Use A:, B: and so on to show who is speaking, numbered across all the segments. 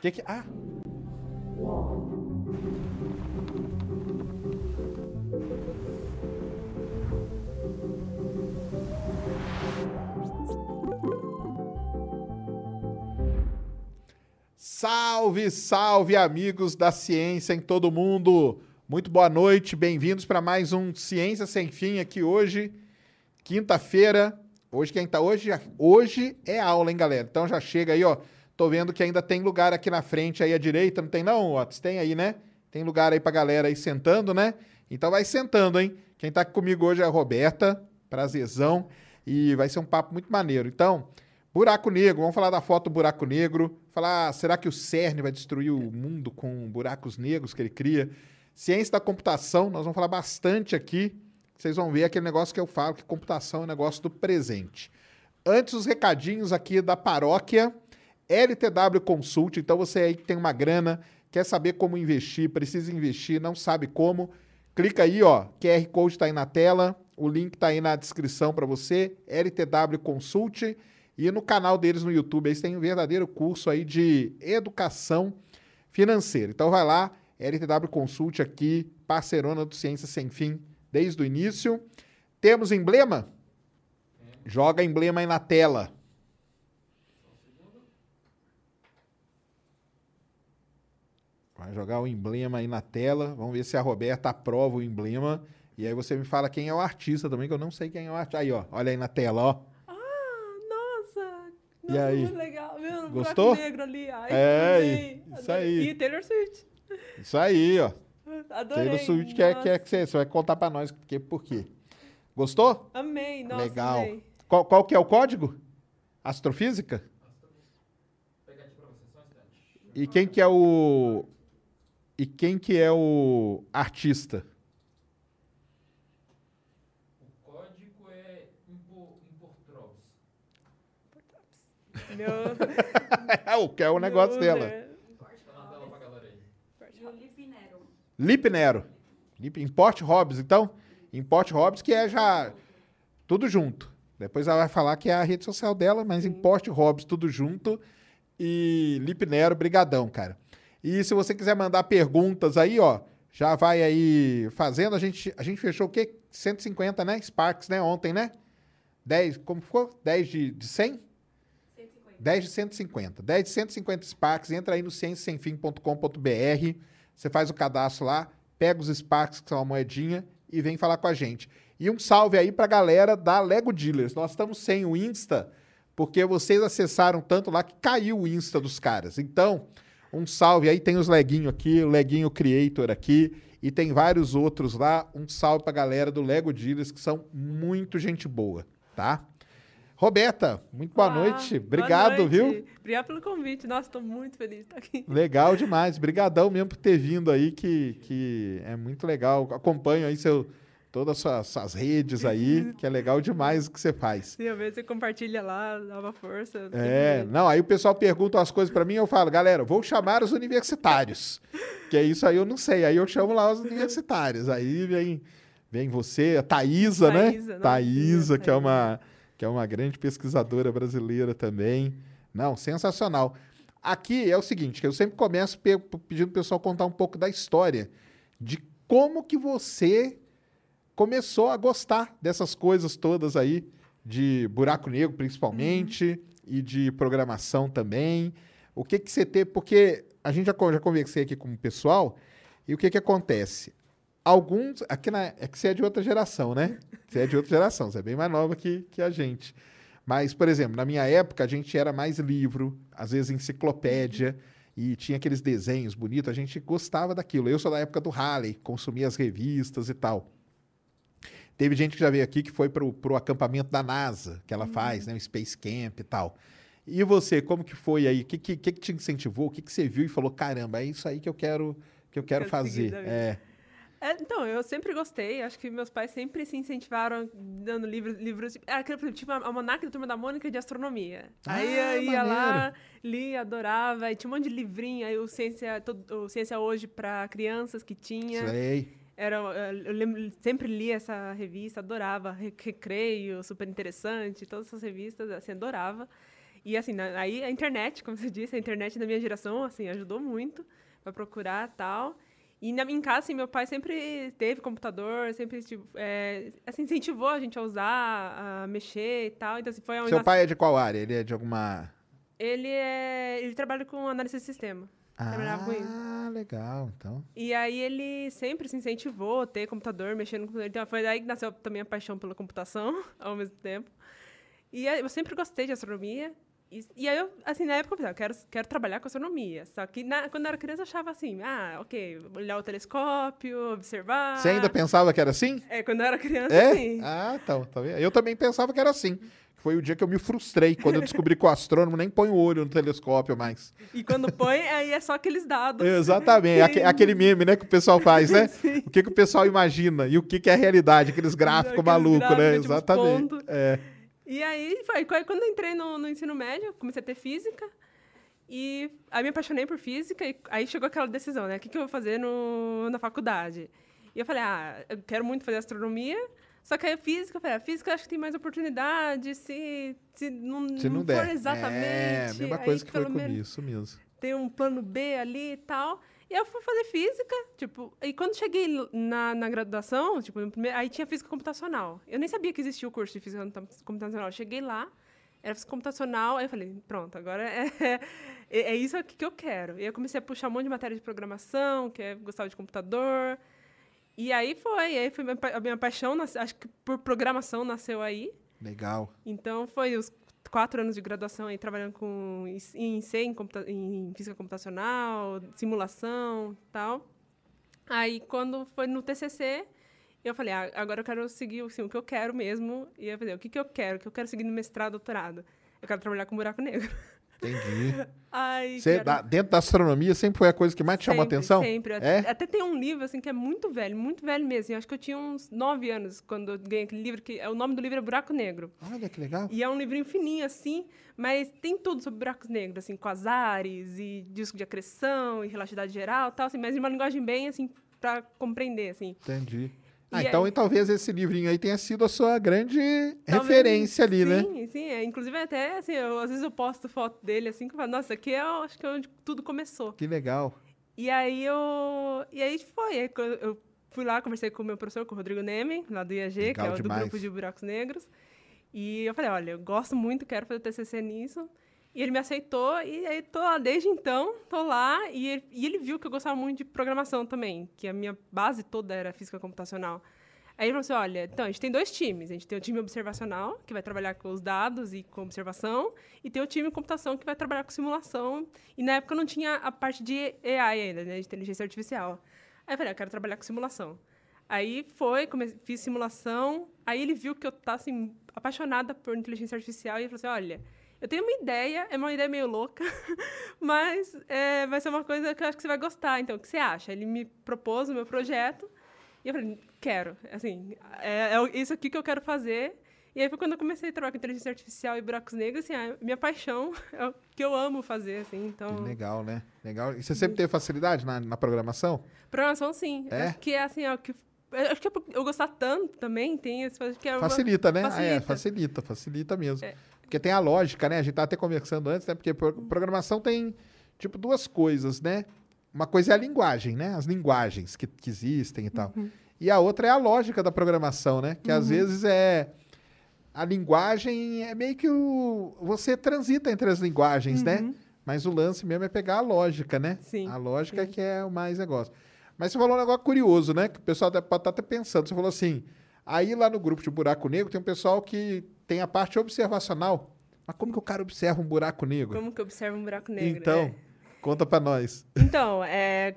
A: Que que... Ah! Salve, salve, amigos da ciência em todo mundo! Muito boa noite, bem-vindos para mais um Ciência Sem Fim aqui hoje, quinta-feira. Hoje quem tá hoje, hoje é aula, hein, galera? Então já chega aí, ó. Tô vendo que ainda tem lugar aqui na frente aí à direita, não tem não, Otis? Tem aí, né? Tem lugar aí pra galera aí sentando, né? Então vai sentando, hein? Quem tá comigo hoje é a Roberta, prazerzão, e vai ser um papo muito maneiro. Então, Buraco negro, vamos falar da foto do buraco negro. Falar, será que o CERN vai destruir o mundo com buracos negros que ele cria? Ciência da computação, nós vamos falar bastante aqui. Vocês vão ver aquele negócio que eu falo, que computação é um negócio do presente. Antes, os recadinhos aqui da paróquia. LTW Consult, então você aí que tem uma grana, quer saber como investir, precisa investir, não sabe como, clica aí, ó, QR Code está aí na tela, o link está aí na descrição para você, LTW Consult. E no canal deles no YouTube, eles têm um verdadeiro curso aí de educação financeira. Então vai lá, LTW Consult aqui, parceirona do Ciência Sem Fim desde o início. Temos emblema? Joga emblema aí na tela. Vai jogar o emblema aí na tela. Vamos ver se a Roberta aprova o emblema. E aí você me fala quem é o artista também, que eu não sei quem é o artista. Aí, ó, olha aí na tela, ó.
B: Nossa,
A: E aí?
B: muito legal. Meu, um
A: Gostou?
B: buraco negro ali. Ai,
A: É,
B: adorei,
A: isso
B: adorei.
A: aí.
B: E Taylor Swift.
A: Isso aí, ó.
B: Adorei.
A: Taylor Swift quer,
B: Nossa,
A: quer que você, você vai contar pra nós por quê. Por quê. Gostou?
B: Amei, nossa,
A: Legal.
B: amei.
A: Qual, qual que é o código? Astrofísica? E quem que é o... E quem que é o artista?
C: O código é Impo- Importrovs.
B: Meu,
A: É o que é o negócio
B: meu
A: dela.
B: Deus.
C: Tá na tela pra galera aí.
D: Felipe Nero.
A: Lip Nero. Lip, Import Hobbs, então. Import Hobbs, que é já tudo junto. Depois ela vai falar que é a rede social dela, mas Import Hobbs, tudo junto. E Lip Nero, brigadão, cara. E se você quiser mandar perguntas aí, ó, já vai aí fazendo. A gente, a gente fechou o quê? 150, né? Sparks, né? Ontem, né? 10, como ficou? 10 de, de 100?
D: 150.
A: 10 de 150. 10 de 150 Sparks, entra aí no cienciasemfim.com.br, você faz o cadastro lá, pega os Sparks, que são uma moedinha, e vem falar com a gente. E um salve aí pra galera da Lego Dealers. Nós estamos sem o Insta, porque vocês acessaram tanto lá que caiu o Insta dos caras. Então, um salve aí, tem os Leguinho aqui, o Leguinho Creator aqui, e tem vários outros lá. Um salve pra galera do Lego Dealers, que são muito gente boa, tá? Roberta, muito boa
B: Olá,
A: noite.
B: boa
A: Obrigado,
B: noite.
A: viu?
B: Obrigado pelo convite. Nossa, tô muito feliz de estar aqui.
A: Legal demais. Brigadão mesmo por ter vindo aí, que, que é muito legal. Acompanho aí seu, todas as suas, redes aí, que é legal demais o que você faz.
B: Sim, às vezes você compartilha lá, dava força.
A: É, não, aí o pessoal pergunta umas coisas pra mim, eu falo, galera, vou chamar os universitários. Que é isso aí eu não sei. Aí eu chamo lá os universitários. Aí vem, vem você, a Thaísa, né?
B: Nossa,
A: Thaísa,
B: sim,
A: que é uma que é uma grande pesquisadora brasileira também. Não, sensacional. Aqui é o seguinte, que eu sempre começo pe- pedindo pro pessoal contar um pouco da história de como que você começou a gostar dessas coisas todas aí, de buraco negro principalmente, e de programação também. O que que você teve, porque a gente já, já conversei aqui com o pessoal, e o que que acontece? Alguns, aqui na, é que você é de outra geração, né? Você é de outra geração, você é bem mais nova que, que a gente. Mas, por exemplo, na minha época, a gente era mais livro, às vezes enciclopédia, e tinha aqueles desenhos bonitos, a gente gostava daquilo. Eu sou da época do Halley, consumia as revistas e tal. Teve gente que já veio aqui que foi pro, pro acampamento da NASA, que ela faz, né? O Space Camp e tal. E você, como que foi aí? O que, que, que te incentivou? O que, que você viu e falou, caramba, é isso aí que eu quero, que eu quero
B: seguir
A: fazer. É.
B: É, então, eu sempre gostei. Acho que meus pais sempre se incentivaram dando livros. livros era aquele, tipo, a Almanac da Turma da Mônica de Astronomia. aí
A: Ah,
B: eu ia lá,
A: maneiro.
B: lia, adorava. E tinha um monte de livrinho. Aí o Ciência, todo- o Ciência Hoje para crianças que tinha.
A: Sei.
B: Era, eu lembro, sempre li essa revista, adorava. Re- Recreio, super interessante, todas essas revistas, assim, adorava. E assim, na- aí a internet, como você disse, a internet da minha geração, assim, ajudou muito para procurar tal. E na minha casa, assim, meu pai sempre teve computador, sempre, tipo, é, assim, incentivou a gente a usar, a mexer e tal. Então, assim, foi
A: Seu pai é de qual área? Ele é de alguma.
B: Ele é... Ele trabalha com análise de sistema. Trabalhava com isso.
A: Ah, legal. Então.
B: E aí ele sempre se incentivou a ter computador, mexer no computador. Então foi daí que nasceu também a paixão pela computação, ao mesmo tempo. E eu sempre gostei de astronomia. E, e aí eu, assim, na época eu pensava, quero, quero trabalhar com astronomia. Só que na- quando eu era criança eu achava assim, ah, ok, olhar o telescópio, observar.
A: Você ainda pensava que era assim?
B: É, quando eu era criança,
A: É?
B: sim.
A: Ah, então, tá vendo? Eu também pensava que era assim. Foi o dia que eu me frustrei, quando eu descobri que o astrônomo nem põe o olho no telescópio mais.
B: E quando põe, aí é só aqueles dados.
A: Exatamente, aque- aquele meme, né, que o pessoal faz, né?
B: Sim.
A: O que, que o pessoal imagina e o que, que é a realidade, aqueles gráficos malucos, né? Exatamente. É.
B: E aí, foi quando eu entrei no, no ensino médio, comecei a ter física. E aí me apaixonei por física. E aí chegou aquela decisão, né? O que, que eu vou fazer no, na faculdade? E eu falei, ah, eu quero muito fazer astronomia. Só que aí a física, eu falei, a física eu acho que tem mais oportunidade se, se não,
A: Se não,
B: for
A: der.
B: exatamente.
A: É, a mesma
B: aí
A: coisa que foi comigo, isso mesmo.
B: tem um plano B ali e tal. E eu fui fazer física, tipo, e quando cheguei na, na graduação, tipo, primeiro, aí tinha física computacional. Eu nem sabia que existia o curso de física computa- computacional. Eu cheguei lá, era física computacional, aí eu falei, pronto, agora é, é, é isso aqui que eu quero. E eu comecei a puxar um monte de matéria de programação, que é gostava de computador. E aí foi, aí foi a minha paixão, acho que por programação nasceu aí.
A: Legal.
B: Então, foi os quatro anos de graduação aí trabalhando com em C, em, em física computacional, simulação tal. Aí, quando foi no TCC, eu falei, ah, agora eu quero seguir assim, o que eu quero mesmo. E eu falei, o que, que eu quero? O que eu quero seguir no mestrado, doutorado? Eu quero trabalhar com buraco negro.
A: Entendi.
B: Ai,
A: Você,
B: quero-
A: dentro da astronomia sempre foi a coisa que mais te chamou a atenção?
B: Sempre.
A: É?
B: Até tem um livro, assim, que é muito velho, muito velho mesmo. Eu acho que eu tinha uns nove anos quando eu ganhei aquele livro, que é, o nome do livro é Buraco Negro.
A: Olha que legal.
B: E é um livrinho fininho, assim, mas tem tudo sobre buracos negros, assim, quasares e disco de acreção e relatividade geral tal, assim, mas de uma linguagem bem, assim, pra compreender, assim.
A: Entendi. Ah,
B: E
A: então
B: aí-
A: talvez esse livrinho aí tenha sido a sua grande
B: Talvez-
A: referência ali, né?
B: Sim, sim. É, inclusive, até, assim, eu, às vezes eu posto foto dele, assim, que eu falo, nossa, aqui é, acho que é onde tudo começou.
A: Que legal.
B: E aí eu... E aí foi, aí eu fui lá, conversei com o meu professor, com o Rodrigo Neme, lá do IAG,
A: Legal
B: que é o do
A: demais.
B: grupo de buracos negros. E eu falei, olha, eu gosto muito, quero fazer TCC nisso. E ele me aceitou, e aí tô lá desde então, tô lá. E ele, e ele viu que eu gostava muito de programação também, que a minha base toda era física computacional. Aí ele falou assim, olha, então, a gente tem dois times. A gente tem o time observacional, que vai trabalhar com os dados e com observação, e tem o time computação, que vai trabalhar com simulação. E na época não tinha a parte de AI ainda, né, de inteligência artificial. Aí eu falei, eu quero trabalhar com simulação. Aí foi, come- fiz simulação, aí ele viu que eu estava assim, apaixonada por inteligência artificial, e ele falou assim, olha, eu tenho uma ideia, é uma ideia meio louca, mas é, vai ser uma coisa que eu acho que você vai gostar. Então, o que você acha? Ele me propôs o meu projeto, e eu falei, quero. Assim, é, é isso aqui que eu quero fazer. E aí foi quando eu comecei a trabalhar com inteligência artificial e buracos negros, assim, a minha paixão, é o que eu amo fazer, assim, então...
A: Legal, né? Legal. E você sempre teve facilidade na, na programação?
B: Programação, sim.
A: É?
B: Acho que é, assim, é o que... eu Acho que é eu gostar tanto também, tem esse... acho Que é uma-
A: Facilita, né? Ah, é,
B: facilita.
A: facilita, facilita mesmo.
B: É.
A: Porque tem a lógica, né? A gente tava até conversando antes, né? Porque pro- programação tem, tipo, duas coisas, né? Uma coisa é a linguagem, né? As linguagens que, que existem e tal.
B: Uhum.
A: E a outra é a lógica da programação, né? Que às vezes é. A linguagem é meio que o. Você transita entre as linguagens, né?
B: Uhum.
A: Mas o lance mesmo é pegar a lógica, né?
B: Sim,
A: A lógica
B: sim.
A: que é o mais negócio. Mas você falou um negócio curioso, né? Que o pessoal pode estar até pensando. Você falou assim: aí lá no grupo de buraco negro tem um pessoal que tem a parte observacional. Mas como que o cara observa um buraco negro?
B: Como que observa um buraco negro,
A: então,
B: né?
A: conta pra nós.
B: Então, é,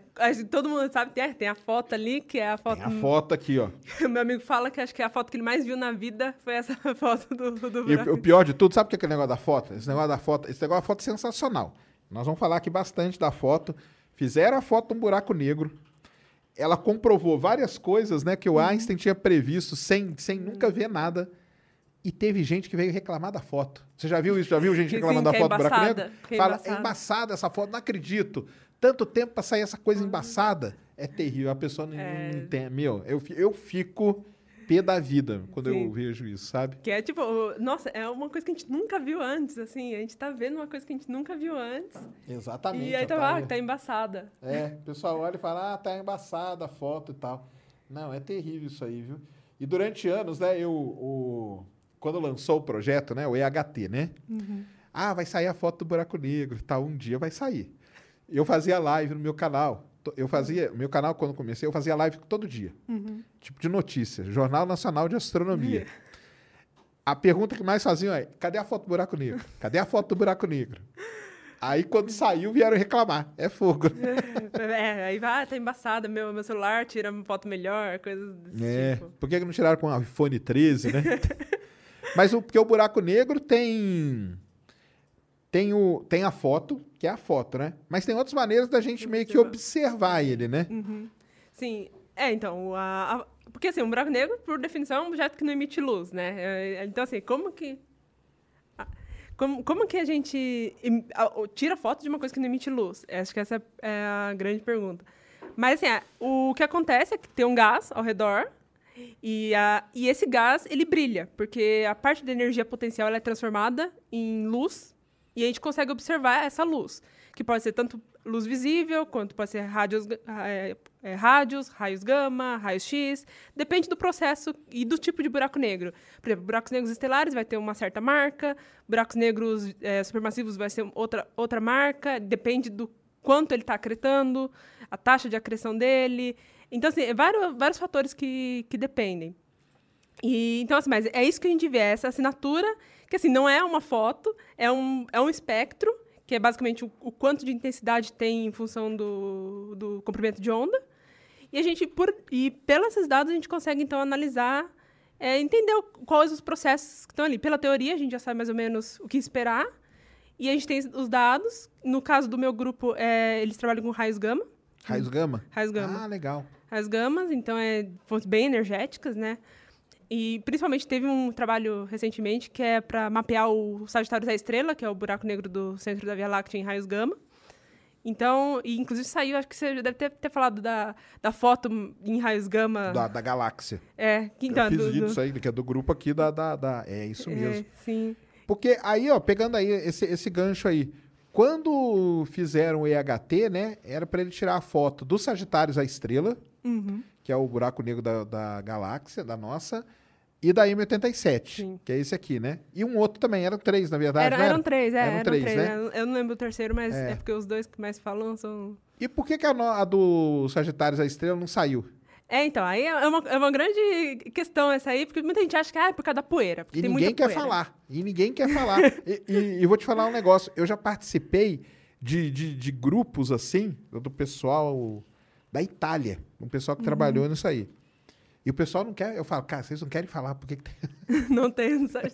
B: todo mundo sabe, tem, tem a foto ali, que é a foto...
A: Tem a foto aqui, ó.
B: Meu amigo fala que acho que a foto que ele mais viu na vida foi essa foto do, do
A: E
B: buraco
A: o- o pior de tudo, sabe o que é aquele negócio da foto? Esse negócio da foto, esse negócio da foto é sensacional. Nós vamos falar aqui bastante da foto. Fizeram a foto de um buraco negro. Ela comprovou várias coisas, né, que
B: Uhum.
A: o Einstein tinha previsto sem, sem nunca ver nada. E teve gente que veio reclamar da foto. Você já viu isso? Já viu gente reclamando
B: sim,
A: da
B: é
A: foto do buraco
B: embaçada,
A: negro?
B: é
A: Fala, é
B: embaçada.
A: embaçada essa foto, não acredito. Tanto tempo pra sair essa coisa embaçada. É terrível, a pessoa não, não
B: É.
A: entende. Meu, eu, eu fico pé da vida quando eu
B: Sim.
A: vejo isso, sabe?
B: Que é tipo, nossa, é uma coisa que a gente nunca viu antes, assim. A gente tá vendo uma coisa que a gente nunca viu antes.
A: Exatamente.
B: e aí tá,
A: tá
B: ah, tá embaçada.
A: É, o pessoal olha e fala, ah, tá embaçada a foto e tal. Não, é terrível isso aí, viu? E durante anos, né, eu, o, quando lançou o projeto, né, o EHT, né? Ah, vai sair a foto do buraco negro tal, um dia vai sair. Eu fazia live no meu canal. Eu fazia, meu canal, quando comecei, eu fazia live todo dia. Tipo de notícias, Jornal Nacional de Astronomia. A pergunta que mais faziam é: cadê a foto do buraco negro? Cadê a foto do buraco negro? Aí, quando saiu, vieram reclamar. É fogo. né?
B: É, aí vai, ah, tá embaçada, meu, meu celular tira uma foto melhor, coisas desse
A: É.
B: tipo.
A: Por que não tiraram com o iPhone 13, né? Mas o, porque o buraco negro tem. Tem, o, tem a foto, que é a foto, né? Mas tem outras maneiras da gente meio que observar ele, né?
B: Sim, é, então, a, a- porque assim, um buraco negro, por definição, é um objeto que não emite luz, né? É, Então, assim, como que... Como, como que a gente tira foto de uma coisa que não emite luz? Acho que essa é a grande pergunta. Mas, assim, é, o que acontece é que tem um gás ao redor e, a, e esse gás, ele brilha, porque a parte da energia potencial ela é transformada em luz e a gente consegue observar essa luz, que pode ser tanto luz visível, quanto pode ser rádios, é, é, rádios raios gama, raios X, depende do processo e do tipo de buraco negro. Por exemplo, buracos negros estelares vai ter uma certa marca, buracos negros é, supermassivos vai ser outra, outra marca, depende do quanto ele está acretando, a taxa de acreção dele. Então, assim, é vários, vários fatores que, que dependem. E, então, assim, mas é isso que a gente vê, é essa assinatura, que assim, não é uma foto, é um, é um espectro, que é basicamente o, o quanto de intensidade tem em função do, do comprimento de onda. E a gente, por, e pelos esses dados, a gente consegue, então, analisar, é, entender o- quais os processos que estão ali. Pela teoria, a gente já sabe mais ou menos o que esperar. E a gente tem os dados. No caso do meu grupo, é, eles trabalham com raios gama.
A: Raios gama?
B: Raios gama
A: Ah, legal.
B: as gamas, então é fontes bem energéticas, né? E principalmente teve um trabalho recentemente que é para mapear o Sagitário da Estrela, que é o buraco negro do centro da Via Láctea em raios gama. Então, e inclusive saiu, acho que você já deve ter, ter falado da, da foto em raios gama.
A: Da, da galáxia.
B: É, que então,
A: eu fiz
B: do, do-
A: aí, que é do grupo aqui da... da, da- É isso mesmo.
B: É, sim.
A: Porque aí, ó, pegando aí esse, esse gancho aí, quando fizeram o EHT, né, era para ele tirar a foto do Sagitários à Estrela,
B: Uhum.
A: que é o buraco negro da, da galáxia, da nossa, e da M87,
B: Sim.
A: que é esse aqui, né? E um outro também, eram três, na verdade,
B: Era- eram três, é,
A: Eram
B: eram
A: três,
B: três.
A: né?
B: né? Eu não lembro o terceiro, mas
A: É.
B: é, porque os dois que mais falam são.
A: E por que, que a, no- a do Sagitários à Estrela não saiu?
B: É, então, aí é uma, é uma grande questão essa aí, porque muita gente acha que ah, é por causa da poeira.
A: E ninguém quer
B: poeira.
A: falar. E ninguém quer falar. e, e- e vou te falar um negócio. Eu já participei de, de, de grupos assim, do pessoal da Itália. Um pessoal que trabalhou nisso aí. E o pessoal não quer. Eu falo, cara, vocês não querem falar por que que tem.
B: Não tem. não sabe?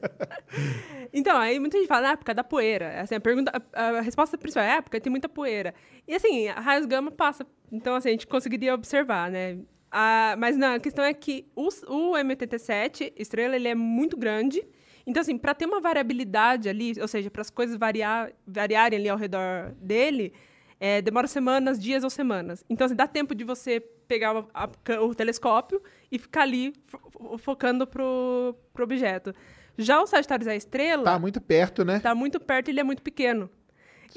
B: então, aí muita gente fala, ah, por causa da poeira. Assim, a, pergunta, a, a resposta principal é, ah, porque tem muita poeira. E assim, a raios gama passa. Então, assim, a gente conseguiria observar, né? Ah, mas não, a questão é que o, o M87, estrela, ele é muito grande. Então, assim, para ter uma variabilidade ali, ou seja, para as coisas variar, variarem ali ao redor dele, é, demora semanas, dias ou semanas. Então, assim, dá tempo de você pegar o, a- o telescópio e ficar ali fo- fo- focando pro, pro objeto. Já o Sagitário da Estrela
A: Tá muito perto, né?
B: tá muito perto e ele é muito pequeno.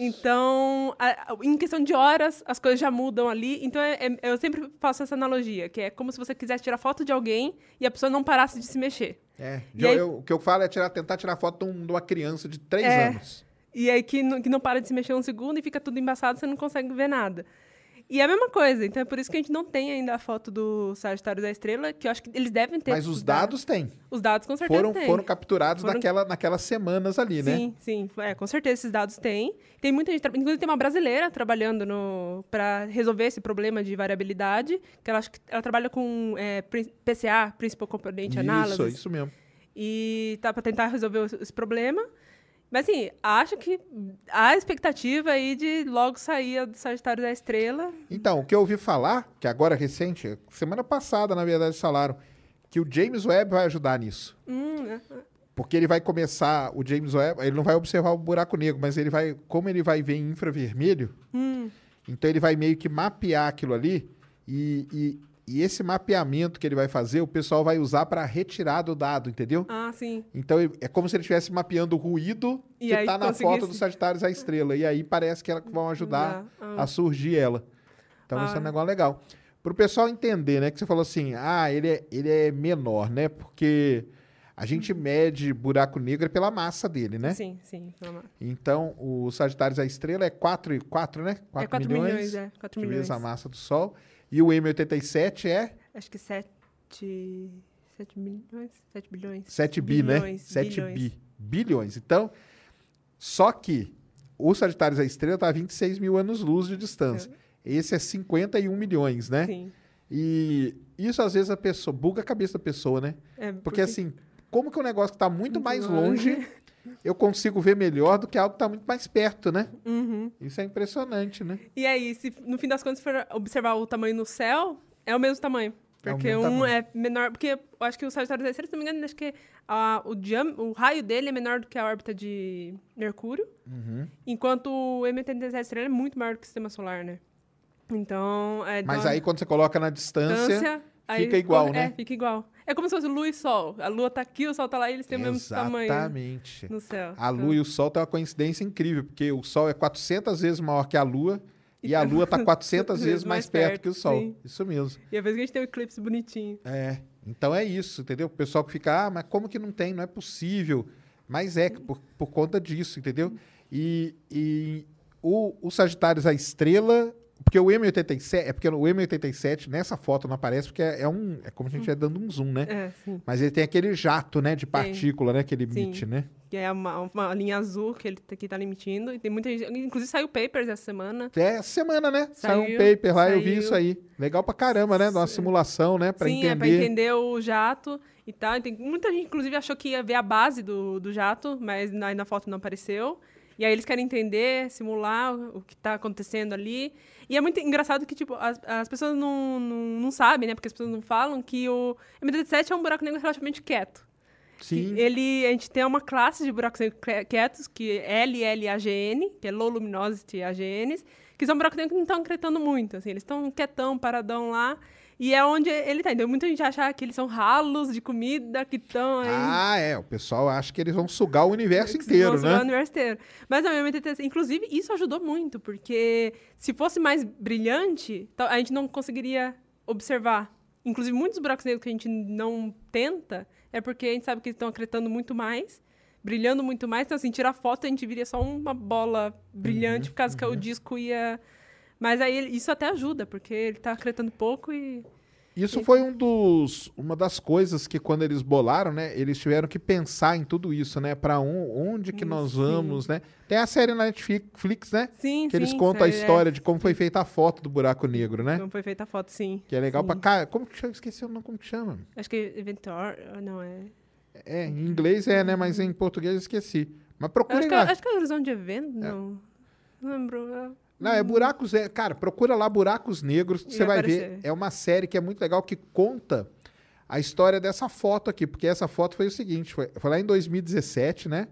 B: Então, a- a- em questão de horas, as coisas já mudam ali. Então, é- é- eu sempre faço essa analogia, que é como se você quisesse tirar foto de alguém e a pessoa não parasse de se mexer.
A: É. Eu-
B: aí-
A: eu- o que eu falo é tirar, tentar tirar foto de, um- de uma criança de três
B: É.
A: anos.
B: E aí que não, que não para de se mexer um segundo e fica tudo embaçado, você não consegue ver nada. E é a mesma coisa, então é por isso que a gente não tem ainda a foto do Sagitário da Estrela, que eu acho que eles devem ter.
A: Mas os dados têm.
B: Os dados com certeza
A: Foram, foram capturados
B: Foram-
A: naquela, naquelas semanas ali, né?
B: Sim, sim. É, com certeza esses dados têm. Tem muita gente, inclusive tem uma brasileira trabalhando no para resolver esse problema de variabilidade, que ela acho que ela trabalha com é, PCA, Principal Component
A: Isso,
B: Analysis,
A: isso mesmo.
B: e tá para tentar resolver esse problema. Mas assim, acho que há expectativa aí de logo sair a do Sagitário da Estrela.
A: Então, o que eu ouvi falar, que agora é recente, semana passada, na verdade, falaram que o James Webb vai ajudar nisso.
B: Hum?
A: Porque ele vai começar, o James Webb, ele não vai observar o buraco negro, mas ele vai, como ele vai ver em infravermelho,
B: Hum,
A: então ele vai meio que mapear aquilo ali e, e, e esse mapeamento que ele vai fazer, o pessoal vai usar para retirar do dado, entendeu?
B: Ah, sim.
A: Então é como se ele estivesse mapeando o ruído
B: E
A: que
B: aí
A: tá na foto do Sagitários a estrela. E aí parece que elas vão ajudar
B: Ah,
A: a surgir ela. Então isso é um
B: Ah.
A: negócio legal. Pro pessoal entender, né? Que você falou assim, ah, ele é, ele é menor, né? Porque a gente mede buraco negro pela massa dele, né?
B: Sim, sim.
A: Então, o Sagitários a estrela é 4, 4 né? 4,
B: é 4 milhões, é. 4 milhões.
A: vezes a massa do Sol. E o M87 é
B: Acho que 7. 7 milhões? 7 bilhões.
A: 7 bi, né?
B: Bilhões,
A: 7
B: bilhões.
A: bi. Bilhões. Então, só que o Sagitários a estrela está a 26 mil anos-luz de distância. Esse é 51 milhões, né?
B: Sim.
A: E isso, às vezes, a pessoa buga a cabeça da pessoa, né?
B: É,
A: Porque, assim, como que um negócio que está muito
B: Muito
A: mais
B: longe.
A: longe, eu consigo ver melhor do que algo que está muito mais perto, né?
B: Uhum.
A: Isso é impressionante, né?
B: E aí, se no fim das contas for observar o tamanho no céu, é o mesmo tamanho.
A: É
B: Porque
A: mesmo
B: um
A: tamanho.
B: é menor. Porque eu acho que o Sagitário Estrela, se não me engano, acho que ah, o, diam- o raio dele é menor do que a órbita de Mercúrio.
A: Uhum.
B: Enquanto o M87 da Estrela é muito maior do que o sistema solar, né? Então. É,
A: Mas
B: uma
A: aí, quando você coloca na distância,
B: distância, aí
A: fica igual,
B: corre-
A: né?
B: É, fica igual. É como se fosse Lua e Sol. A Lua tá aqui, o Sol tá lá e eles têm o mesmo tamanho
A: Exatamente.
B: no céu.
A: A Lua e o Sol tem uma coincidência incrível, porque o Sol é 400 vezes maior que a Lua e a Lua está 400 vezes mais perto que o Sol.
B: sim.
A: Isso mesmo.
B: E às vezes a gente tem um eclipse bonitinho.
A: É. Então é isso, entendeu? O pessoal que fica, ah, mas como que não tem? Não é possível. Mas é por, por conta disso, entendeu? E, e o, o Sagitários, a estrela. Porque o M87, é porque o M87 nessa foto não aparece, porque é, é um. É como se a gente estivesse dando um zoom, né?
B: É, sim.
A: Mas ele tem aquele jato, né, de partícula, né, que ele
B: Sim.
A: emite, né?
B: Que é uma, uma linha azul que ele tá- que tá emitindo. E tem muita gente. Inclusive saiu papers essa semana.
A: É essa semana, né? Saiu, um
B: Saiu,
A: paper lá, eu vi isso aí. Legal pra caramba, né? De uma
B: Sim.
A: simulação, né? Pra
B: Sim,
A: entender.
B: é pra entender o jato e tal. E tem, muita gente, inclusive, achou que ia ver a base do, do jato, mas na, na foto não apareceu. E aí eles querem entender, simular o, que tá acontecendo ali. E é muito engraçado que, tipo, as, as pessoas não, não, não sabem, né? Porque as pessoas não falam que o M17 é um buraco negro relativamente quieto.
A: Sim.
B: Que Ele, a gente tem uma classe de buracos negros que- quietos, que é LLAGN, que é Low Luminosity AGNs, que são buracos negros que não estão acretando muito, assim, eles estão quietão, paradão lá, e é onde ele tá. Então, muita gente acha que eles são ralos de comida que estão aí...
A: Ah, é. O pessoal acha que eles vão sugar o universo
B: que
A: inteiro,
B: vão sugar
A: né?
B: o universo inteiro. Mas ao mesmo tempo, inclusive, isso ajudou muito, porque se fosse mais brilhante, a gente não conseguiria observar. Inclusive, muitos buracos negros que a gente não tenta é porque a gente sabe que eles estão acretando muito mais, brilhando muito mais. Então, assim, tirar foto, a gente viria só uma bola brilhante, por causa que o disco ia... Mas aí isso até ajuda, porque ele está acretando pouco e...
A: Isso foi um dos, uma das coisas que quando eles bolaram, né? Eles tiveram que pensar em tudo isso, né? Pra on- onde que
B: Hum,
A: nós
B: sim.
A: vamos, né? Tem a série na Netflix, né?
B: Sim,
A: Que eles
B: sim,
A: contam a
B: aí, é.
A: história de como foi feita a foto do buraco negro, né?
B: Como foi feita a foto, sim.
A: Que é legal
B: sim.
A: pra cá. Como que chama? Esqueci o nome, como que chama?
B: Acho que Inventor... Não, é...
A: É, em inglês é, né? Mas em português eu esqueci. Mas
B: Acho
A: procurem
B: que,
A: lá.
B: acho que é horizonte de evento, não. Não lembro.
A: Não, é Buracos. É, cara, procura lá Buracos Negros, você vai
B: vai
A: ver.
B: aparecer.
A: É uma série que é muito legal que conta a história dessa foto aqui, porque essa foto foi o seguinte: foi, foi lá em 2017, né?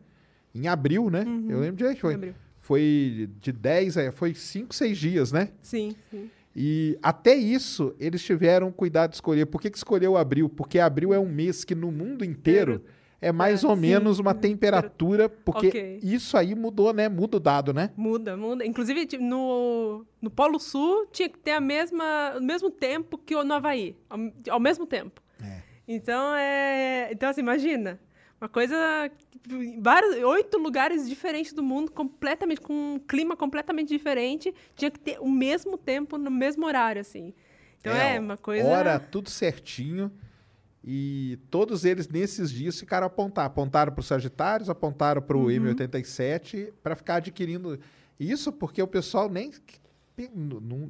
A: Em abril, né? Eu lembro direito, foi.
B: Abril.
A: Foi de 10 a. Foi 5, 6 dias, né?
B: Sim, sim.
A: E até isso eles tiveram cuidado de escolher. Por que, que escolheu abril? Porque abril é um mês que no mundo inteiro é mais
B: É,
A: ou
B: sim.
A: menos uma temperatura, porque
B: Ok.
A: isso aí mudou, né? Muda o dado, né?
B: Muda, muda. Inclusive, no, no Polo Sul tinha que ter a mesma, o mesmo tempo que o no Havaí. Ao, ao mesmo tempo.
A: É.
B: Então, é... Então, assim, imagina. Uma coisa... Vários, oito lugares diferentes do mundo, completamente, com um clima completamente diferente. Tinha que ter o mesmo tempo, no mesmo horário, assim. Então, é, uma coisa...
A: Hora, tudo certinho. E todos eles, nesses dias, ficaram a apontar. Apontaram para os Sagitários, apontaram para o
B: Uhum.
A: M87 para ficar adquirindo. Isso porque o pessoal nem,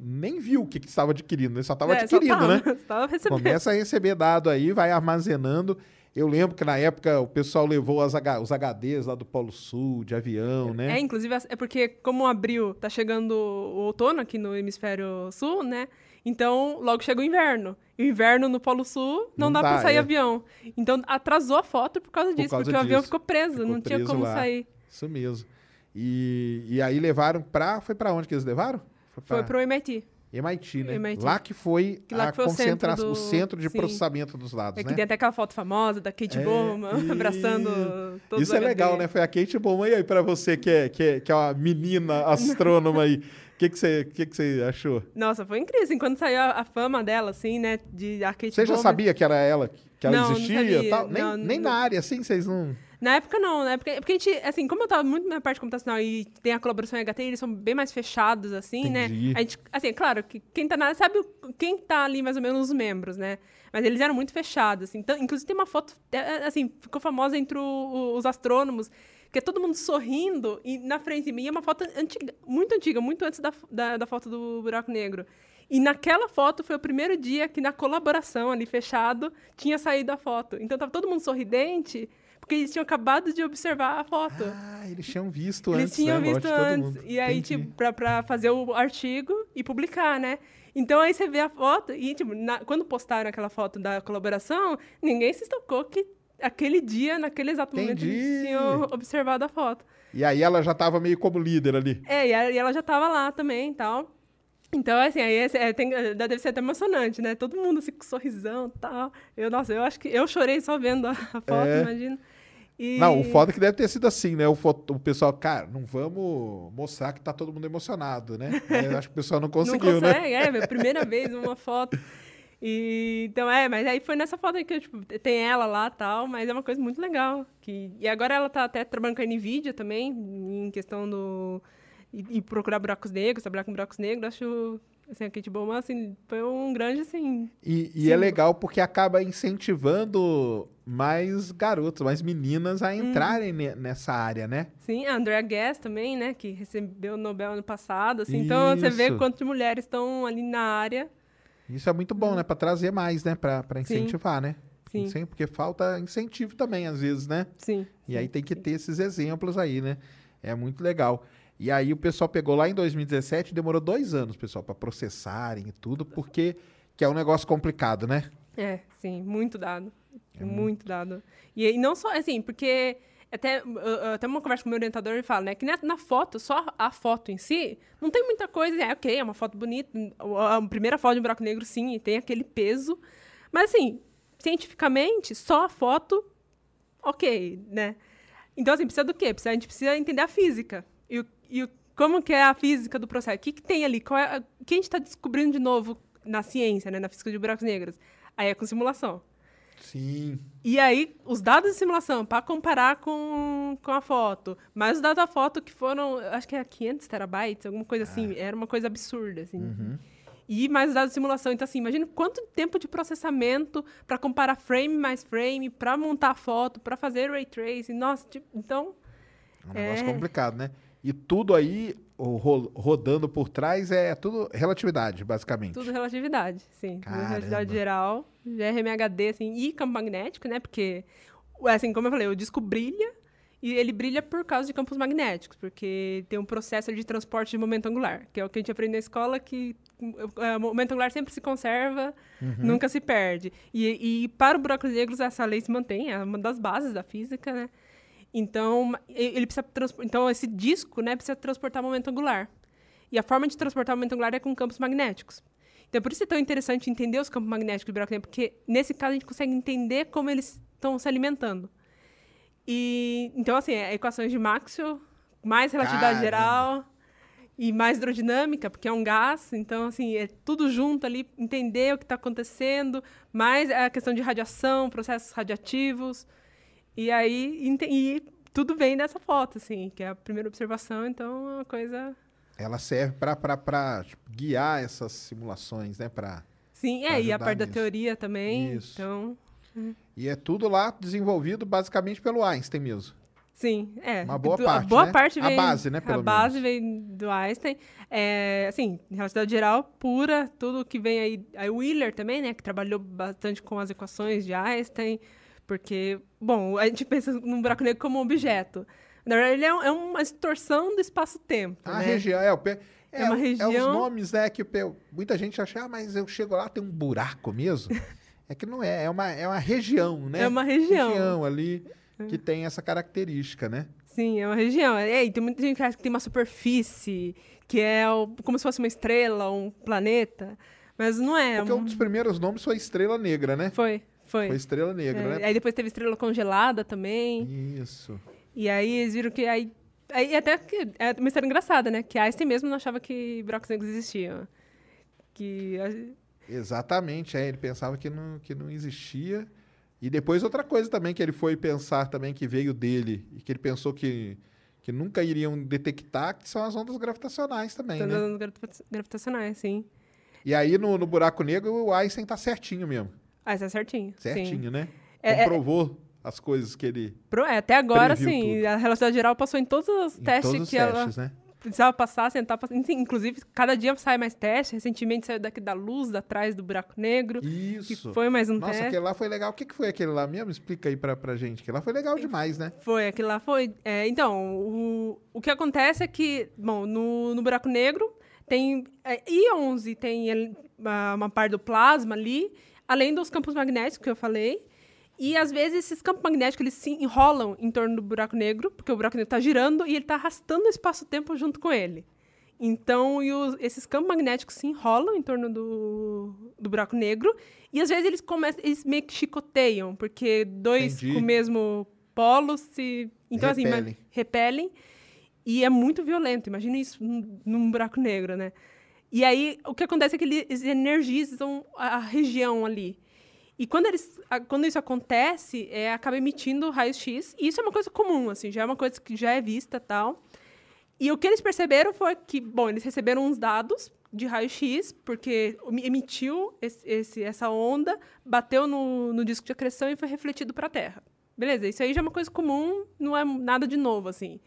A: nem viu o que, que estava adquirindo, né? só estava
B: É, só
A: adquirindo,
B: tava-
A: né?
B: só recebendo.
A: Começa a receber dado aí, vai armazenando. Eu lembro que na época o pessoal levou as os HDs lá do Polo Sul, de avião, né?
B: É, inclusive, é porque como abril tá chegando o outono aqui no hemisfério sul, né? Então, logo chega o inverno. E o inverno no Polo Sul não,
A: Não
B: dá,
A: dá,
B: pra sair
A: é.
B: avião. Então, atrasou a foto por causa
A: Por
B: disso,
A: causa
B: porque o avião
A: disso.
B: ficou preso,
A: Ficou
B: não tinha
A: preso
B: como
A: lá.
B: sair.
A: Isso mesmo. E, e aí levaram pra. Foi pra onde que eles levaram?
B: Foi pro MIT.
A: MIT, né?
B: MIT.
A: Lá que foi
B: Que lá
A: a
B: que foi o centro
A: concentração, o
B: do-
A: centro de
B: sim.
A: processamento dos dados,
B: É que
A: né?
B: tem até aquela foto famosa da Kate
A: É,
B: Bowman abraçando todos
A: Isso é legal, né? Foi a Kate Bowman. E aí, pra você que é, que é, que é uma menina astrônoma aí, o que, que, você, que, que você achou?
B: Nossa, foi incrível. Assim, quando saiu a, a fama dela, assim, né? De a Kate
A: Você já
B: Bowman.
A: sabia que era ela, que ela
B: Não, não
A: existia
B: sabia.
A: e tal? Nem,
B: Não,
A: nem
B: não-
A: na área, assim, vocês não...
B: Na época, não. Na época, porque a gente, assim, como eu tava muito na parte computacional e tem a colaboração em HT, eles são bem mais fechados, assim,
A: Entendi.
B: né? A gente, assim, é claro que quem tá na área sabe quem tá ali, mais ou menos, os membros, né? Mas eles eram muito fechados, assim. Então, inclusive, tem uma foto, é, é, assim, ficou famosa entre o- os astrônomos, que é todo mundo sorrindo e na frente de mim é uma foto antiga, muito antiga, muito antes da, da, da foto do buraco negro. E naquela foto foi o primeiro dia que na colaboração ali fechado tinha saído a foto. Então tava todo mundo sorridente, porque eles tinham acabado de observar a foto.
A: Ah, eles tinham visto
B: eles
A: antes,
B: tinham
A: né?
B: visto antes. E aí,
A: Entendi.
B: tipo, pra, pra fazer o artigo e publicar, né? Então aí você vê a foto e, tipo, na- quando postaram aquela foto da colaboração, ninguém se tocou que aquele dia, naquele exato momento,
A: Entendi.
B: eles tinham observado a foto.
A: E aí ela já tava meio como líder ali.
B: É, e ela, já tava lá também e tal. Então, assim, aí é, tem- deve ser até emocionante, né? Todo mundo assim com sorrisão e tal. Eu, nossa, eu acho que eu chorei só vendo a, a foto,
A: É.
B: imagina. E...
A: Não, o foda é que deve ter sido assim, né? O, foto- o pessoal, cara, não vamos mostrar que tá todo mundo emocionado, né? Eu acho que o pessoal não conseguiu,
B: não
A: né?
B: consegue, é, é a primeira vez uma foto. E, então, é, mas aí foi nessa foto aí que eu, tipo, tem ela lá e tal, mas é uma coisa muito legal. Que, e agora ela tá até trabalhando com a NVIDIA também, em questão do... E, e procurar buracos negros, trabalhar com buracos negros, acho... Assim, a Kate Bowman, assim, foi um grande, assim...
A: E, e é legal porque acaba incentivando mais garotos, mais meninas
B: Uhum.
A: a entrarem ne- nessa área, né?
B: Sim, a Andrea Guest também, né, que recebeu o Nobel ano passado, assim. Então, você vê quantas mulheres estão ali na área.
A: Isso é muito bom, né? Pra trazer mais, né? Pra, pra
B: Sim.
A: incentivar, né?
B: Sim.
A: Incen- Porque falta incentivo também, às vezes, né?
B: Sim.
A: E aí tem que ter esses exemplos aí, né? É muito legal. E aí o pessoal pegou lá em 2017, demorou dois anos, pessoal, pra processarem e tudo, porque que é um negócio complicado, né?
B: É, sim, muito dado.
A: É
B: muito dado. E, e não só, assim, porque até, até uma conversa com o meu orientador, ele fala, né, que na, na foto, só a foto em si, não tem muita coisa, é ok, é uma foto bonita, a, primeira foto de um buraco negro, sim, tem aquele peso, mas assim, cientificamente, só a foto, ok, né? Então, assim, precisa do quê? Precisa, a gente precisa entender a física. E, e como que é a física do processo? O que, que tem ali? Qual é a- o que a gente está descobrindo de novo na ciência, né? Na física de buracos negros? Aí é com simulação.
A: Sim.
B: E aí, os dados de simulação, para comparar com, com a foto. Mas os dados da foto que foram, acho que é 500 terabytes, alguma coisa assim. Era uma coisa absurda, assim. E mais os dados de simulação. Então, assim, imagina quanto tempo de processamento para comparar frame mais frame, para montar a foto, para fazer ray tracing. Nossa, tipo, então...
A: É um negócio
B: É.
A: complicado, né? E tudo aí, ro- rodando por trás, é tudo relatividade, basicamente.
B: Tudo relatividade, sim. Tudo relatividade geral, GRMHD, assim, e campo magnético, né? Porque, assim, como eu falei, o disco brilha e ele brilha por causa de campos magnéticos, porque tem um processo de transporte de momento angular, que é o que a gente aprende na escola, que é, o momento angular sempre se conserva, nunca se perde. E, e para o buracos negros, essa lei se mantém, é uma das bases da física, né? Então, ele precisa então esse disco, né, precisa transportar momento angular. E a forma de transportar momento angular é com campos magnéticos. Então, por isso é tão interessante entender os campos magnéticos do buraco negro, porque nesse caso a gente consegue entender como eles estão se alimentando. E então assim, é equações de Maxwell, mais relatividade
A: Caramba.
B: geral e mais hidrodinâmica, porque é um gás, então assim, é tudo junto ali, entender o que está acontecendo, mais a questão de radiação, processos radiativos. E aí e tudo vem dessa foto, assim, que é a primeira observação, então é uma coisa
A: Ela serve pra tipo, guiar essas simulações, né? Pra...
B: Sim,
A: Pra
B: é, e a parte da
A: nisso.
B: teoria também.
A: Isso.
B: Então,
A: E é tudo lá desenvolvido basicamente pelo Einstein mesmo.
B: sim, é.
A: Uma boa
B: Du-
A: parte,
B: A boa
A: né?
B: parte
A: A
B: vem.
A: base, né,
B: A
A: pelo
B: base vem do Einstein. É, assim, relatividade geral pura, tudo que vem aí. Aí o Wheeler também, né, que trabalhou bastante com as equações de Einstein, porque, bom, a gente pensa num buraco negro como um objeto. Na verdade, ele é, um- é uma distorção do espaço-tempo.
A: A
B: né?
A: região, é, o pe-
B: É uma
A: É os
B: região-
A: nomes, né? Que pe- muita gente acha, ah, mas eu chego lá, tem um buraco mesmo. é que não é, é uma, é uma região, né?
B: É uma região.
A: região ali que tem essa característica, né?
B: Sim, é uma região. É, e tem muita gente que acha que tem uma superfície, que é o- como se fosse uma estrela, um planeta. Mas não é.
A: Porque um dos primeiros nomes foi Estrela Negra, né?
B: Foi, foi.
A: Foi Estrela Negra,
B: É,
A: né?
B: Aí depois teve estrela congelada também.
A: Isso.
B: E aí eles viram que aí. Aí até que é uma história engraçada, né? Que Einstein mesmo não achava que buracos negros existiam. Que.
A: Exatamente, é, ele pensava que não, que não existia. E depois outra coisa também que ele foi pensar também que veio dele e que ele pensou que, que nunca iriam detectar, que são as ondas gravitacionais também,
B: Todas
A: né?
B: as gravita- gravitacionais, sim.
A: E aí no, no buraco negro o Einstein tá certinho mesmo.
B: Ah, isso é certinho. Sim.
A: Certinho, né?
B: É- é-
A: Comprovou as coisas que ele.
B: É, até agora, sim.
A: tudo.
B: A relatividade geral passou em todos os
A: em
B: testes
A: todos os
B: que
A: testes,
B: ela
A: né?
B: precisava passar, sentar, passar. Inclusive, cada dia sai mais testes. Recentemente saiu daqui da luz, atrás do buraco negro.
A: Isso.
B: foi mais um
A: Nossa,
B: teste.
A: aquele lá foi legal. O que, que foi aquele lá mesmo? Explica aí pra, pra gente. Aquele lá foi legal demais, né?
B: Foi, aquilo lá foi. é, então, o, o que acontece é que, bom, no, no buraco negro tem é, íons e tem ele- uma, uma parte do plasma ali, além dos campos magnéticos que eu falei. E às vezes esses campos magnéticos eles se enrolam em torno do buraco negro, porque o buraco negro está girando e ele está arrastando o espaço-tempo junto com ele. Então, os- esses campos magnéticos se enrolam em torno do, do buraco negro e às vezes eles começam, eles meio que chicoteiam, porque dois
A: Entendi.
B: com o mesmo polo se então assim
A: Repelem.
B: mas- repelem e é muito violento. Imagina isso num, num buraco negro, né? E aí o que acontece é que eles energizam a região ali. E quando, eles, quando isso acontece, é, acaba emitindo raios-x. E isso é uma coisa comum, assim, já é uma coisa que já é vista tal. E o que eles perceberam foi que, bom, eles receberam uns dados de raio-x, porque emitiu esse, esse- essa onda, bateu no, no disco de acreção e foi refletido para a Terra. Beleza, isso aí já é uma coisa comum, não é nada de novo, assim.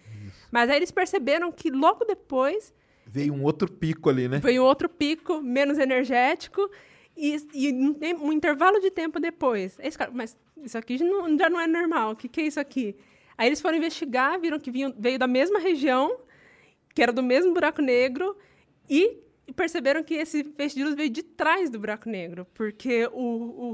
B: Mas aí eles perceberam que logo depois
A: Veio um outro pico ali, né?
B: Veio outro pico, menos energético, e, e um, um intervalo de tempo depois. Esse cara, mas isso aqui já não, já não é normal, o que, que é isso aqui? Aí eles foram investigar, viram que vinham- veio da mesma região, que era do mesmo buraco negro, e perceberam que esse feixe de luz veio de trás do buraco negro, porque o,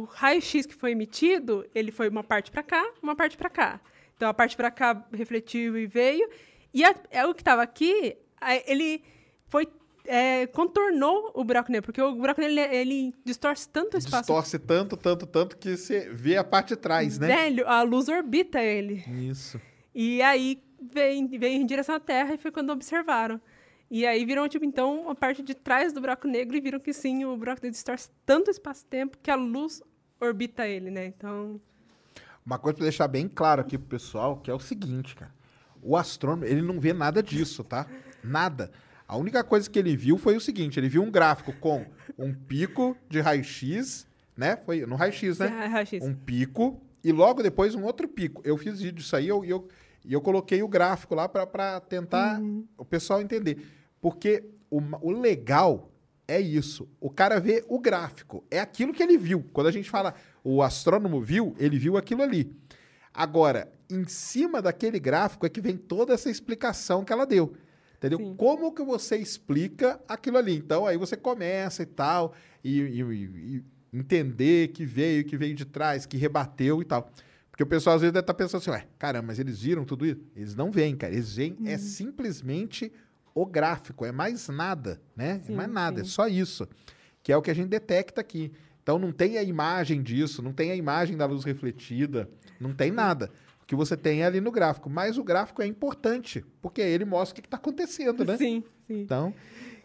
B: o raio-x que foi emitido, ele foi uma parte para cá, uma parte para cá. Então a parte para cá refletiu e veio, e a- é o que estava aqui, a- ele foi é, contornou o buraco negro, porque o buraco negro ele, ele distorce tanto o espaço
A: Distorce tanto, tanto, tanto que você vê a parte de trás, né?
B: velho, a luz orbita ele.
A: Isso.
B: E aí veio, veio em direção à Terra e foi quando observaram. E aí viram, tipo, então, a parte de trás do buraco negro e viram que sim, o buraco negro distorce tanto o espaço-tempo que a luz orbita ele, né? Então,
A: Uma coisa pra deixar bem claro aqui pro pessoal, que é o seguinte, cara. O astrônomo, ele não vê nada disso, tá? Nada. A única coisa que ele viu foi o seguinte, ele viu um gráfico com um pico de raio-x, né? Foi no raio-x, né?
B: raio-x.
A: Um pico e logo depois um outro pico. Eu fiz vídeo disso aí e eu, eu, eu coloquei o gráfico lá pra tentar o pessoal entender. Porque o, o legal é isso. O cara vê o gráfico. É aquilo que ele viu. Quando a gente fala o astrônomo viu, ele viu aquilo ali. Agora, em cima daquele gráfico é que vem toda essa explicação que ela deu. Entendeu?
B: Sim.
A: Como que você explica aquilo ali? Então, aí você começa e tal, e, e- e- entender que veio, que veio de trás, que rebateu e tal. Porque o pessoal às vezes deve estar pensando assim, ué, caramba, mas eles viram tudo isso? Eles não veem, cara. Eles veem, é
B: Uhum.
A: simplesmente o gráfico, é mais nada, né? é
B: Sim,
A: mais nada, é
B: sim.
A: só isso. Que é o que a gente detecta aqui. Então não tem a imagem disso, não tem a imagem da luz refletida, não tem nada. Que você tem é ali no gráfico. Mas o gráfico é importante, porque ele mostra o que está acontecendo, né?
B: Sim, sim.
A: Então,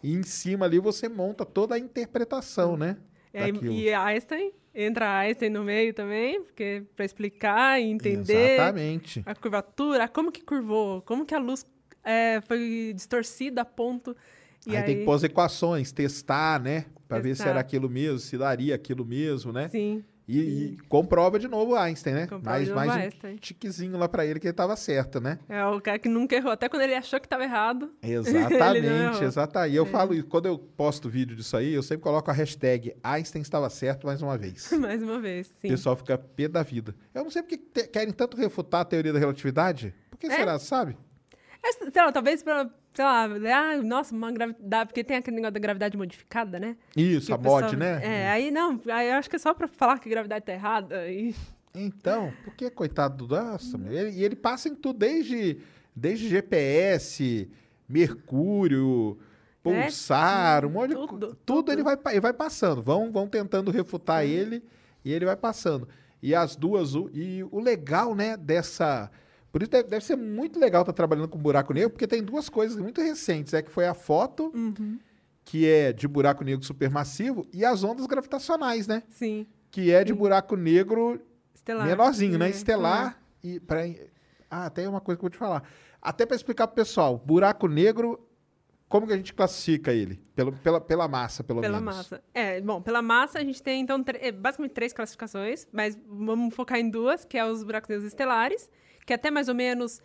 A: e em cima ali você monta toda a interpretação, né?
B: E, aí-
A: daquilo.
B: e Einstein, entra Einstein no meio também, porque para explicar e entender
A: Exatamente.
B: a curvatura, como que curvou, como que a luz é, foi distorcida a ponto. E
A: aí, tem que pôr as equações, testar, né? Para ver se era aquilo mesmo, se daria aquilo mesmo, né?
B: Sim,
A: E, e comprova de novo o Einstein, né?
B: Comprova
A: mais mais um
B: Einstein.
A: tiquezinho lá para ele que ele estava certo, né?
B: é o cara que nunca errou. Até quando ele achou que estava errado.
A: Exatamente, exatamente. E eu falo isso, quando eu posto vídeo disso aí, eu sempre coloco a hashtag Einstein estava certo mais uma vez.
B: Mais uma vez,
A: O
B: sim.
A: pessoal fica pé da vida. Eu não sei porque querem tanto refutar a teoria da relatividade. Por que
B: É?
A: será, sabe?
B: É, sei lá, talvez pra, sei lá, ah, nossa, uma gravidade, porque tem aquele negócio da gravidade modificada, né?
A: Isso,
B: Que
A: a mod, né?
B: É, aí não, aí eu acho que é só pra falar que a gravidade tá errada. E...
A: Então, por que coitado do nossa, meu? Ele- E ele passa em tudo, desde, desde GPS, Mercúrio, pulsar, um monte de
B: tudo,
A: co-
B: tudo.
A: tudo ele vai, ele vai passando. Vão, vão tentando refutar ele e ele vai passando. E as duas, e o legal, né, dessa. Por isso deve, deve ser muito legal estar trabalhando com buraco negro, porque tem duas coisas muito recentes. É que foi a foto,
B: Uhum.
A: que é de buraco negro supermassivo, e as ondas gravitacionais, né?
B: Sim.
A: Que é de buraco negro
B: Estelar.
A: menorzinho, né?
B: É,
A: Estelar. E pra... Ah, tem uma coisa que eu vou te falar. Até para explicar pro pessoal, buraco negro, como que a gente classifica ele? Pelo, pela, pela massa, pelo
B: Pela
A: menos.
B: massa. É, bom, pela massa a gente tem, então, é, basicamente três classificações, mas vamos focar em duas, que é os buracos negros estelares, que é até mais ou menos...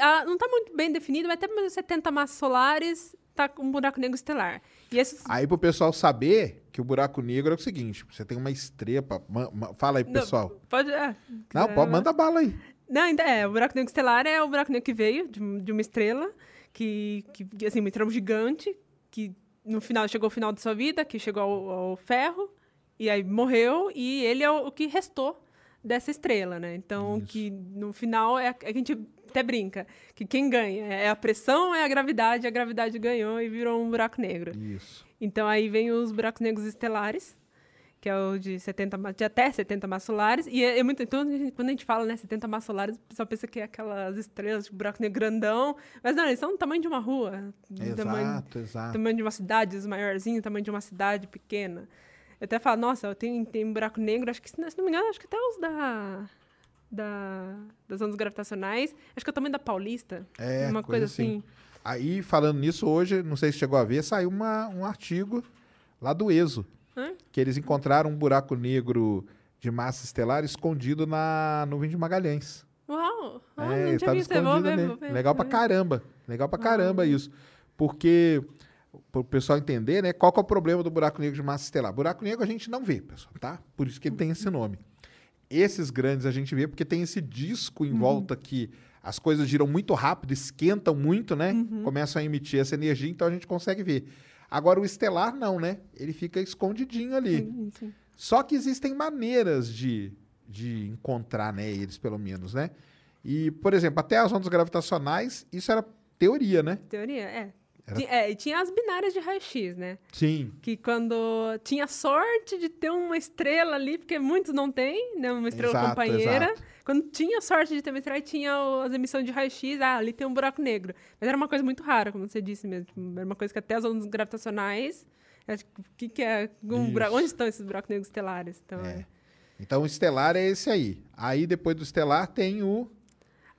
B: ah, não está muito bem definido, mas até mais ou menos 70 massas solares tá com um buraco negro estelar. E esses...
A: Aí pro pessoal saber que o buraco negro é o seguinte, você tem uma estrepa, fala aí pro
B: Não,
A: pessoal.
B: Pode... ah,
A: Não, pode, manda bala aí.
B: Não, ainda é. O buraco negro estelar é o buraco negro que veio de, de uma estrela, que, que, que, assim, uma estrela gigante, que no final chegou ao final de sua vida, que chegou ao, ao ferro, e aí morreu, e ele é o, o que restou dessa estrela, né? Então,
A: Isso.
B: que no final é, é que a gente até brinca, que quem ganha é a pressão, é a gravidade, a gravidade ganhou e virou um buraco negro.
A: Isso.
B: Então aí vem os buracos negros estelares, que é o de 70 ma- de até 70 massas solares. E é, é muito. Então, quando a gente fala, né, 70 massas solares, o pessoal pensa que é aquelas estrelas, tipo, buraco negro grandão. Mas não, eles são do tamanho de uma rua. do Tamanho,
A: Exato, exato.
B: tamanho de uma cidade, os maiorzinhos, tamanho de uma cidade pequena. Eu até falo, nossa, eu tenho, tem um buraco negro, acho que, se não me engano, acho que até os da. Da, das ondas gravitacionais. Acho que é o tamanho da Paulista.
A: É,
B: uma
A: coisa
B: coisa, assim.
A: Aí, falando nisso, hoje, não sei se chegou a ver, saiu uma, um artigo lá do ESO,
B: Hã?
A: que eles encontraram um buraco negro de massa estelar escondido na nuvem de Magalhães.
B: Uau! Ah,
A: é,
B: não tinha
A: tava
B: visto. Eu vou
A: escondido
B: ver,
A: Legal pra caramba. Legal pra
B: Ah.
A: caramba isso. Porque, para o pessoal entender, né, qual é o problema do buraco negro de massa estelar? Buraco negro a gente não vê, pessoal, tá? Por isso que ele tem esse nome. Esses grandes a gente vê porque tem esse disco em
B: Uhum.
A: volta que as coisas giram muito rápido, esquentam muito, né?
B: Uhum.
A: Começam a emitir essa energia, então a gente consegue ver. Agora o estelar não, né? Ele fica escondidinho ali.
B: Sim, sim.
A: Só que existem maneiras de, de encontrar né, eles, pelo menos, né? E, por exemplo, até as ondas gravitacionais, isso era teoria, né?
B: Teoria, é.
A: Era-
B: É, e tinha as binárias de raio-x, né?
A: Sim.
B: Que quando tinha sorte de ter uma estrela ali, porque muitos não têm, né? Uma estrela
A: Exato,
B: companheira.
A: exato.
B: Quando tinha sorte de ter uma estrela, tinha as emissões de raio-x, ah, ali tem um buraco negro. Mas era uma coisa muito rara, como você disse mesmo. Tipo, Era uma coisa que até as ondas gravitacionais. tipo, que, que é? um bura-. Onde estão esses buracos negros estelares? Então,
A: É.
B: é.
A: Então o estelar é esse aí. Aí depois do estelar tem o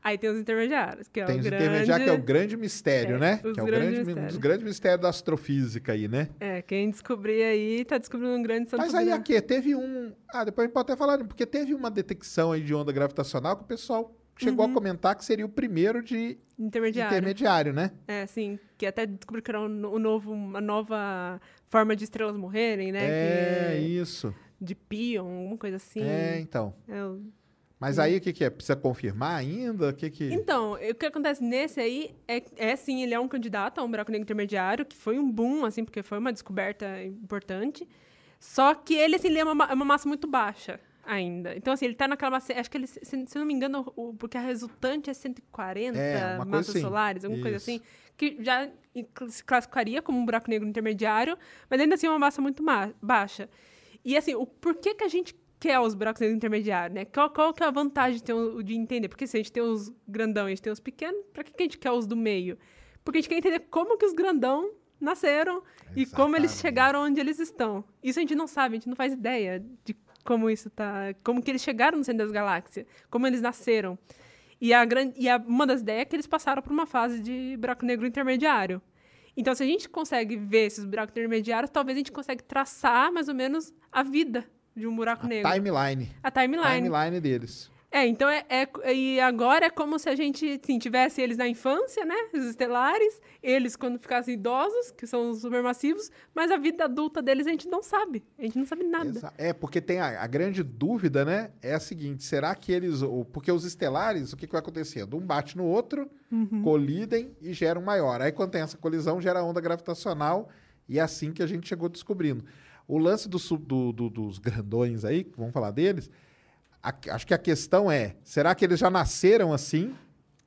B: Aí tem os intermediários, que é
A: tem
B: o
A: os
B: grande.
A: intermediários, que é o grande mistério,
B: É,
A: né?
B: os
A: Que é o grande, um dos grandes mistérios da astrofísica aí, né?
B: É, quem descobrir aí tá descobrindo um grande santo
A: Mas aí aqui, teve um. Ah, depois a gente pode até falar, porque teve uma detecção aí de onda gravitacional que o pessoal chegou a comentar que seria o primeiro de
B: Intermediário.
A: intermediário, né?
B: É, sim. Que até descobriu que era um, um novo, uma nova forma de estrelas morrerem, né?
A: É,
B: que
A: isso.
B: De pion, alguma coisa assim.
A: É, então.
B: É o-
A: Mas aí o que, que é? Precisa confirmar ainda? O que que.
B: Então, o que acontece nesse aí é, é sim, ele é um candidato a um buraco negro intermediário, que foi um boom, assim, porque foi uma descoberta importante. Só que ele, assim, ele é uma, ma- é uma massa muito baixa ainda. Então, assim, ele tá naquela massa. Acho que ele, se, se eu não me engano, o, porque a resultante é 140
A: É, coisa
B: massas
A: assim.
B: solares, alguma coisa
A: Isso.
B: assim, que já se classificaria como um buraco negro intermediário, mas ainda assim é uma massa muito ma- baixa. E assim, o por que, que a gente quer os buracos intermediários, né? Qual, qual que é a vantagem de, ter o- de entender? Porque se a gente tem os grandão e a gente tem os pequenos, pra que, que a gente quer os do meio? Porque a gente quer entender como que os grandão nasceram e como eles
A: Exatamente.
B: chegaram onde eles estão. Isso a gente não sabe, a gente não faz ideia de como isso tá, como que eles chegaram no centro das galáxias, como eles nasceram. E a grande e a, uma das ideias é que eles passaram por uma fase de buraco negro intermediário. Então, se a gente consegue ver esses buracos intermediários, talvez a gente consiga traçar mais ou menos a vida de um buraco
A: A
B: negro.
A: timeline.
B: A timeline.
A: Timeline deles.
B: É, então é, é- E agora é como se a gente assim, tivesse eles na infância, né? Os estelares, eles quando ficassem idosos, que são os supermassivos, mas a vida adulta deles a gente não sabe. A gente não sabe nada.
A: Exa- É, porque tem a, a grande dúvida, né? É a seguinte: será que eles. Porque os estelares, o que, que vai acontecendo? Um bate no outro,
B: Uhum.
A: colidem e geram maior. Aí quando tem essa colisão, gera onda gravitacional e é assim que a gente chegou descobrindo. O lance do do- do- dos grandões aí, vamos falar deles. a- acho que a questão é: será que eles já nasceram assim?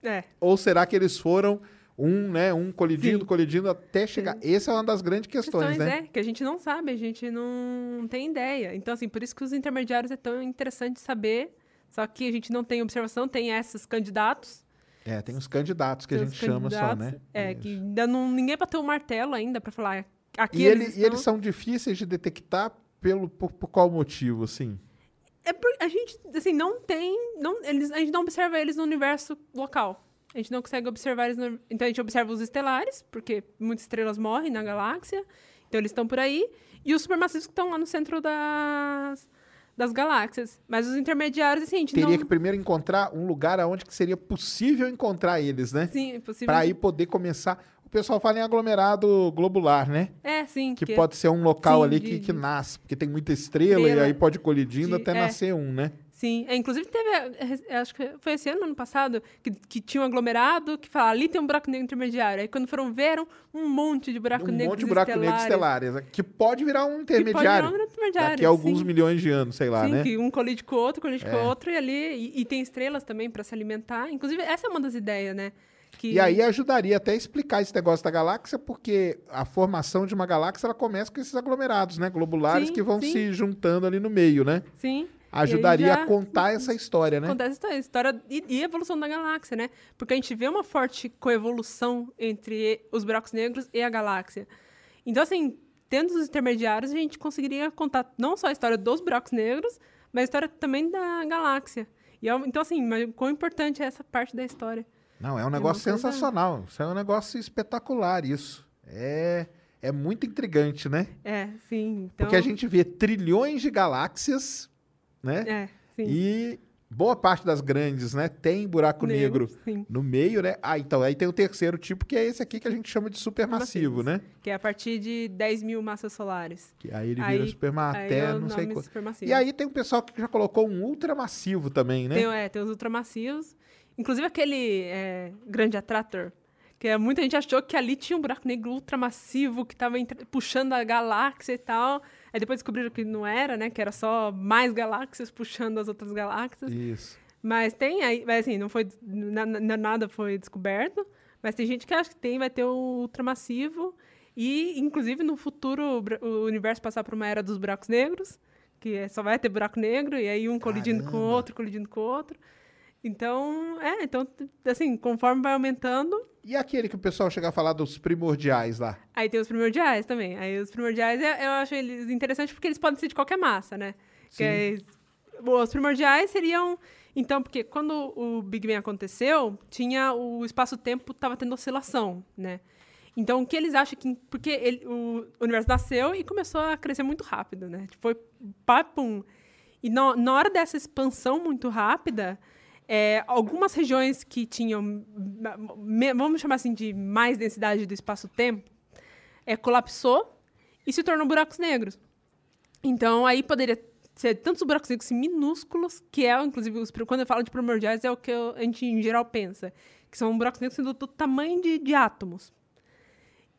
B: É.
A: Ou será que eles foram um, né, um colidindo,
B: Sim.
A: colidindo até chegar. Essa é uma das grandes questões,
B: questões,
A: né?
B: é, que a gente não sabe, a gente não tem ideia. Então, assim, por isso que os intermediários é tão interessante saber. Só que a gente não tem observação, tem esses candidatos.
A: É, tem os candidatos que a
B: tem
A: gente
B: os
A: chama só, né?
B: É, que ainda não, ninguém bateu o martelo ainda pra falar. Aqui
A: E,
B: eles,
A: ele- e
B: estão...
A: eles são difíceis de detectar pelo, por, por qual motivo, assim?
B: É por, a gente, assim, não tem. Não, eles, a gente não observa eles no universo local. A gente não consegue observar eles. No, então a gente observa os estelares, porque muitas estrelas morrem na galáxia. Então eles estão por aí. E os supermassivos que estão lá no centro das, das galáxias. Mas os intermediários, assim, a gente
A: Teria
B: não.
A: que primeiro encontrar um lugar onde que seria possível encontrar eles, né?
B: Sim, é possível.
A: Para aí poder começar. O pessoal fala em aglomerado globular, né?
B: É, sim.
A: Que pode ser um local
B: sim,
A: ali
B: de-
A: que, que nasce, porque tem muita estrela, e
B: Estrela,
A: aí pode colidindo
B: de-
A: até
B: é.
A: nascer um, né?
B: Sim, é, inclusive teve, eh, acho que foi esse ano, ano passado, que, que tinha um aglomerado que fala, ali tem um buraco negro intermediário. Aí quando foram ver, um monte de buraco
A: um
B: negro
A: monte de buraco negro estelares, né? que pode virar um
B: Que pode
A: intermediário.
B: virar um intermediário,
A: daqui a alguns
B: sim.
A: milhões de anos, sei lá,
B: Sim,
A: né?
B: que um colide com o outro, colide com
A: É.
B: o outro, e ali. E, e tem estrelas também para se alimentar. Inclusive, essa é uma das ideias, né? Que,
A: E aí ajudaria até a explicar esse negócio da galáxia, porque a formação de uma galáxia ela começa com esses aglomerados, né? Globulares
B: Sim,
A: que vão
B: sim.
A: se juntando ali no meio, né?
B: Sim.
A: Ajudaria
B: já-
A: a contar essa história, né?
B: Acontece essa história e, e a evolução da galáxia, né? Porque a gente vê uma forte coevolução entre os buracos negros e a galáxia. Então, assim, tendo os intermediários, a gente conseguiria contar não só a história dos buracos negros, mas a história também da galáxia. E então, assim, mas quão importante é essa parte da história.
A: Não, é um negócio
B: coisa-
A: sensacional. Isso é um negócio espetacular, isso. É, é muito intrigante, né?
B: É, sim. Então,
A: Porque a gente vê trilhões de galáxias, né?
B: É, sim.
A: E boa parte das grandes, né? Tem buraco negro,
B: Sim.
A: no meio, né? Ah, então aí tem o terceiro tipo, que é esse aqui que a gente chama de supermassivo, né?
B: Que é a partir de 10 mil massas solares.
A: Que aí ele
B: Aí-
A: vira superma
B: Aí
A: até
B: é
A: não sei quanto.
B: supermassivo.
A: E aí tem um pessoal que já colocou um ultramassivo também, né?
B: Tem, é, tem os ultramassivos. Inclusive aquele é, grande atrator, que é, muita gente achou que ali tinha um buraco negro ultramassivo que estava puxando a galáxia e tal. Aí depois descobriram que não era, né? Que era só mais galáxias puxando as outras galáxias.
A: Isso.
B: Mas tem aí, mas assim, não foi na- na- nada foi descoberto, mas tem gente que acha que tem, vai ter o ultramassivo e inclusive no futuro o universo passar por uma era dos buracos negros, que é- só vai ter buraco negro e aí um colidindo com o
A: Caramba.
B: outro, colidindo com o outro. Então, é, então assim, conforme vai aumentando,
A: E aquele que o pessoal chega a falar dos primordiais lá?
B: aí tem os primordiais também. Aí os primordiais eu, eu acho eles interessantes porque eles podem ser de qualquer massa, né? Que é- os primordiais seriam. Então, porque quando o Big Bang aconteceu, tinha o espaço-tempo estava tendo oscilação, né? Então, o que eles acham que. Porque ele- o universo nasceu e começou a crescer muito rápido, né? Tipo, foi papum. E no- na hora dessa expansão muito rápida, é, algumas regiões que tinham, vamos chamar assim, de mais densidade do espaço-tempo, é, colapsou e se tornou buracos negros. Então, aí poderia ser tantos buracos negros minúsculos, que é, inclusive, os, quando eu falo de primordiais, é o que eu- a gente, em geral, pensa. Que são buracos negros sendo do tamanho de, de átomos.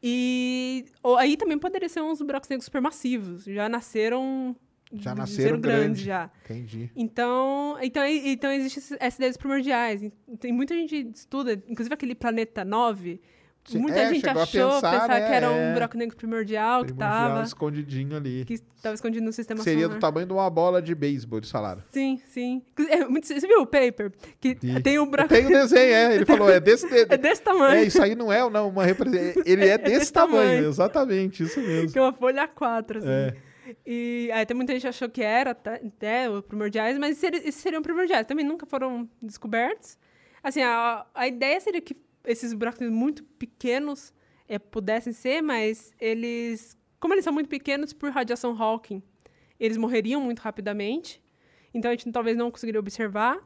B: E ou, aí também poderia ser uns buracos negros supermassivos. Já nasceram...
A: Já nasceram
B: grandes,
A: grande.
B: já.
A: Entendi.
B: Então, então, então existe esse- essa ideia dos primordiais. Tem muita gente que estuda, inclusive aquele planeta 9.
A: Sim,
B: muita
A: é,
B: gente achou
A: pensar, né,
B: que era
A: é.
B: um buraco negro primordial, que
A: Primordial
B: estava
A: escondidinho ali.
B: que estava escondido no sistema
A: Seria
B: solar.
A: do tamanho de uma bola de beisebol, eles falaram.
B: Sim, sim. É, você viu o paper? Que
A: Vi.
B: tem o buraco.
A: Tem o desenho, é. Ele falou, é desse.
B: É desse tamanho.
A: É, isso aí não é não, uma representação. Ele é desse,
B: desse
A: tamanho,
B: tamanho.
A: exatamente, isso mesmo.
B: Que é uma folha A4, assim.
A: É.
B: E tem muita gente achou que era até, até os primordiais, mas esses seriam primordiais. Também nunca foram descobertos. Assim, a, a ideia seria que esses buracos muito pequenos eh, pudessem ser, mas eles... Como eles são muito pequenos por radiação Hawking, eles morreriam muito rapidamente. Então a gente talvez não conseguiria observar.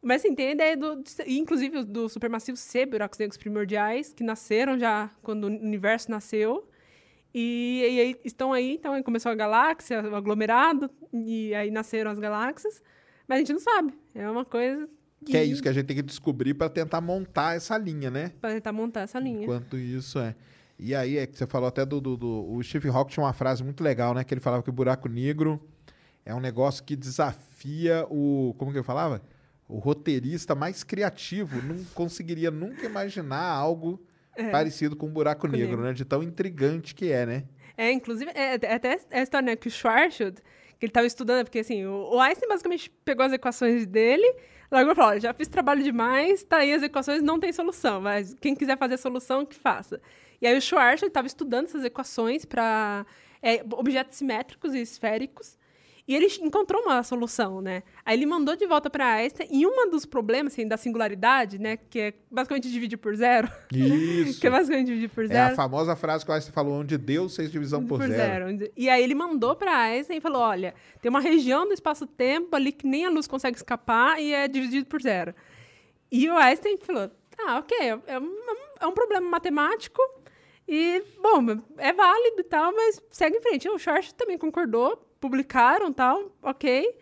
B: Mas assim, tem a ideia do, inclusive do supermassivo ser buracos negros primordiais, que nasceram já quando o universo nasceu. E, e aí estão aí, então aí começou a galáxia, o aglomerado, e aí nasceram as galáxias. Mas a gente não sabe. É uma coisa
A: Que é isso que a gente tem que descobrir para tentar montar essa linha, né?
B: Para tentar montar essa linha.
A: Enquanto isso é. E aí é que você falou até do, do, do- O Steve Hawking tinha uma frase muito legal, né? Que ele falava que o buraco negro é um negócio que desafia o. Como que ele falava? o roteirista mais criativo não conseguiria nunca imaginar algo parecido com um buraco negro,
B: negro.
A: né? De tão intrigante que é, né?
B: É, inclusive, é, é até a história né, que o Schwarzschild, que ele estava estudando, porque assim, o, o Einstein basicamente pegou as equações dele, largou e falou, olha, já fiz trabalho demais, tá aí as equações, não tem solução, mas quem quiser fazer a solução, que faça. E aí o Schwarzschild estava estudando essas equações para objetos simétricos e esféricos, e ele encontrou uma solução, né? Aí ele mandou de volta para Einstein, e um dos problemas, assim, da singularidade, né, que é basicamente dividir por zero,
A: Isso.
B: que é basicamente dividir por
A: É
B: zero,
A: a famosa frase que o Einstein falou, onde Deus fez divisão por, zero.
B: onde- E aí ele mandou para Einstein e falou: olha, tem uma região do espaço-tempo ali que nem a luz consegue escapar e é dividido por zero. E o Einstein falou: ah, ok, é é um, é um problema matemático e, bom, é válido e tal, mas segue em frente. O Schwarzschild também concordou, publicaram tal, ok.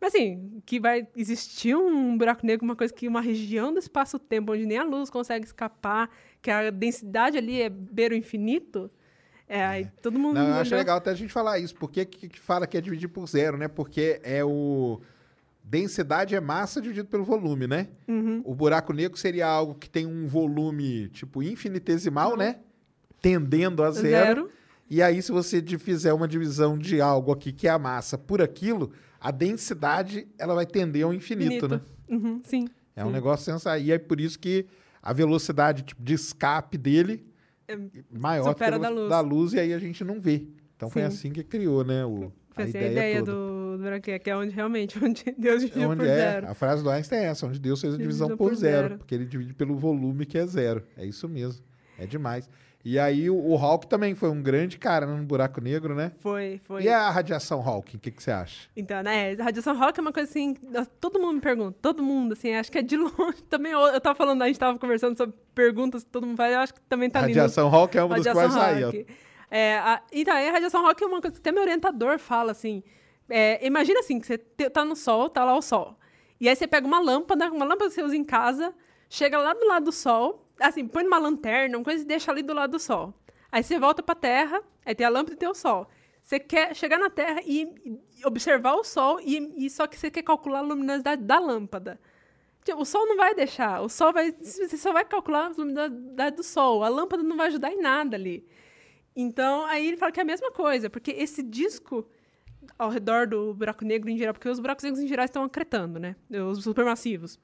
B: Mas assim, que vai existir um buraco negro, uma coisa que uma região do espaço-tempo onde nem a luz consegue escapar, que a densidade ali é beira o infinito. É, aí todo mundo.
A: Não, eu acho legal até a gente falar isso. Por que, que fala que é dividir por zero, né? Porque é o. Densidade é massa dividido pelo volume, né?
B: Uhum.
A: O buraco negro seria algo que tem um volume, tipo, infinitesimal, né? Tendendo a zero.
B: Zero.
A: E aí, se você fizer uma divisão de algo aqui que é a massa por aquilo, a densidade ela vai tender ao infinito, né?
B: Uhum, sim.
A: É um
B: sim.
A: negócio sensacional. E é por isso que a velocidade tipo, de escape dele é maior do que a
B: da luz.
A: da luz e aí a gente não vê. Então foi
B: Sim.
A: assim que criou, né? O,
B: Foi
A: a
B: assim,
A: ideia,
B: a ideia
A: toda.
B: do, do buraco que é onde realmente, onde Deus
A: É
B: dividiu
A: onde
B: por
A: é,
B: zero.
A: a frase do Einstein é essa, onde Deus fez a divisão por,
B: por
A: zero,
B: zero.
A: porque ele divide pelo volume que é zero. É isso mesmo. É demais. E aí o, o Hawking também foi um grande cara no buraco negro, né?
B: Foi, foi.
A: E a radiação Hawking, o que, que você acha?
B: Então, né, a radiação rock é uma coisa assim, todo mundo me pergunta, todo mundo, assim, acho que é de longe. Também, eu, tava falando, a gente tava conversando sobre perguntas que todo mundo faz, eu acho que também tá lindo.
A: radiação Hawking é uma
B: Radiação
A: sair. ó.
B: rock. É, a, então, a radiação rock é uma coisa que até meu orientador fala, assim, é, imagina assim, que você te- tá no sol, tá lá o sol, e aí você pega uma lâmpada, uma lâmpada que você usa em casa, chega lá do lado do sol, assim, põe numa lanterna, uma coisa e deixa ali do lado do sol. Aí você volta pra terra, aí tem a lâmpada e tem o sol. Você quer chegar na terra e, e observar o sol, e, e só que você quer calcular a luminosidade da lâmpada. Tipo, o sol não vai deixar. O sol vai. Você só vai calcular a luminosidade do sol. A lâmpada não vai ajudar em nada ali. Então, aí ele fala que é a mesma coisa, porque esse disco ao redor do buraco negro em geral, porque os buracos negros em geral estão acretando, né? Os supermassivos.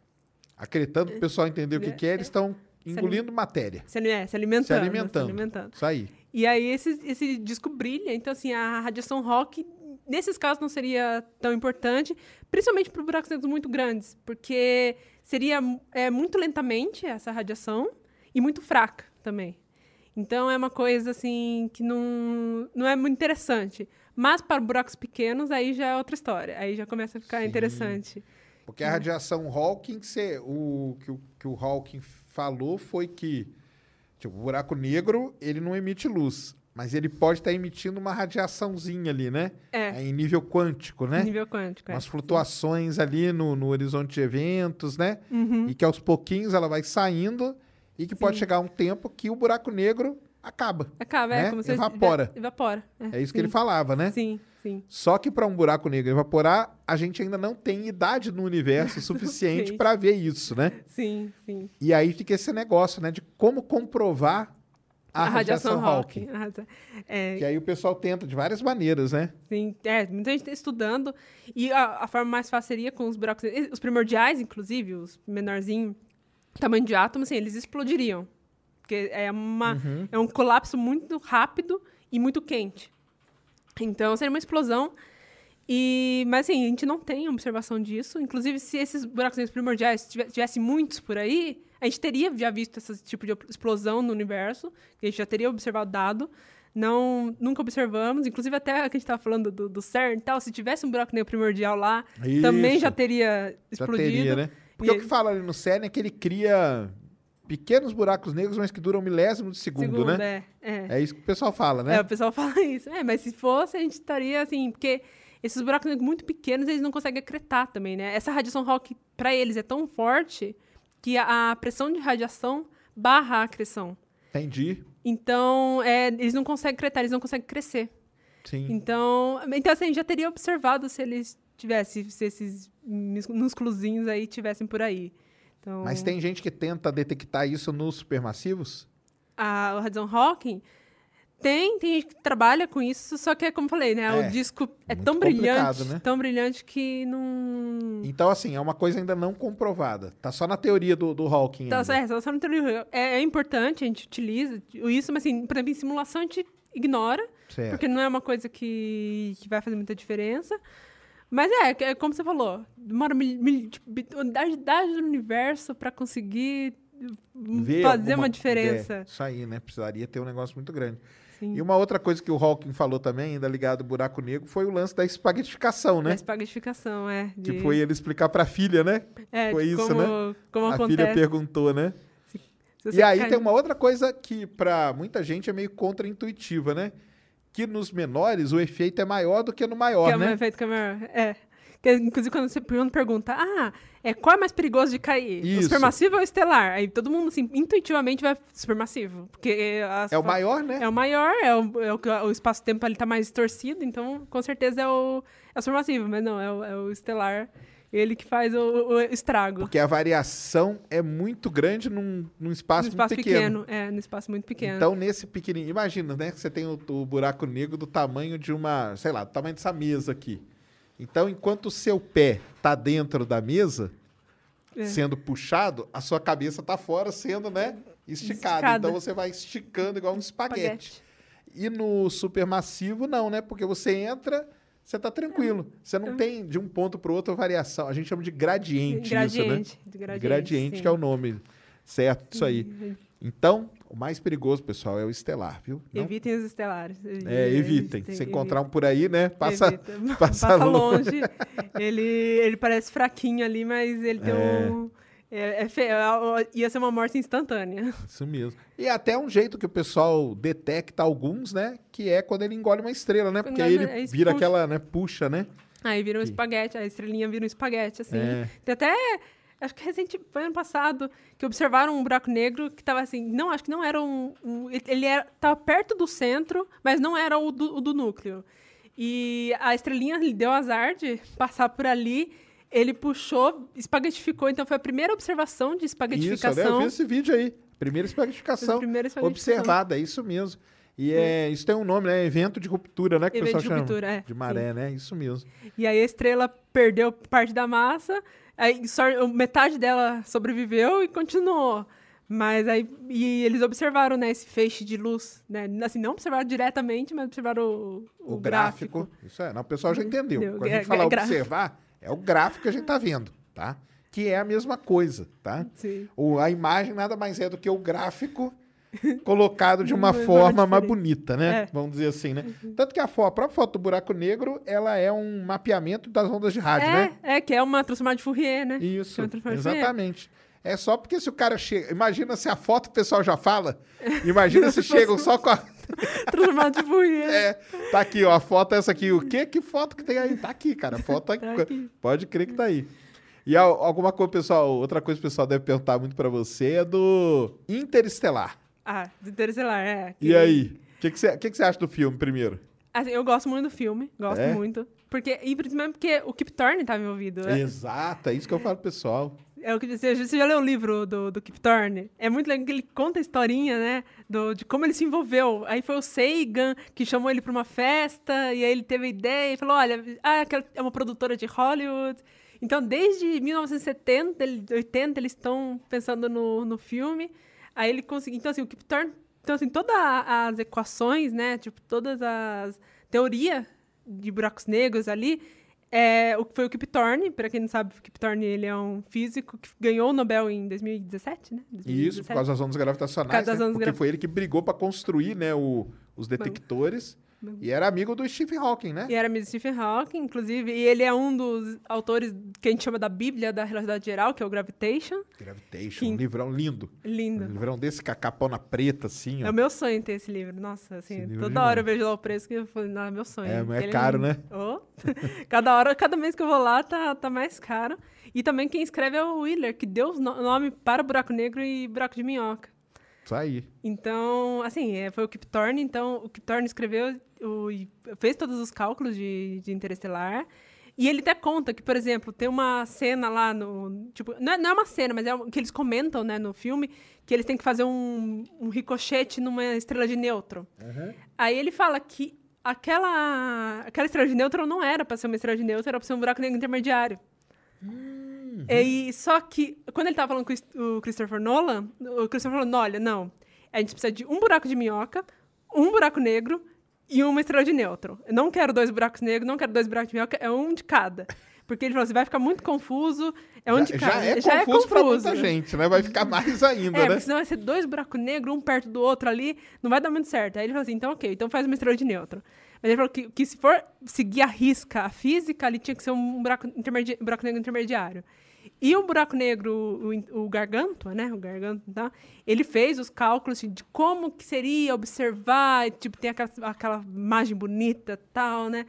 A: Acreditando pro pessoal entender o que, que é, eles estão engolindo matéria.
B: Se, é, se alimentando.
A: Se alimentando.
B: Se alimentando.
A: Isso aí.
B: E aí esse, esse disco brilha, então assim, a radiação rock, nesses casos não seria tão importante, principalmente para buracos negros muito grandes, porque seria é, muito lentamente essa radiação e muito fraca também. Então é uma coisa assim que não, não é muito interessante. Mas para buracos pequenos, aí já é outra história. Aí já começa a ficar
A: Sim.
B: interessante.
A: Porque a radiação Hawking, o, que, o que o Hawking falou foi que tipo, o buraco negro ele não emite luz, mas ele pode estar emitindo uma radiaçãozinha ali, né?
B: É,
A: em nível quântico, né?
B: nível quântico. é.
A: Umas flutuações ali no, no horizonte de eventos, né?
B: Uhum.
A: E que aos pouquinhos ela vai saindo e que pode
B: Sim.
A: chegar um tempo que o buraco negro acaba.
B: Acaba,
A: né?
B: é como se
A: Evapora.
B: Evapora.
A: É isso que
B: sim.
A: ele falava, né?
B: Sim, sim.
A: Só que para um buraco negro evaporar, a gente ainda não tem idade no universo suficiente para ver isso, né?
B: Sim, sim.
A: E aí fica esse negócio, né, de como comprovar a, radiação, Hawking.
B: a radia- É,
A: Que aí o pessoal tenta de várias maneiras, né?
B: sim, é, muita gente está estudando. E a, a forma mais fácil seria com os buracos. Os primordiais, inclusive, os menorzinhos, tamanho de átomo, assim, eles explodiriam. Porque é, uma,
A: Uhum.
B: é um colapso muito rápido e muito quente. Então, seria uma explosão. E, mas assim, a gente não tem observação disso. Inclusive, se esses buracos negros primordiais tive- tivesse muitos por aí, a gente teria já visto esse tipo de explosão no universo, a gente já teria observado dado. Não, nunca observamos. Inclusive, até que a gente estava falando do, do CERN e tal, se tivesse um buraco negro primordial lá, também
A: Isso,
B: já teria
A: já
B: explodido.
A: teria, né? Porque
B: E-
A: o que fala ali no CERN é que ele cria pequenos buracos negros, mas que duram milésimo de segundo,
B: Segundo,
A: né?
B: é, é.
A: É isso que o pessoal fala, né?
B: É, o pessoal fala isso. É, mas se fosse, a gente estaria assim, porque esses buracos negros muito pequenos, eles não conseguem acretar também, né? Essa radiação Hawking, para eles, é tão forte que a, a pressão de radiação barra a acreção.
A: Entendi.
B: Então, é, eles não conseguem acretar, eles não conseguem crescer.
A: Sim.
B: Então, então assim, a gente já teria observado se eles tivessem, se esses minúsculozinhos aí tivessem por aí. Então,
A: Mas tem gente que tenta detectar isso nos supermassivos?
B: a, o Hudson Hawking tem, tem gente que trabalha com isso, só que é como eu falei, né?
A: É,
B: o disco é tão brilhante,
A: né?
B: tão brilhante que não.
A: Então, assim, é uma coisa ainda não comprovada. Tá só na teoria do, do Hawking.
B: Tá,
A: ainda.
B: é, só- no teoria. é, é importante, a gente utiliza isso, mas assim, por exemplo, em simulação a gente ignora,
A: Certo.
B: porque não é uma coisa que, que vai fazer muita diferença. Mas é, é como você falou, demora mil, mil, tipo, do universo para conseguir
A: Ver
B: fazer
A: alguma-
B: uma diferença.
A: É, isso aí, né? Precisaria ter um negócio muito grande.
B: Sim.
A: E uma outra coisa que o Hawking falou também, ainda ligado ao buraco negro, foi o lance da espaguetificação, né?
B: Da espaguetificação, é. de-
A: Que foi ele explicar pra filha, né?
B: é,
A: foi isso,
B: como,
A: né?
B: Como
A: a
B: acontece.
A: filha perguntou, né?
B: se
A: E
B: você
A: aí
B: cai-
A: tem uma outra coisa que pra muita gente é meio contraintuitiva, né? Que nos menores o efeito é maior do que no maior,
B: Que é um
A: né?
B: efeito que é maior. É. Que, inclusive, quando você pergunta, ah, é, qual é mais perigoso de cair?
A: Isso.
B: O supermassivo ou o estelar? Aí todo mundo, assim, intuitivamente vai supermassivo. Porque as
A: É o maior, né?
B: É o maior, é o, é o, o espaço-tempo ali tá mais distorcido, então com certeza é o, é o supermassivo, mas não, é o, é o estelar. Ele que faz o, o estrago.
A: Porque a variação é muito grande num, num espaço,
B: no espaço
A: muito pequeno.
B: pequeno. É, no espaço muito pequeno.
A: Então, nesse pequenininho, imagina, né? Que você tem o, o buraco negro do tamanho de uma, sei lá, do tamanho dessa mesa aqui. Então, enquanto o seu pé tá dentro da mesa,
B: É.
A: sendo puxado, a sua cabeça tá fora, sendo, né? Esticada.
B: Esticada.
A: Então, você vai esticando igual um espaguete.
B: Espaguete.
A: E no supermassivo, não, né? Porque você entra, você tá tranquilo. Você
B: É.
A: não tem de um ponto para outro variação. A gente chama de gradiente,
B: gradiente.
A: isso, né?
B: de
A: Gradiente,
B: gradiente, sim.
A: que é o nome certo disso aí.
B: Uhum.
A: Então, o mais perigoso, pessoal, é o estelar, viu? Não-
B: Evitem os estelares.
A: É, evitem. Se encontrar um por aí, né? Passa, passa
B: Passa
A: longe.
B: ele, ele parece fraquinho ali, mas ele tem
A: É.
B: um. É, é feio. É, Ia ser uma morte instantânea.
A: Isso mesmo. E até um jeito que o pessoal detecta alguns, né? Que é quando ele engole uma estrela, né? Porque aí ele
B: aí
A: vira aquela, né? Puxa, né?
B: Aí vira um
A: Que-
B: espaguete, a estrelinha vira um espaguete, assim.
A: É.
B: Tem até. Acho que recente, foi ano passado, que observaram um buraco negro que tava assim. Não, acho que não era um. um- ele era, tava perto do centro, mas não era o do, o do núcleo. E a estrelinha lhe deu azar de passar por ali. Ele puxou, espaguetificou. Então foi a primeira observação de
A: Isso, né? Eu
B: espaguetificação.
A: vi esse vídeo aí. Primeira espaguetificação
B: Primeira espaguetificação.
A: observada, é isso mesmo. E é, isso tem um nome, né? Evento de ruptura, né? Que o
B: Evento
A: pessoal
B: de
A: chama.
B: ruptura, é.
A: De maré, né? Isso mesmo.
B: E aí a estrela perdeu parte da massa, aí só, metade dela sobreviveu e continuou. Mas aí e eles observaram, né, esse feixe de luz, né? Assim, não observaram diretamente, mas observaram o,
A: O,
B: o
A: gráfico. Isso é. Não, o pessoal já entendeu.
B: Deu,
A: Quando a
B: é-
A: gente
B: é gra-
A: observar, é o gráfico que a gente tá vendo, tá? Que é a mesma coisa, tá?
B: Sim.
A: O, a imagem nada mais é do que o gráfico colocado de uma forma mais bonita, né?
B: É.
A: Vamos dizer assim, né? Tanto que a, fo- a própria foto do buraco negro, ela é um mapeamento das ondas de rádio, né?
B: É, é, que é uma transformada de Fourier, né?
A: Isso,
B: é
A: exatamente. É só porque se o cara chega... Imagina se a foto o pessoal já fala. Imagina se chegam só com a...
B: Transformada de Fourier.
A: É, tá aqui, ó, a foto é essa aqui. O quê? Que foto que tem aí? Tá aqui, cara. Foto tá
B: Tá
A: aqui. Pode crer que tá aí. E al- alguma coisa, pessoal, outra coisa que o pessoal deve perguntar muito pra você é do Interestelar.
B: Ah, do Interestelar, é.
A: E
B: que-
A: aí? O que, que, você, que, que você acha do filme, primeiro?
B: Assim, eu gosto muito do filme, gosto
A: É?
B: muito. Porque, e principalmente porque o Kip Thorne estava envolvido. É,
A: Exato, é isso que eu falo pro pessoal.
B: É o que você, já leu o livro do, do Kip Thorne? É muito legal que ele conta a historinha, né? Do, de como ele se envolveu. Aí foi o Sagan que chamou ele para uma festa, e aí ele teve a ideia e falou: olha, ah, é uma produtora de Hollywood. Então, desde 1970, ele- 80, eles estão pensando no, no filme. Aí ele conseguiu. Então, assim, o Kip Thorne. Então, assim, todas as equações, né? Tipo, todas as. Teoria de buracos negros ali. É, o, foi o Kip Thorne, para quem não sabe, o Kip Thorne ele é um físico que ganhou o Nobel em 2017, né?
A: E isso por causa das ondas gravitacionais,
B: Por das
A: né?
B: ondas
A: porque
B: gra-
A: foi ele que brigou pra construir né, o- os detectores. E era amigo do Stephen Hawking, né?
B: E era amigo de Stephen Hawking, inclusive, e ele é um dos autores que a gente chama da Bíblia da Relatividade Geral, que é o Gravitation.
A: Gravitation,
B: Sim.
A: um livrão lindo. Um
B: Lindo.
A: livrão desse com a capona preta, assim,
B: É
A: ó.
B: o meu sonho ter esse livro. Nossa, assim,
A: livro é
B: toda hora eu vejo lá o preço que eu falo, não, é meu sonho.
A: É, mas é caro, né?
B: Oh. cada hora, cada mês que eu vou lá, tá, tá mais caro. E também quem escreve é o Wheeler, que deu o no- nome para Buraco Negro e Buraco de Minhoca.
A: Aí.
B: Então, assim, é, foi o Kip Thorne. Então, o Kip Thorne escreveu, o, e fez todos os cálculos de, de Interestelar. E ele até conta que, por exemplo, tem uma cena lá no. Tipo, não é, não é uma cena, mas é o que eles comentam, né, no filme, que eles têm que fazer um, um ricochete numa estrela de nêutron. Aí ele fala que aquela, aquela estrela de nêutron não era para ser uma estrela de nêutron, era para ser um buraco negro intermediário. E, só que, quando ele tava falando com o Chris- o Christopher Nolan, o Christopher falou, olha, não, a gente precisa de um buraco de minhoca, um buraco negro e uma estrela de nêutron. Eu não quero dois buracos negros, não quero dois buracos de minhoca, é um de cada. Porque ele falou assim, vai ficar muito confuso, é um
A: já,
B: de
A: já
B: cada.
A: é confuso pra muita gente, né? Vai ficar mais ainda,
B: É,
A: né?
B: porque senão vai ser dois buracos negros, um perto do outro ali, não vai dar muito certo. Aí ele falou assim, então ok, então faz uma estrela de nêutron. Mas ele falou que, que se for seguir a risca, a física, ali tinha que ser um buraco, intermedi buraco negro intermediário. E o buraco negro, o, o Gargantua, né? O Gargantua, tá? ele fez os cálculos de como que seria observar, tipo, tem aquela, aquela imagem bonita tal, né?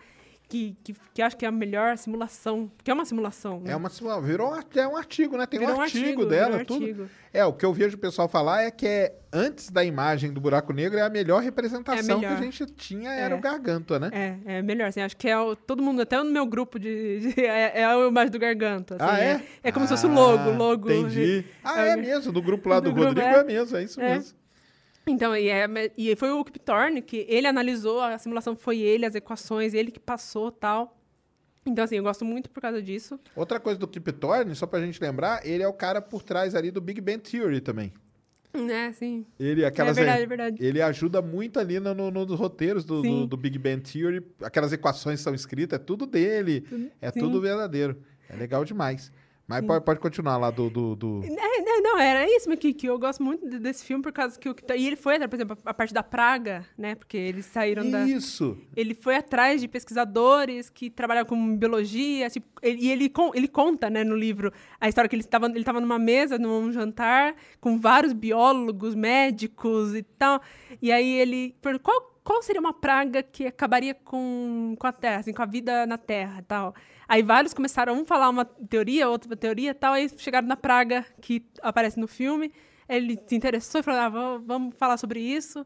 B: Que, que, que acho que é a melhor simulação, que é uma simulação, né?
A: É uma simulação. Virou um, ar- é um artigo, né? Tem um
B: um
A: artigo,
B: artigo,
A: dela,
B: um
A: tudo.
B: artigo.
A: É, o que eu vejo o pessoal falar é que é antes da imagem do buraco negro é a melhor representação
B: É melhor.
A: que a gente tinha era
B: É.
A: o Gargantua, né?
B: É, é melhor, assim, acho que é o, todo mundo, até no meu grupo de, de- é, é a imagem do Garganta, assim,
A: ah, é?
B: é, como se fosse o
A: Ah,
B: logo, o logo.
A: Entendi. Ah, é,
B: é-
A: mesmo, do grupo lá do,
B: do
A: Rodrigo
B: é.
A: é. mesmo, é isso
B: É.
A: mesmo.
B: Então, e, é, e foi o Kip Thorne que ele analisou, a simulação foi ele, as equações, ele que passou tal. Então, assim, eu gosto muito por causa disso.
A: Outra coisa do Kip Thorne, só pra gente lembrar, ele é o cara por trás ali do Big Bang Theory também.
B: Né, sim.
A: Ele, aquelas,
B: é verdade, é verdade.
A: Ele ajuda muito ali no, no- nos roteiros do, do, do Big Bang Theory. Aquelas equações são escritas, é tudo dele. É
B: Sim.
A: tudo verdadeiro. É legal demais. Mas pode, pode continuar lá do. do, do-
B: É, não, era isso que, que eu gosto muito de- desse filme, por causa que o E ele foi, por exemplo, a parte da praga, né? Porque eles saíram da.
A: Isso!
B: Ele foi atrás de pesquisadores que trabalham com biologia, tipo, ele- e ele, ele conta, né, no livro, a história que ele estava ele numa mesa, num jantar, com vários biólogos, médicos e tal, e aí ele perguntou qual, qual seria uma praga que acabaria com, com a Terra, assim, com a vida na Terra e tal. Aí vários começaram, um falar uma teoria, outra teoria tal, aí chegaram na praga que aparece no filme, ele se interessou e falou, ah, vamos- vamos falar sobre isso.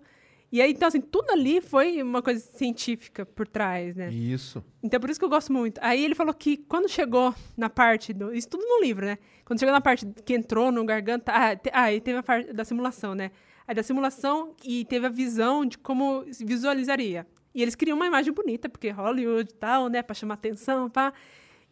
B: E aí, então, assim, tudo ali foi uma coisa científica por trás, né?
A: Isso.
B: Então, por isso que eu gosto muito. Aí ele falou que quando chegou na parte do. Isso tudo no livro, né? Quando chegou na parte que entrou no garganta. Ah, te, ah e teve a parte da simulação, né? Aí da simulação e teve a visão de como se visualizaria. E eles queriam uma imagem bonita, porque Hollywood e tal, né? Pra chamar atenção, pá.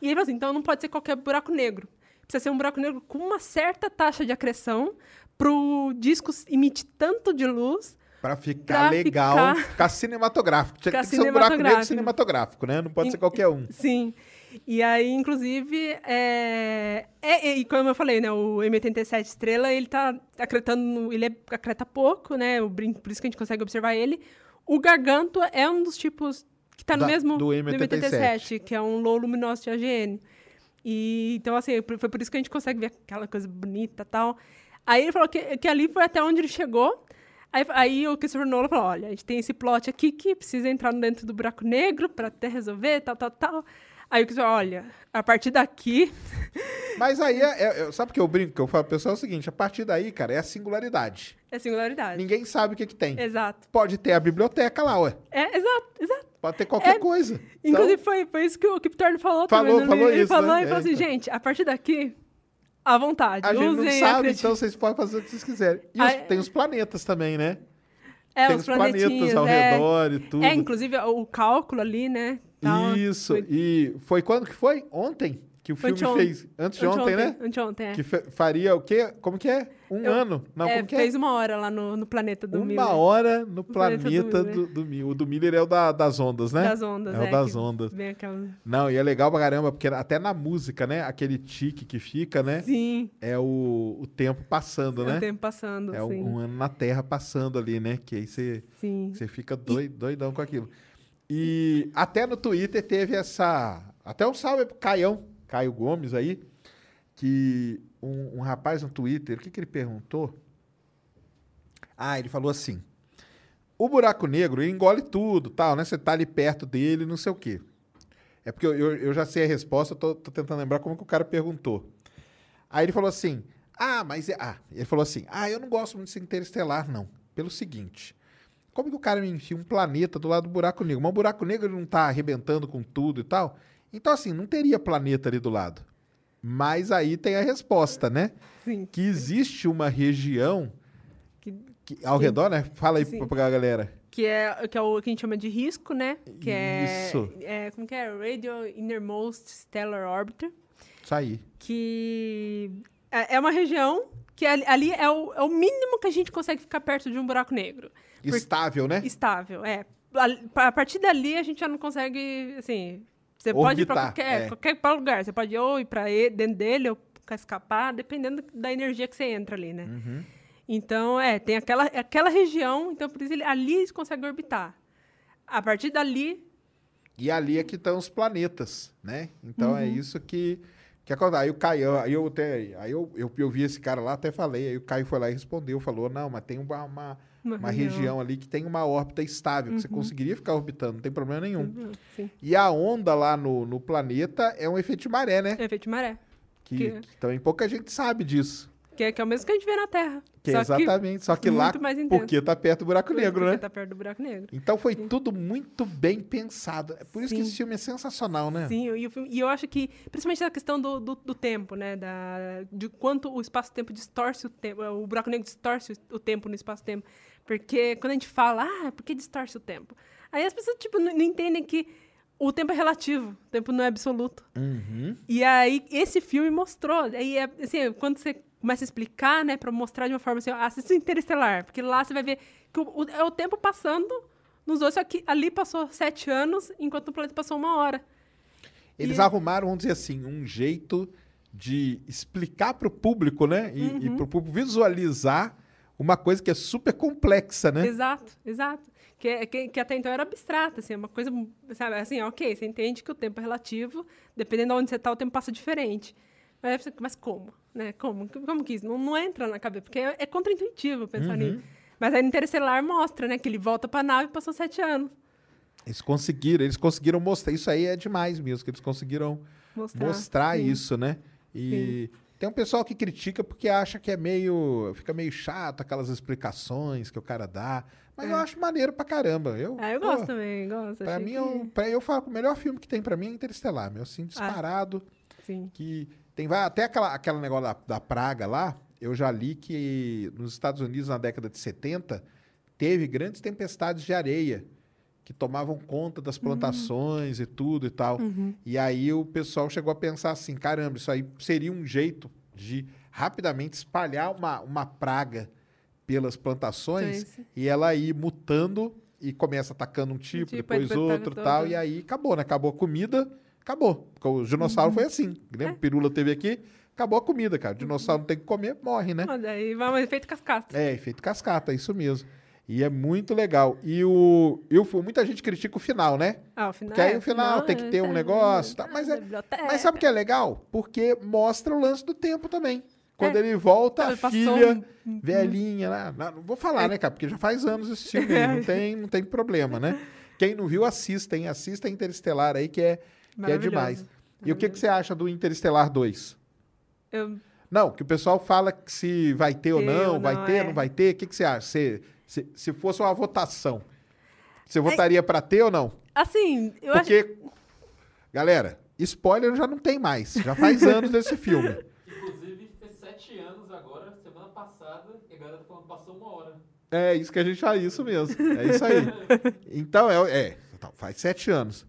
B: E ele falou assim: então não pode ser qualquer buraco negro. Precisa ser um buraco negro com uma certa taxa de acreção pro disco emitir tanto de luz
A: Pra ficar
B: Pra
A: legal,
B: ficar-
A: ficar, cinematográfico. Tinha
B: Ficar
A: que ser um buraco negro
B: cinematográfico.
A: né? Não pode ser qualquer um.
B: Sim. E aí, inclusive, é... é- e como eu falei, né, o M87 Estrela, ele tá acretando, ele é, acreta pouco, né, o por isso que a gente consegue observar ele. O Gargantua é um dos tipos que tá no
A: Da-
B: mesmo
A: do M87,
B: que é um low luminosity AGN. E, então, assim, foi por isso que a gente consegue ver aquela coisa bonita e tal. Aí ele falou que, que ali foi até onde ele chegou. Aí, aí o Christopher Nolan falou, olha, a gente tem esse plot aqui que precisa entrar dentro do buraco negro para até resolver, tal, tal, tal. Aí o Christopher, olha, a partir daqui...
A: Mas aí, é, é- é- sabe o que eu brinco? Que eu falo pro pessoal é o seguinte: a partir daí, cara, é a singularidade.
B: É singularidade.
A: Ninguém sabe o que, que tem.
B: Exato.
A: Pode ter a biblioteca lá, ué.
B: É, exato, exato.
A: Pode ter qualquer
B: É,
A: coisa.
B: Inclusive,
A: Então,
B: foi, foi isso que o Kip Thorne falou,
A: Falou,
B: também.
A: falou
B: livro. Ele
A: isso,
B: falou,
A: né?
B: ele falou
A: É,
B: assim,
A: então.
B: gente, a partir daqui, à vontade.
A: a gente não sabe, então vocês podem fazer o que vocês quiserem. E os- tem os planetas também, né?
B: É,
A: tem
B: os
A: os planetas ao
B: é.
A: redor e tudo.
B: É, inclusive, o cálculo ali, né? Tal,
A: Isso.
B: foi-
A: E foi quando que foi? Ontem que o
B: Foi
A: filme fez. Antes de ontem, né?
B: Anteontem, é.
A: Que faria o quê? Como que é? Um
B: Eu-
A: ano? Não,
B: É,
A: como que
B: fez
A: é?
B: uma hora lá no, no planeta do
A: Uma
B: Miller.
A: hora no
B: planeta do
A: planeta
B: Miller.
A: do, do Miller. O do Miller é o da- das ondas, né?
B: Das ondas,
A: É
B: é.
A: o das ondas.
B: vem aquela-
A: Não, e é legal pra caramba, porque até na música, né? Aquele tique que fica, né?
B: Sim,
A: É o, o tempo passando,
B: é
A: né?
B: o tempo passando,
A: É um,
B: sim.
A: um ano na Terra passando ali, né? Que aí você fica doi- doidão com aquilo. E até no Twitter teve essa. Até um salve pro Caião, Caio Gomes aí, que um, um rapaz no Twitter, o que, que ele perguntou? Ah, ele falou assim: o buraco negro engole tudo, tal, né? Você tá ali perto dele, não sei o quê. É porque eu, eu, eu já sei a resposta, tô, tô tentando lembrar como que o cara perguntou. Aí ele falou assim: Ah, mas. é- Ah, ele falou assim: Ah, eu não gosto muito de interestelar, não. Pelo seguinte. Como que o cara me enfia um planeta do lado do buraco negro? Mas o buraco negro não tá arrebentando com tudo e tal. Então, assim, não teria planeta ali do lado. Mas aí tem a resposta, né?
B: Sim.
A: Que existe uma região
B: Que,
A: que- ao redor, né? Fala aí
B: Sim.
A: pra, galera.
B: que é, que é o que a gente chama de risco, né? Que
A: Isso.
B: é, é. Como que é? Radio Innermost Stellar Orbiter.
A: Isso aí.
B: Que é é uma região que ali, ali é, o, é o mínimo que a gente consegue ficar perto de um buraco negro.
A: Estável, né?
B: Estável, é. A, a partir dali a gente já não consegue, assim... Você pode ir pra
A: Orbitar,
B: qualquer,
A: é.
B: qualquer lugar. Você pode ou ir pra ele, dentro dele ou escapar, dependendo da energia que você entra ali, né?
A: Uhum.
B: Então, é, tem aquela, aquela região, então por isso ele, ali eles conseguem orbitar. A partir dali,
A: E ali é que estão os planetas, né? Então
B: Uhum.
A: é isso que, que acontece. Aí o Caio, aí eu até, aí eu, eu, eu vi esse cara lá, até falei, aí o Caio foi lá e respondeu, falou, não, mas tem uma, uma,
B: uma,
A: uma região ali que tem uma órbita estável,
B: Uhum.
A: que você conseguiria ficar orbitando, não tem problema nenhum.
B: Sim,
A: E a onda lá no, no planeta é um efeito de maré, né?
B: é efeito de maré.
A: Que,
B: que-
A: que também pouca gente sabe disso.
B: Que é, que é o mesmo que a gente vê na Terra.
A: Que
B: Só que
A: exatamente, só que lá, porque tá perto do buraco negro,
B: porque
A: né?
B: tá perto do buraco negro.
A: Então foi tudo muito bem pensado. É por isso que
B: Sim.
A: esse filme é sensacional, né?
B: Sim, e, filme- e eu acho que, principalmente a questão do, do, do tempo, né? Da, de quanto o espaço-tempo distorce o tempo, o buraco negro distorce o tempo no espaço-tempo. Porque quando a gente fala, ah, por que distorce o tempo? Aí as pessoas, tipo, não, não entendem que o tempo é relativo, o tempo não é absoluto.
A: Uhum.
B: E aí, esse filme mostrou. Aí, é, assim, quando você começa a explicar, né, pra mostrar de uma forma assim, assista Interestelar, porque lá você vai ver que o, o- é o tempo passando nos dois, só que ali passou sete anos, enquanto o planeta passou uma hora.
A: Eles
B: E-
A: arrumaram, vamos dizer assim, um jeito de explicar para o público, né? E,
B: Uhum.
A: para o público visualizar uma coisa que é super complexa, né?
B: Exato, exato. Que, é- que, que até então era abstrata, assim, é uma coisa, sabe, assim, ok, você entende que o tempo é relativo, dependendo de onde você está, o tempo passa diferente. Mas, mas como? Né? Como? Como que isso? Não, não entra na cabeça, porque é, é contraintuitivo pensar
A: Uhum.
B: nisso. Mas aí no Interestelar mostra, né, que ele volta para a nave e passou sete anos.
A: Eles conseguiram, eles conseguiram mostrar. Isso aí é demais mesmo, que eles conseguiram
B: Mostrar,
A: mostrar
B: sim.
A: isso, né? E tem um pessoal que critica porque acha que é meio. fica meio chato aquelas explicações que o cara dá. Mas eu acho maneiro pra caramba. Eu,
B: Ah, eu
A: pô,
B: gosto também, gosto.
A: Pra mim,
B: que-
A: eu, pra, eu falo que o melhor filme que tem pra mim é Interestelar, meu. Assim,
B: Ah.
A: disparado.
B: Sim.
A: que tem vai- até aquela, aquela negócio da, da praga lá, eu já li que nos Estados Unidos, na década de 70, teve grandes tempestades de areia que tomavam conta das plantações e tudo e tal.
B: Uhum.
A: E aí o pessoal chegou a pensar assim, caramba, isso aí seria um jeito de rapidamente espalhar uma, uma praga pelas plantações
B: Sim, sim.
A: e ela ir mutando e começa atacando um tipo,
B: tipo,
A: depois outro e tal,
B: todo.
A: e aí acabou, né? Acabou a comida, acabou. Porque o dinossauro
B: Uhum.
A: foi assim. Lembra?
B: É.
A: Pirula teve aqui, acabou a comida, cara. O dinossauro não tem que comer, morre, né?
B: Daí vai um efeito cascata.
A: É, efeito cascata, é isso mesmo. E é muito legal. E o. Eu, muita gente critica o final, né?
B: Ah, o final.
A: Porque aí
B: é,
A: o final tem que ter um
B: é,
A: negócio, tá? Mas é-. Mas sabe o que é legal? Porque mostra o lance do tempo também. Quando
B: É.
A: ele volta,
B: Ele
A: a filha
B: um-
A: velhinha, né? Não, não vou falar,
B: É.
A: né, cara? Porque já faz anos esse filme aí, não tem, não tem problema, né? Quem não viu, assista, hein? Assista Interestelar aí, que é, que é demais. E o que, que você acha do Interestelar 2?
B: Eu,
A: Não, que o pessoal fala que se vai ter ou não,
B: ou
A: vai
B: não,
A: ter,
B: é.
A: não vai ter. O que, que você acha? Se, se, se fosse uma votação, você votaria pra ter ou não?
B: assim, eu acho.
A: Porque, galera, spoiler já não tem mais. Já faz anos desse filme.
C: Inclusive, fez sete anos agora, semana passada, e a galera tá falando passou uma hora.
A: É isso que a gente faz, isso mesmo. É isso aí. Então, é, é faz sete anos.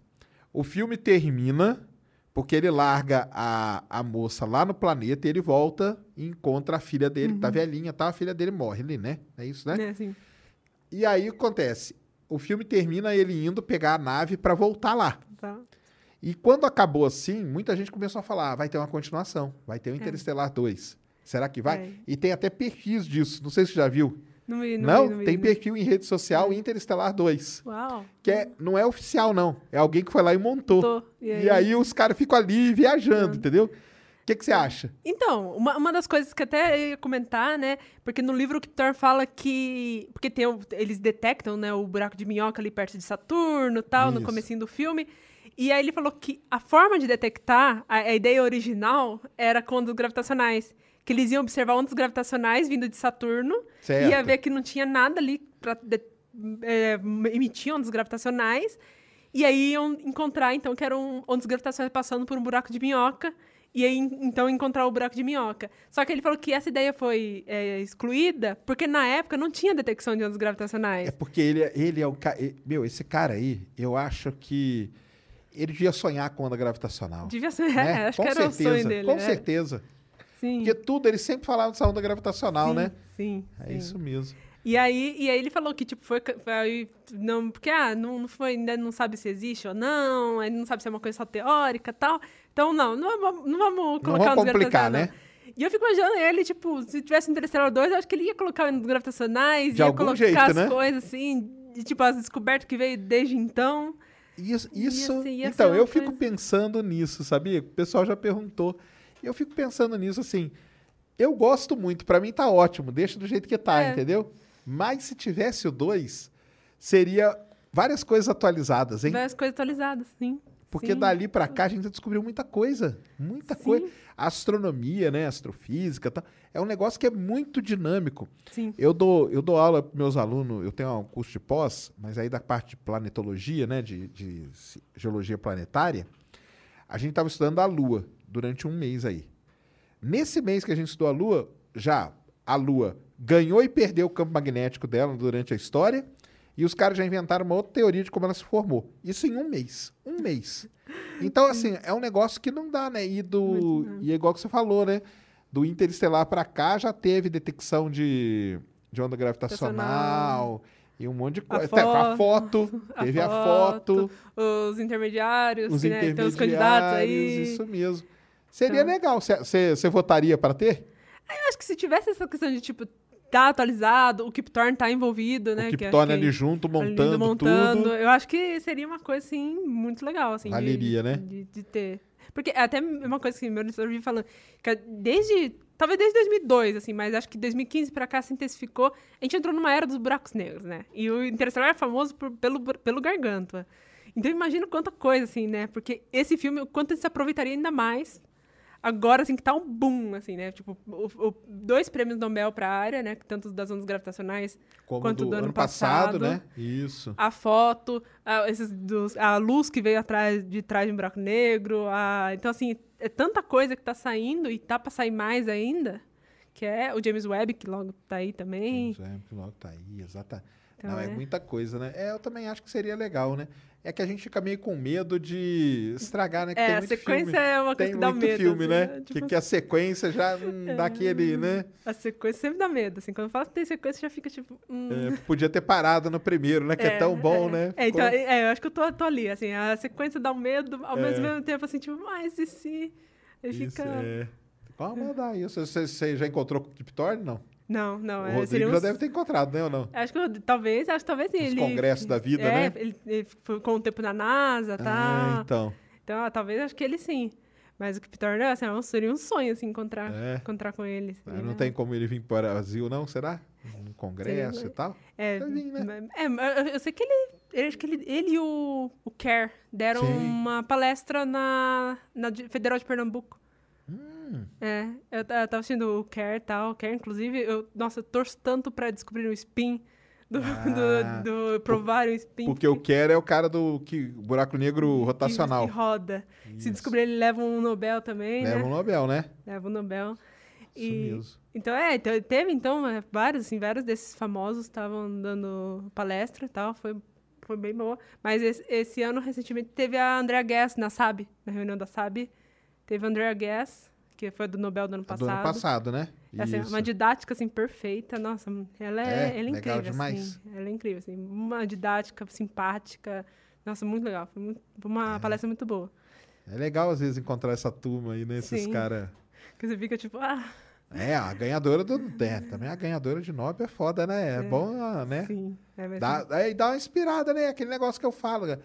A: O filme termina porque ele larga a, a moça lá no planeta e ele volta e encontra a filha dele, que tá velhinha, tá? A filha dele morre ali, né? É isso, né?
B: Né, assim,
A: E aí acontece, o filme termina ele indo pegar a nave pra voltar lá.
B: tá.
A: E quando acabou assim, muita gente começou a falar, ah, vai ter uma continuação, vai ter o Interestelar 2. Será que vai?
B: É.
A: E tem até perfis disso, não sei se você já viu.
B: Não vi, não,
A: Não,
B: vi, não vi,
A: tem perfil em rede social Interestelar 2.
B: Uau.
A: Que é, não é oficial, não. É alguém que foi lá e montou.
B: Tô.
A: E aí, os caras ficam ali viajando, entendeu? O que, que você acha?
B: Então, uma, uma das coisas que até eu ia comentar, né? Porque no livro o Kiptor fala que. Porque tem, eles detectam, né, o buraco de minhoca ali perto de Saturno e tal,
A: Isso.
B: no comecinho do filme. E aí ele falou que a forma de detectar, a, a ideia original, era com ondas gravitacionais. Que eles iam observar ondas gravitacionais vindo de Saturno.
A: Certo.
B: Ia ver que não tinha nada ali para emitir ondas gravitacionais. E aí iam encontrar, então, que eram ondas gravitacionais passando por um buraco de minhoca. E aí, então, encontrar o buraco de minhoca. Só que ele falou que essa ideia foi é, excluída porque, na época, não tinha detecção de ondas gravitacionais.
A: É porque ele, ele é o cara. Meu, esse cara aí, eu acho que. Ele devia sonhar com onda gravitacional.
B: Devia ser,
A: né?
B: é, acho
A: com
B: que era
A: certeza,
B: o sonho dele.
A: Com
B: né?
A: certeza.
B: Sim.
A: Porque tudo, ele sempre falava dessa onda gravitacional,
B: sim,
A: né?
B: Sim.
A: É
B: sim.
A: isso mesmo.
B: E aí, e aí ele falou que, tipo, foi. foi não, porque, ah, não, não foi, ainda não sabe se existe ou não, ainda não sabe se é uma coisa só teórica e tal. Então, não, não vamos, não vamos colocar
A: vamos
B: ondas
A: complicar, né?
B: não. E eu fico imaginando ele, tipo, se tivesse Interestelar 2, eu acho que ele ia colocar ondas gravitacionais,
A: De
B: ia colocar
A: jeito,
B: as
A: né?
B: coisas assim, de, tipo, as descobertas que veio desde então.
A: Isso, isso
B: ser- ia ser
A: então,
B: uma
A: eu fico
B: coisa-
A: pensando nisso, sabia? O pessoal já perguntou. E eu fico pensando nisso assim. Eu gosto muito, pra mim tá ótimo, deixa do jeito que tá,
B: É.
A: entendeu? Mas se tivesse o 2, seria várias coisas atualizadas, hein?
B: Várias coisas atualizadas, sim.
A: Porque
B: sim.
A: dali pra cá a gente descobriu muita coisa. Muita
B: Sim.
A: coisa. A astronomia, né? Astrofísica. Tá? É um negócio que é muito dinâmico.
B: Sim.
A: Eu dou, eu dou aula para meus alunos, eu tenho um curso de pós, mas aí da parte de planetologia, né? De, de geologia planetária, a gente estava estudando a Lua durante um mês aí. Nesse mês que a gente estudou a Lua, já a Lua ganhou e perdeu o campo magnético dela durante a história. E os caras já inventaram uma outra teoria de como ela se formou. Isso em um mês. Um mês. Então, assim, é um negócio que não dá, né? E, do, e é igual que você falou, né? Do interestelar para cá já teve detecção de, de onda gravitacional e um monte de coisa. Até A foto,
B: a
A: teve a foto,
B: Os intermediários,
A: os
B: que, né,
A: intermediários,
B: os candidatos aí.
A: isso mesmo. Seria
B: Então.
A: legal. Você votaria para ter?
B: Eu acho que se tivesse essa questão de, tipo, tá atualizado, o Kip Thorne tá envolvido, né?
A: o
B: acho
A: torna
B: que-
A: ali junto,
B: ali
A: montando,
B: montando,
A: tudo.
B: Eu acho que seria uma coisa, assim, muito legal, assim. de-
A: Valeria, né?
B: De, de ter. Porque é até uma coisa que meu professor vive falando, que desde, talvez desde 2002, assim, mas acho que 2015 pra cá se intensificou. A gente entrou numa era dos buracos negros, né? E o Interestelar é famoso por- pelo, pelo Gargantua. Então imagina quanta coisa, assim, né? Porque esse filme, o quanto ele se aproveitaria ainda mais agora, assim, que tá um boom, assim, né? Tipo, o- o- dois prêmios Nobel pra área, né? Tanto das ondas gravitacionais
A: Como
B: quanto
A: do,
B: do ano
A: ano passado,
B: passado.
A: né? Isso.
B: a foto, a, esses dos- a luz que veio atrás de trás de um buraco negro. a- então, assim, é tanta coisa que tá saindo e tá pra sair mais ainda, que é o James Webb, que logo tá aí também.
A: James Webb logo tá aí, exata.
B: Então,
A: Não, é.
B: é.
A: muita coisa, né? É, eu também acho que seria legal, né? É que a gente fica meio com medo de estragar, né? Que
B: É,
A: tem
B: a sequência
A: filme.
B: é uma coisa
A: Tem
B: que dá medo.
A: filme,
B: assim,
A: né?
B: né?
A: que,
B: Tipo,
A: que a sequência já hum, dá aquele, né?
B: A sequência sempre dá medo, assim. Quando fala que tem sequência, já fica tipo... hum,
A: É, podia ter parado no primeiro, né? Que é, tão bom,
B: é.
A: né?
B: É, então, é, eu acho que eu tô, tô ali, assim, a sequência dá um medo, ao
A: É.
B: mesmo tempo, assim, tipo, mas e se...
A: Isso,
B: fica...
A: é. Qual mandar isso? Você, você já encontrou com o Kip Thorne? Não.
B: Não, não,
A: o
B: é,
A: Rodrigo
B: seria
A: já
B: uns-
A: deve ter encontrado, né? Ou não?
B: Acho que eu- talvez, acho que talvez sim,
A: Os
B: ele.
A: congressos da vida,
B: é,
A: né?
B: Ele, ele ficou um tempo na NASA, tá?
A: Ah, então.
B: Então, ah, talvez acho que ele sim. Mas o Kip Thorne, assim, é seria um sonho, assim, encontrar,
A: É.
B: encontrar com ele. Seria-
A: Não tem como ele vir para o Brasil, não? Será? Um congresso
B: Seria-
A: e tal?
B: É,
A: vir, né?
B: é, eu- eu sei que ele, ele- acho que ele, ele e o, o Kerr deram
A: Sim.
B: uma palestra na, na de- Federal de Pernambuco.
A: Hum,
B: É, eu, eu tava assistindo o Kerr e tal, Kerr, inclusive, eu, nossa, eu torço tanto pra descobrir o spin, do,
A: Ah,
B: do, do provarem o spin.
A: porque o Kerr é o cara do que, buraco negro
B: que-
A: rotacional.
B: Que, roda. Se
A: Isso.
B: descobrir, ele leva um Nobel também,
A: Leva
B: né?
A: um Nobel, né?
B: Leva um Nobel.
A: Isso
B: E-
A: mesmo.
B: Então, é, então, teve, então, é, vários, assim, vários desses famosos estavam dando palestra e tal, foi, foi bem boa. Mas esse, esse ano, recentemente, teve a Andrea Guess na SAB, na reunião da SAB. Teve a Andrea Guess, que foi do Nobel do ano
A: É
B: passado.
A: Do ano passado, né?
B: Assim, uma didática, assim, perfeita. Nossa, ela é,
A: É,
B: ela é
A: legal
B: incrível,
A: demais.
B: assim. Ela é incrível, assim. Uma didática simpática. Nossa, muito legal. Foi, muito- uma palestra muito boa.
A: É legal, às vezes, encontrar essa turma aí, né? Esses caras.
B: Que você fica, tipo, ah...
A: É, a ganhadora do. É, também a ganhadora de Nobel é foda, né? É, bom, ah, né?
B: Sim. É, mas
A: Dá, aí dá uma inspirada, né? Aquele negócio que eu falo. né?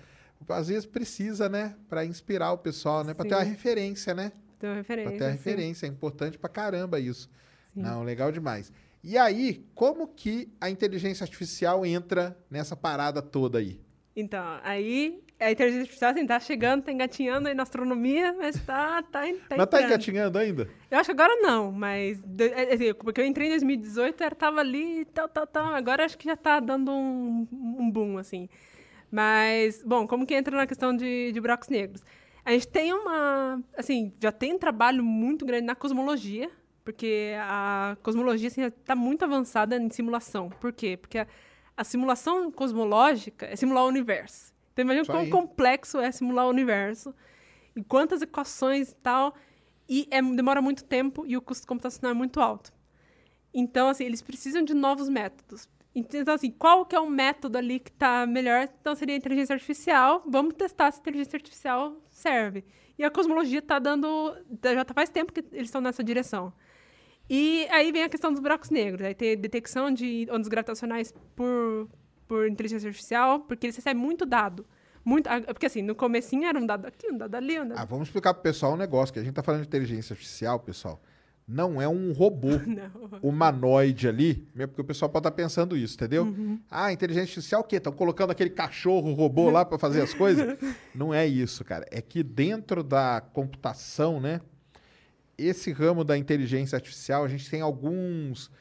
A: Às vezes precisa, né? Pra inspirar o pessoal, né? Pra ter uma referência, né?
B: Uma referência.
A: Pra ter uma
B: assim.
A: referência. É importante pra caramba isso.
B: Sim.
A: Não, legal demais. E aí, como que a inteligência artificial entra nessa parada toda aí?
B: Então, aí a inteligência artificial assim, tá chegando, tá engatinhando aí na astronomia, mas tá, tá, tá
A: Mas tá engatinhando ainda?
B: Eu acho que agora não, mas de- é, assim, porque eu entrei em 2018, era, tava ali, tal, tal, tal. Agora acho que já tá dando um, um boom, assim. Mas, bom, como que entra na questão de, de buracos negros? A gente tem uma, assim, já tem um trabalho muito grande na cosmologia, porque a cosmologia assim, está muito avançada em simulação. Por quê? Porque a, a simulação cosmológica é simular o universo. Então imagina
A: Isso
B: quão
A: aí.
B: complexo é simular o universo, e quantas equações e tal, e é- demora muito tempo e o custo computacional é muito alto. Então, assim, eles precisam de novos métodos. Então, assim, qual que é o método ali que está melhor? Então, seria a inteligência artificial. Vamos testar se a inteligência artificial serve. E a cosmologia está dando... Já tá faz tempo que eles estão nessa direção. E aí vem a questão dos buracos negros. Aí tem detecção de ondas gravitacionais por, por inteligência artificial, porque eles recebem muito dado. Muito, porque, assim, no comecinho era um dado aqui, um dado ali, um dado...
A: Ah, vamos explicar pro pessoal um negócio, que a gente tá falando de inteligência artificial, pessoal. Não é um robô
B: Não.
A: humanoide ali, mesmo porque o pessoal pode estar pensando isso, entendeu? Ah, inteligência artificial o quê? Estão colocando aquele cachorro robô lá para fazer as coisas? Não é isso, cara. É que dentro da computação, né? Esse ramo da inteligência artificial, a gente tem alguns.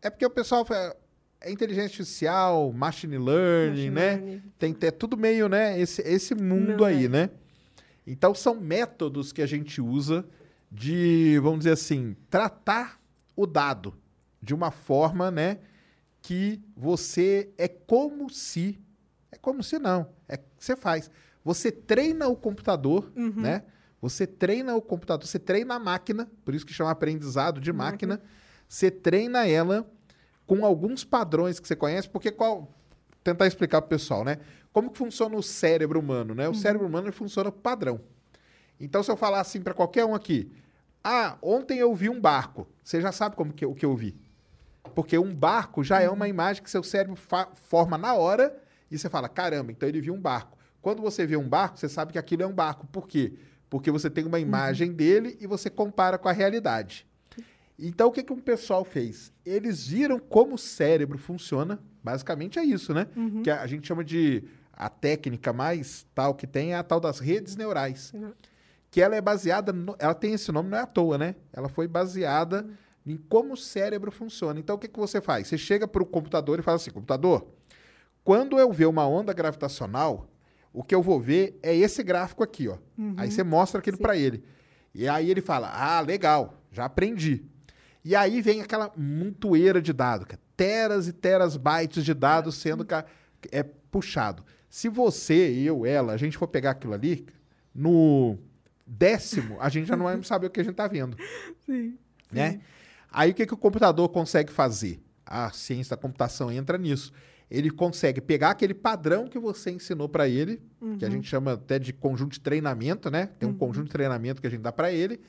A: É porque o pessoal fala, é inteligência artificial, machine learning,
B: Machine
A: né?
B: learning.
A: Tem é tudo meio, né? Esse, esse mundo
B: Não
A: aí,
B: é.
A: né? Então são métodos que a gente usa de, vamos dizer assim, tratar o dado de uma forma, né, que você é como se é como se não, é você faz. Você treina o computador,
B: Uhum.
A: né? Você treina o computador, você treina a máquina, por isso que chama aprendizado de máquina. Você treina ela com alguns padrões que você conhece, porque qual tentar explicar para o pessoal, né? Como que funciona o cérebro humano, né? O cérebro humano funciona por padrão. Então, se eu falar assim para qualquer um aqui, ah, ontem eu vi um barco, você já sabe como que, o que eu vi. Porque um barco já é uma imagem que seu cérebro forma na hora e você fala, caramba, então ele viu um barco. Quando você vê um barco, você sabe que aquilo é um barco. Por quê? Porque você tem uma imagem dele e você compara com a realidade. Então, o que, que o pessoal fez? Eles viram como o cérebro funciona. Basicamente é isso, né? Que a, a gente chama de... A técnica mais tal que tem é a tal das redes neurais. Que ela é baseada... no- ela tem esse nome, não é à toa, né? Ela foi baseada em como o cérebro funciona. Então, o que, que você faz? Você chega para o computador e fala assim, computador, quando eu ver uma onda gravitacional, o que eu vou ver é esse gráfico aqui, ó. Aí você mostra aquilo para ele. E aí ele fala: "Ah, legal, já aprendi". E aí vem aquela montoeira de dados, cara. teras e teras bytes de dados sendo é puxado. Se você, eu, ela, a gente for pegar aquilo ali, no décimo, a gente já não vai saber o que a gente tá vendo
B: Sim.
A: né? Aí o que, que o computador consegue fazer? A ciência da computação entra nisso. Ele consegue pegar aquele padrão que você ensinou para ele, que a gente chama até de conjunto de treinamento, né? Tem um conjunto de treinamento que a gente dá para ele.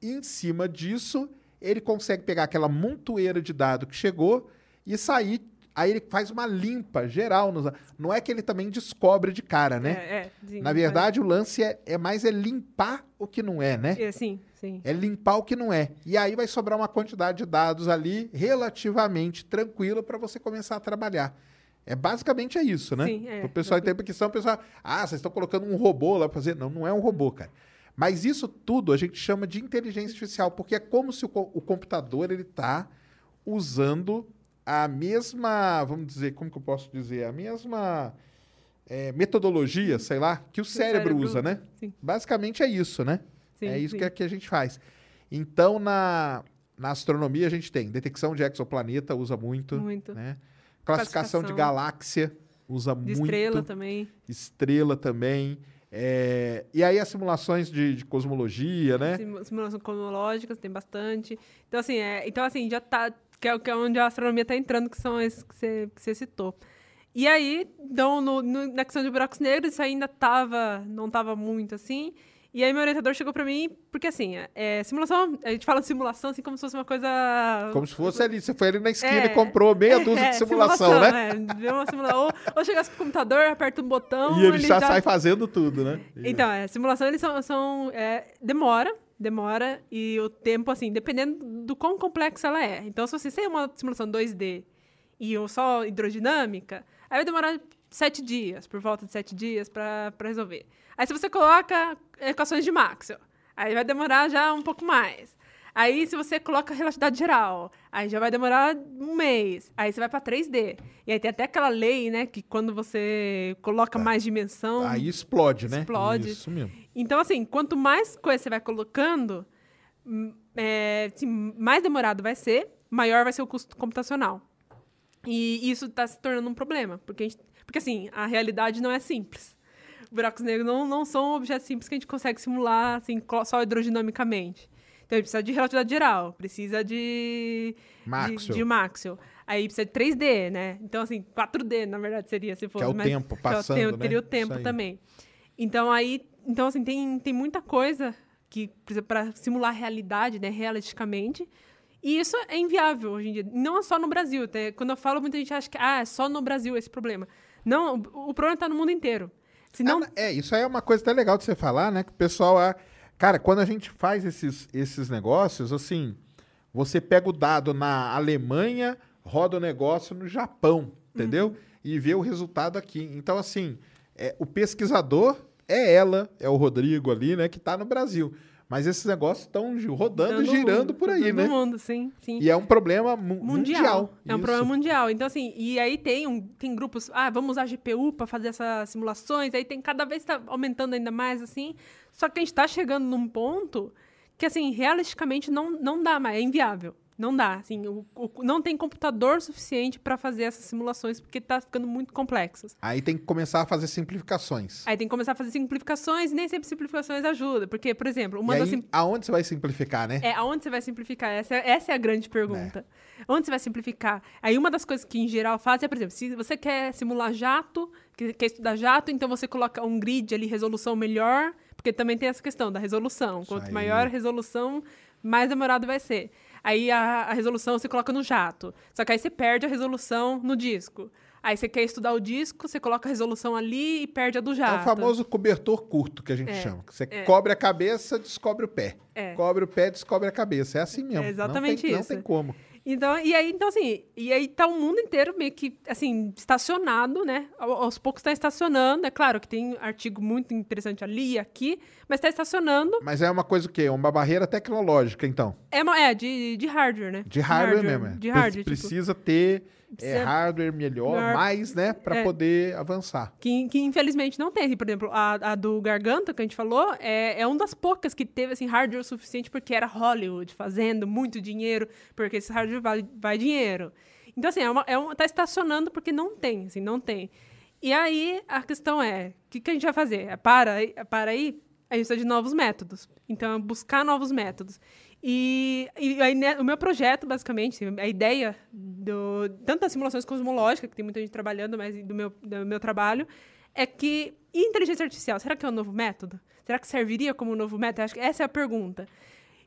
A: E em cima disso, ele consegue pegar aquela montoeira de dado que chegou e sair. Aí ele faz uma limpa geral. nos- Não é que ele também descobre de cara, né?
B: É, é, sim,
A: Na verdade, o lance é, é mais é limpar o que não é, né?
B: É, sim, sim.
A: É limpar o que não é. E aí vai sobrar uma quantidade de dados ali relativamente tranquila para você começar a trabalhar. É basicamente é isso, né?
B: Sim, é.
A: o pessoal entende porque senão o pessoal, ah, vocês estão colocando um robô lá para fazer. Não, não é um robô, cara. Mas isso tudo a gente chama de inteligência artificial, porque é como se o, o computador ele está usando a mesma, vamos dizer, como que eu posso dizer, a mesma é, metodologia, sei lá, que o, cérebro,
B: cérebro
A: usa, né?
B: sim.
A: Basicamente é isso, né?
B: Sim,
A: é isso
B: sim.
A: que, a- que a gente faz. Então, na, na astronomia, a gente tem detecção de exoplaneta, usa muito.
B: Muito.
A: Né? Classificação, de
B: Classificação.
A: galáxia, usa
B: De
A: muito.
B: estrela também.
A: Estrela também. É, E aí, as simulações de, de cosmologia, né?
B: Simu- Simulações cosmológicas, tem bastante. Então, assim, é, então, assim já tá. Que é, que é onde a astronomia está entrando, que são esses que você, que você citou. E aí, então, no, no- na questão de buracos negros, isso ainda tava, não estava muito assim. E aí, meu orientador chegou para mim, porque assim, é, simulação, a gente fala de simulação assim como se fosse uma coisa.
A: Como se fosse ali. Você foi ali na esquina
B: É,
A: e comprou meia dúzia
B: É,
A: de simulação, né?
B: É, uma simulação. Ou, ou chegasse pro computador, aperta um botão.
A: E ele já sai fazendo tudo, né?
B: Então, é, simulação, eles são. são é, demora, demora, e o tempo, assim, dependendo do quão complexa ela é. Então, se você tem uma simulação 2D e só hidrodinâmica, aí vai demorar sete dias, por volta de sete dias, para resolver. Aí, se você coloca equações de Maxwell, aí vai demorar já um pouco mais. Aí, se você coloca relatividade geral, aí já vai demorar um mês. Aí você vai para 3D. E aí tem até aquela lei, né, que quando você coloca mais dimensão.
A: Aí explode, né?
B: Explode.
A: Isso mesmo.
B: Então, assim, quanto mais coisa você vai colocando, hum, é, assim, mais demorado vai ser, maior vai ser o custo computacional. E isso está se tornando um problema, porque, a gente- porque assim, a realidade não é simples. Buracos negros não, não são objetos simples que a gente consegue simular assim, só hidrodinamicamente. Então, ele precisa de relatividade geral, precisa de...
A: Maxwell.
B: De, de Maxwell. Aí precisa de 3D, né? Então, assim, 4D, na verdade, seria, se fosse.
A: é o
B: mas-
A: tempo
B: que é o
A: passando, né?
B: Teria o tempo também. Então, aí... Então, assim, tem, tem muita coisa que para simular a realidade, né, realisticamente. E isso é inviável hoje em dia. Não é só no Brasil. Até quando eu falo, muita gente acha que ah, é só no Brasil esse problema. Não, o, o problema está no mundo inteiro. Se não,
A: Ah, é, isso aí é uma coisa até legal de você falar, né? Que o pessoal. ah, Cara, quando a gente faz esses, esses negócios, assim, você pega o dado na Alemanha, roda o negócio no Japão, entendeu?
B: Uhum.
A: E vê o resultado aqui. Então, assim, é, o pesquisador é ela, é o Rodrigo ali, né, que tá no Brasil. Mas esses negócios estão rodando,
B: Dando
A: girando
B: mundo,
A: por aí,
B: dando
A: né?
B: mundo, sim, sim.
A: E é um problema mu-
B: mundial.
A: mundial.
B: É um
A: Isso.
B: problema mundial. Então, assim, e aí tem, um, tem grupos, ah, vamos usar GPU para fazer essas simulações, aí tem cada vez está aumentando ainda mais, assim. Só que a gente está chegando num ponto que, assim, realisticamente não, não dá mais, é inviável. Não dá, assim, o, o- não tem computador suficiente para fazer essas simulações, porque está ficando muito complexas.
A: Aí tem que começar a fazer simplificações.
B: Aí tem que começar a fazer simplificações e nem sempre simplificações ajudam. Porque, por exemplo, uma
A: e
B: das
A: aí,
B: sim-
A: aonde você vai simplificar, né?
B: é, aonde você vai simplificar? Essa, é- essa é a grande pergunta. Onde você vai simplificar? Aí uma das coisas que em geral fazem é, por exemplo, se você quer simular jato, que- quer estudar jato, então você coloca um grid ali, resolução melhor, porque também tem essa questão da resolução. Quanto maior a resolução, mais demorado vai ser. Aí a, a resolução você coloca no jato. Só que aí você perde a resolução no disco. Aí você quer estudar o disco, você coloca a resolução ali e perde a do
A: É
B: jato.
A: o famoso cobertor curto que a gente
B: É,
A: chama. Você
B: é.
A: cobre a cabeça, descobre o pé.
B: É.
A: Cobre o pé, descobre a cabeça. É assim mesmo.
B: É exatamente
A: não tem, Não
B: isso.
A: tem como.
B: Então, e aí, então, assim, e aí tá o mundo inteiro meio que, assim, estacionado, né? Ao- Aos poucos tá estacionando. É claro que tem artigo muito interessante ali e aqui, mas tá estacionando.
A: Mas é uma coisa o quê? Uma barreira tecnológica, então.
B: É, uma- é de, de hardware, né?
A: De hardware, mesmo. é.
B: De
A: Pre-
B: hardware, tipo,
A: Precisa ter é, hardware melhor, mais, né? Pra
B: É.
A: poder avançar.
B: que, que infelizmente não tem. Por exemplo, a, a do Garganta, que a gente falou, é, é uma das poucas que teve assim, hardware suficiente porque era Hollywood fazendo muito dinheiro, porque esse hardware vai, vai dinheiro. Então, assim, é uma, é uma, tá estacionando porque não tem, assim, não tem. E aí, a questão é, o que, que a gente vai fazer? É para, é para aí? A gente precisa de novos métodos. Então, é buscar novos métodos. E, e aí, né, o meu projeto, basicamente, a ideia do, tanto das simulações cosmológicas, que tem muita gente trabalhando, mas do meu, do meu trabalho, é que inteligência artificial, será que é um novo método? Será que serviria como um novo método? Acho que essa é a pergunta.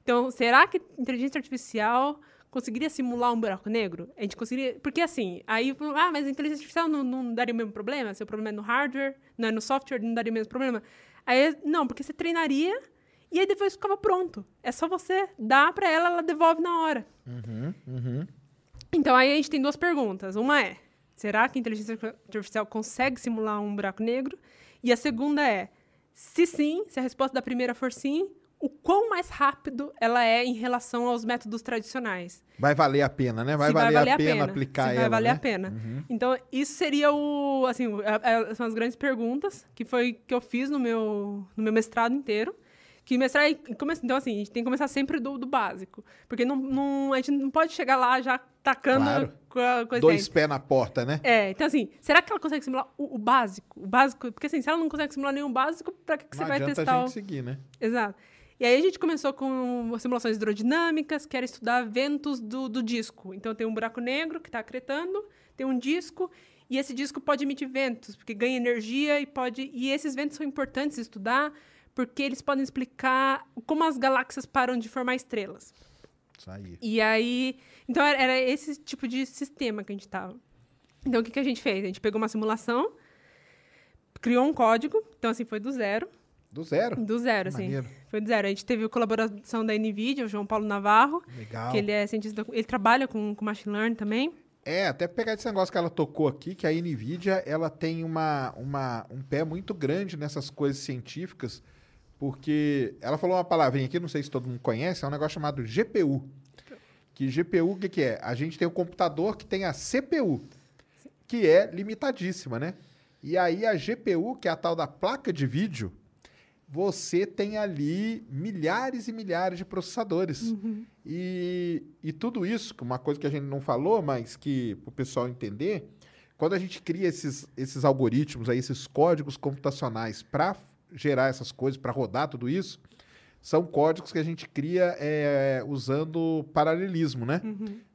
B: Então, será que inteligência artificial conseguiria simular um buraco negro? A gente conseguiria. Porque assim, aí, ah, mas a inteligência artificial não, não daria o mesmo problema? Se o problema é no hardware, não é no software, não daria o mesmo problema? Aí, não, porque você treinaria e aí depois ficava pronto. É só você dar para ela, ela devolve na hora. Então aí a gente tem duas perguntas. Uma é: será que a inteligência artificial consegue simular um buraco negro? E a segunda é: se sim, se a resposta da primeira for sim, o quão mais rápido ela é em relação aos métodos tradicionais?
A: Vai valer a pena, né? Vai,
B: se
A: valer, a pena, aplicar
B: se
A: ela.
B: vai valer
A: né?
B: a pena. Então, isso seria o, assim, a- a- são as grandes perguntas que foi que eu fiz no meu, no meu mestrado inteiro. Que come- então assim, a gente tem que começar sempre do, do básico. Porque não, não- a gente não pode chegar lá já tacando
A: Claro.
B: com a coisa
A: Dois pés na porta, né?
B: é, então assim, será que ela consegue simular o, o básico? O básico, porque assim, se ela não consegue simular nenhum básico, pra que, que você vai testar
A: a gente
B: o...
A: seguir, né?
B: Exato. E aí a gente começou com simulações hidrodinâmicas, que era estudar ventos do, do disco. Então tem um buraco negro que está acretando, tem um disco, e esse disco pode emitir ventos, porque ganha energia e pode. E esses ventos são importantes estudar, porque eles podem explicar como as galáxias param de formar estrelas.
A: Isso aí.
B: E aí. Então era, esse tipo de sistema que a gente estava. Então o que, que a gente fez? A gente pegou uma simulação, criou um código, então assim, foi do zero.
A: Do zero.
B: Do zero, assim.
A: Maneiro.
B: Foi do zero. A gente teve a colaboração da NVIDIA, o João Paulo Navarro,
A: Legal.
B: que ele é cientista. Ele trabalha com, com machine learning também.
A: É, até pegar esse negócio que ela tocou aqui, que a NVIDIA, ela tem uma, uma, um pé muito grande nessas coisas científicas, porque ela falou uma palavrinha aqui, não sei se todo mundo conhece, é um negócio chamado GPU. Que GPU, o que, que é? A gente tem o computador que tem a CPU, que é limitadíssima, né? E aí a GPU, que é a tal da placa de vídeo, você tem ali milhares e milhares de processadores. E, e tudo isso, que uma coisa que a gente não falou, mas que para o pessoal entender, quando a gente cria esses, esses algoritmos, aí, esses códigos computacionais para gerar essas coisas, para rodar tudo isso, são códigos que a gente cria é, usando paralelismo, né?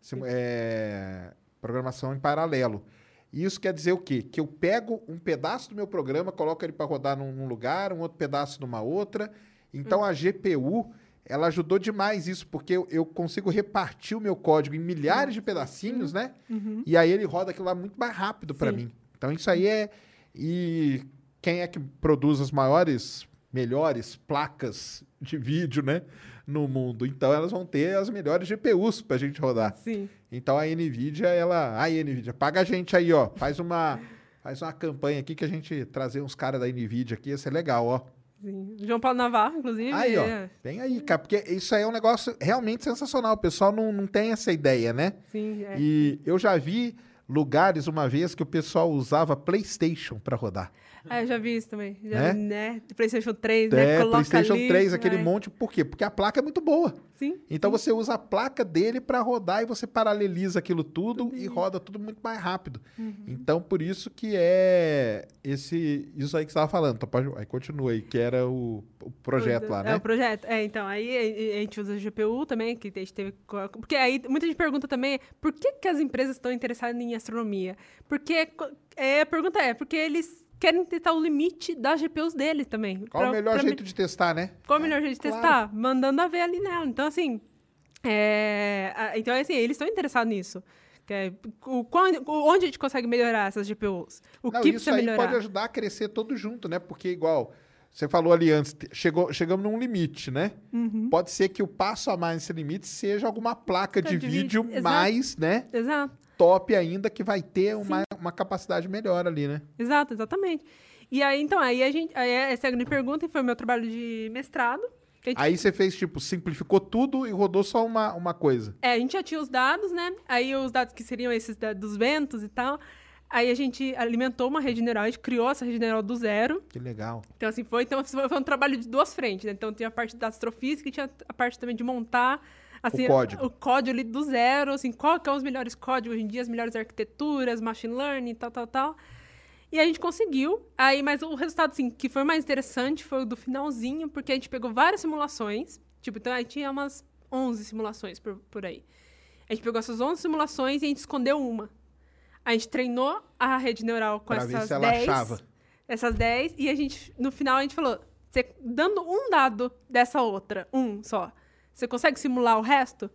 A: Sim, é, programação em paralelo. E isso quer dizer o quê? Que eu pego um pedaço do meu programa, coloco ele para rodar num, num lugar, um outro pedaço numa outra. Então a GPU, ela ajudou demais isso, porque eu, eu consigo repartir o meu código em milhares de pedacinhos, né? E aí ele roda aquilo lá muito mais rápido para mim. Então isso aí é. E quem é que produz as maiores, melhores placas de vídeo, né? No mundo. Então elas vão ter as melhores GPUs pra gente rodar.
B: Sim.
A: Então a Nvidia, ela. Aí, Nvidia, paga a gente aí, ó. Faz uma, faz uma campanha aqui que a gente trazer uns caras da Nvidia aqui, ia ser legal, ó.
B: Sim. João Paulo Navarro, inclusive.
A: Aí, ó.
B: é.
A: Vem aí, cara, porque isso aí é um negócio realmente sensacional. O pessoal não, não tem essa ideia, né?
B: Sim, é.
A: E eu já vi lugares uma vez que o pessoal usava PlayStation para rodar.
B: É, eu já vi isso também. Já,
A: Né?
B: né? PlayStation 3, né?
A: É,
B: Coloca
A: PlayStation
B: ali,
A: 3, aquele
B: vai.
A: monte. Por quê? Porque a placa é muito boa.
B: Sim.
A: Então você usa a placa dele para rodar e você paraleliza aquilo tudo e roda tudo muito mais rápido.
B: Uhum.
A: Então por isso que é esse isso aí que você estava falando. Então, pode- aí continua aí, que era o, o projeto lá,
B: É,
A: né?
B: o projeto. É, então, aí a- a gente usa GPU também, que a gente teve. Porque aí muita gente pergunta também por que, que as empresas estão interessadas em astronomia? Porque co- é, a pergunta é, porque eles querem testar o limite das GPUs deles também.
A: Qual
B: Pra-
A: o melhor
B: pra me-
A: jeito de testar, né?
B: Qual o melhor jeito de
A: claro.
B: testar? Mandando a ver ali nela. Então, assim. é, Então, assim, eles estão interessados nisso. Que é, o, onde a gente consegue melhorar essas GPUs? O
A: Não,
B: que
A: isso
B: precisa
A: aí
B: melhorar?
A: pode ajudar a crescer todo junto, né? Porque igual você falou ali antes, te- chegou, chegamos num limite, né?
B: Uhum.
A: Pode ser que o passo a mais nesse limite seja alguma placa de,
B: De
A: vídeo
B: vídeo,
A: mais, né?
B: Exato.
A: Top ainda que vai ter uma, uma capacidade melhor ali, né?
B: Exato, exatamente. E aí, então, aí a gente. Aí essa é a grande pergunta, e foi o meu trabalho de mestrado. gente,
A: Aí você fez, tipo, simplificou tudo e rodou só uma, uma coisa.
B: é, a gente já tinha os dados, né? Aí os dados que seriam esses da- dos ventos e tal. Aí a gente alimentou uma rede neural, a gente criou essa rede neural do zero.
A: Que legal.
B: Então, assim, foi, então, foi um trabalho de duas frentes, né? Então, tinha a parte da astrofísica e tinha a parte também de montar assim,
A: O código.
B: o código ali do zero, assim, qual que são os melhores códigos hoje em dia, as melhores arquiteturas, machine learning, tal, tal, tal. E a gente conseguiu. Aí, mas o resultado, assim, que foi mais interessante foi o do finalzinho, porque a gente pegou várias simulações. Tipo, então aí tinha umas 11 simulações por, por aí. A gente pegou essas 11 simulações e a gente escondeu uma. A gente treinou a rede neural com
A: Pra ver
B: essas
A: se ela
B: 10
A: achava.
B: essas 10, e a gente, no final, a gente falou, dando um dado dessa outra, um só, você consegue simular o resto?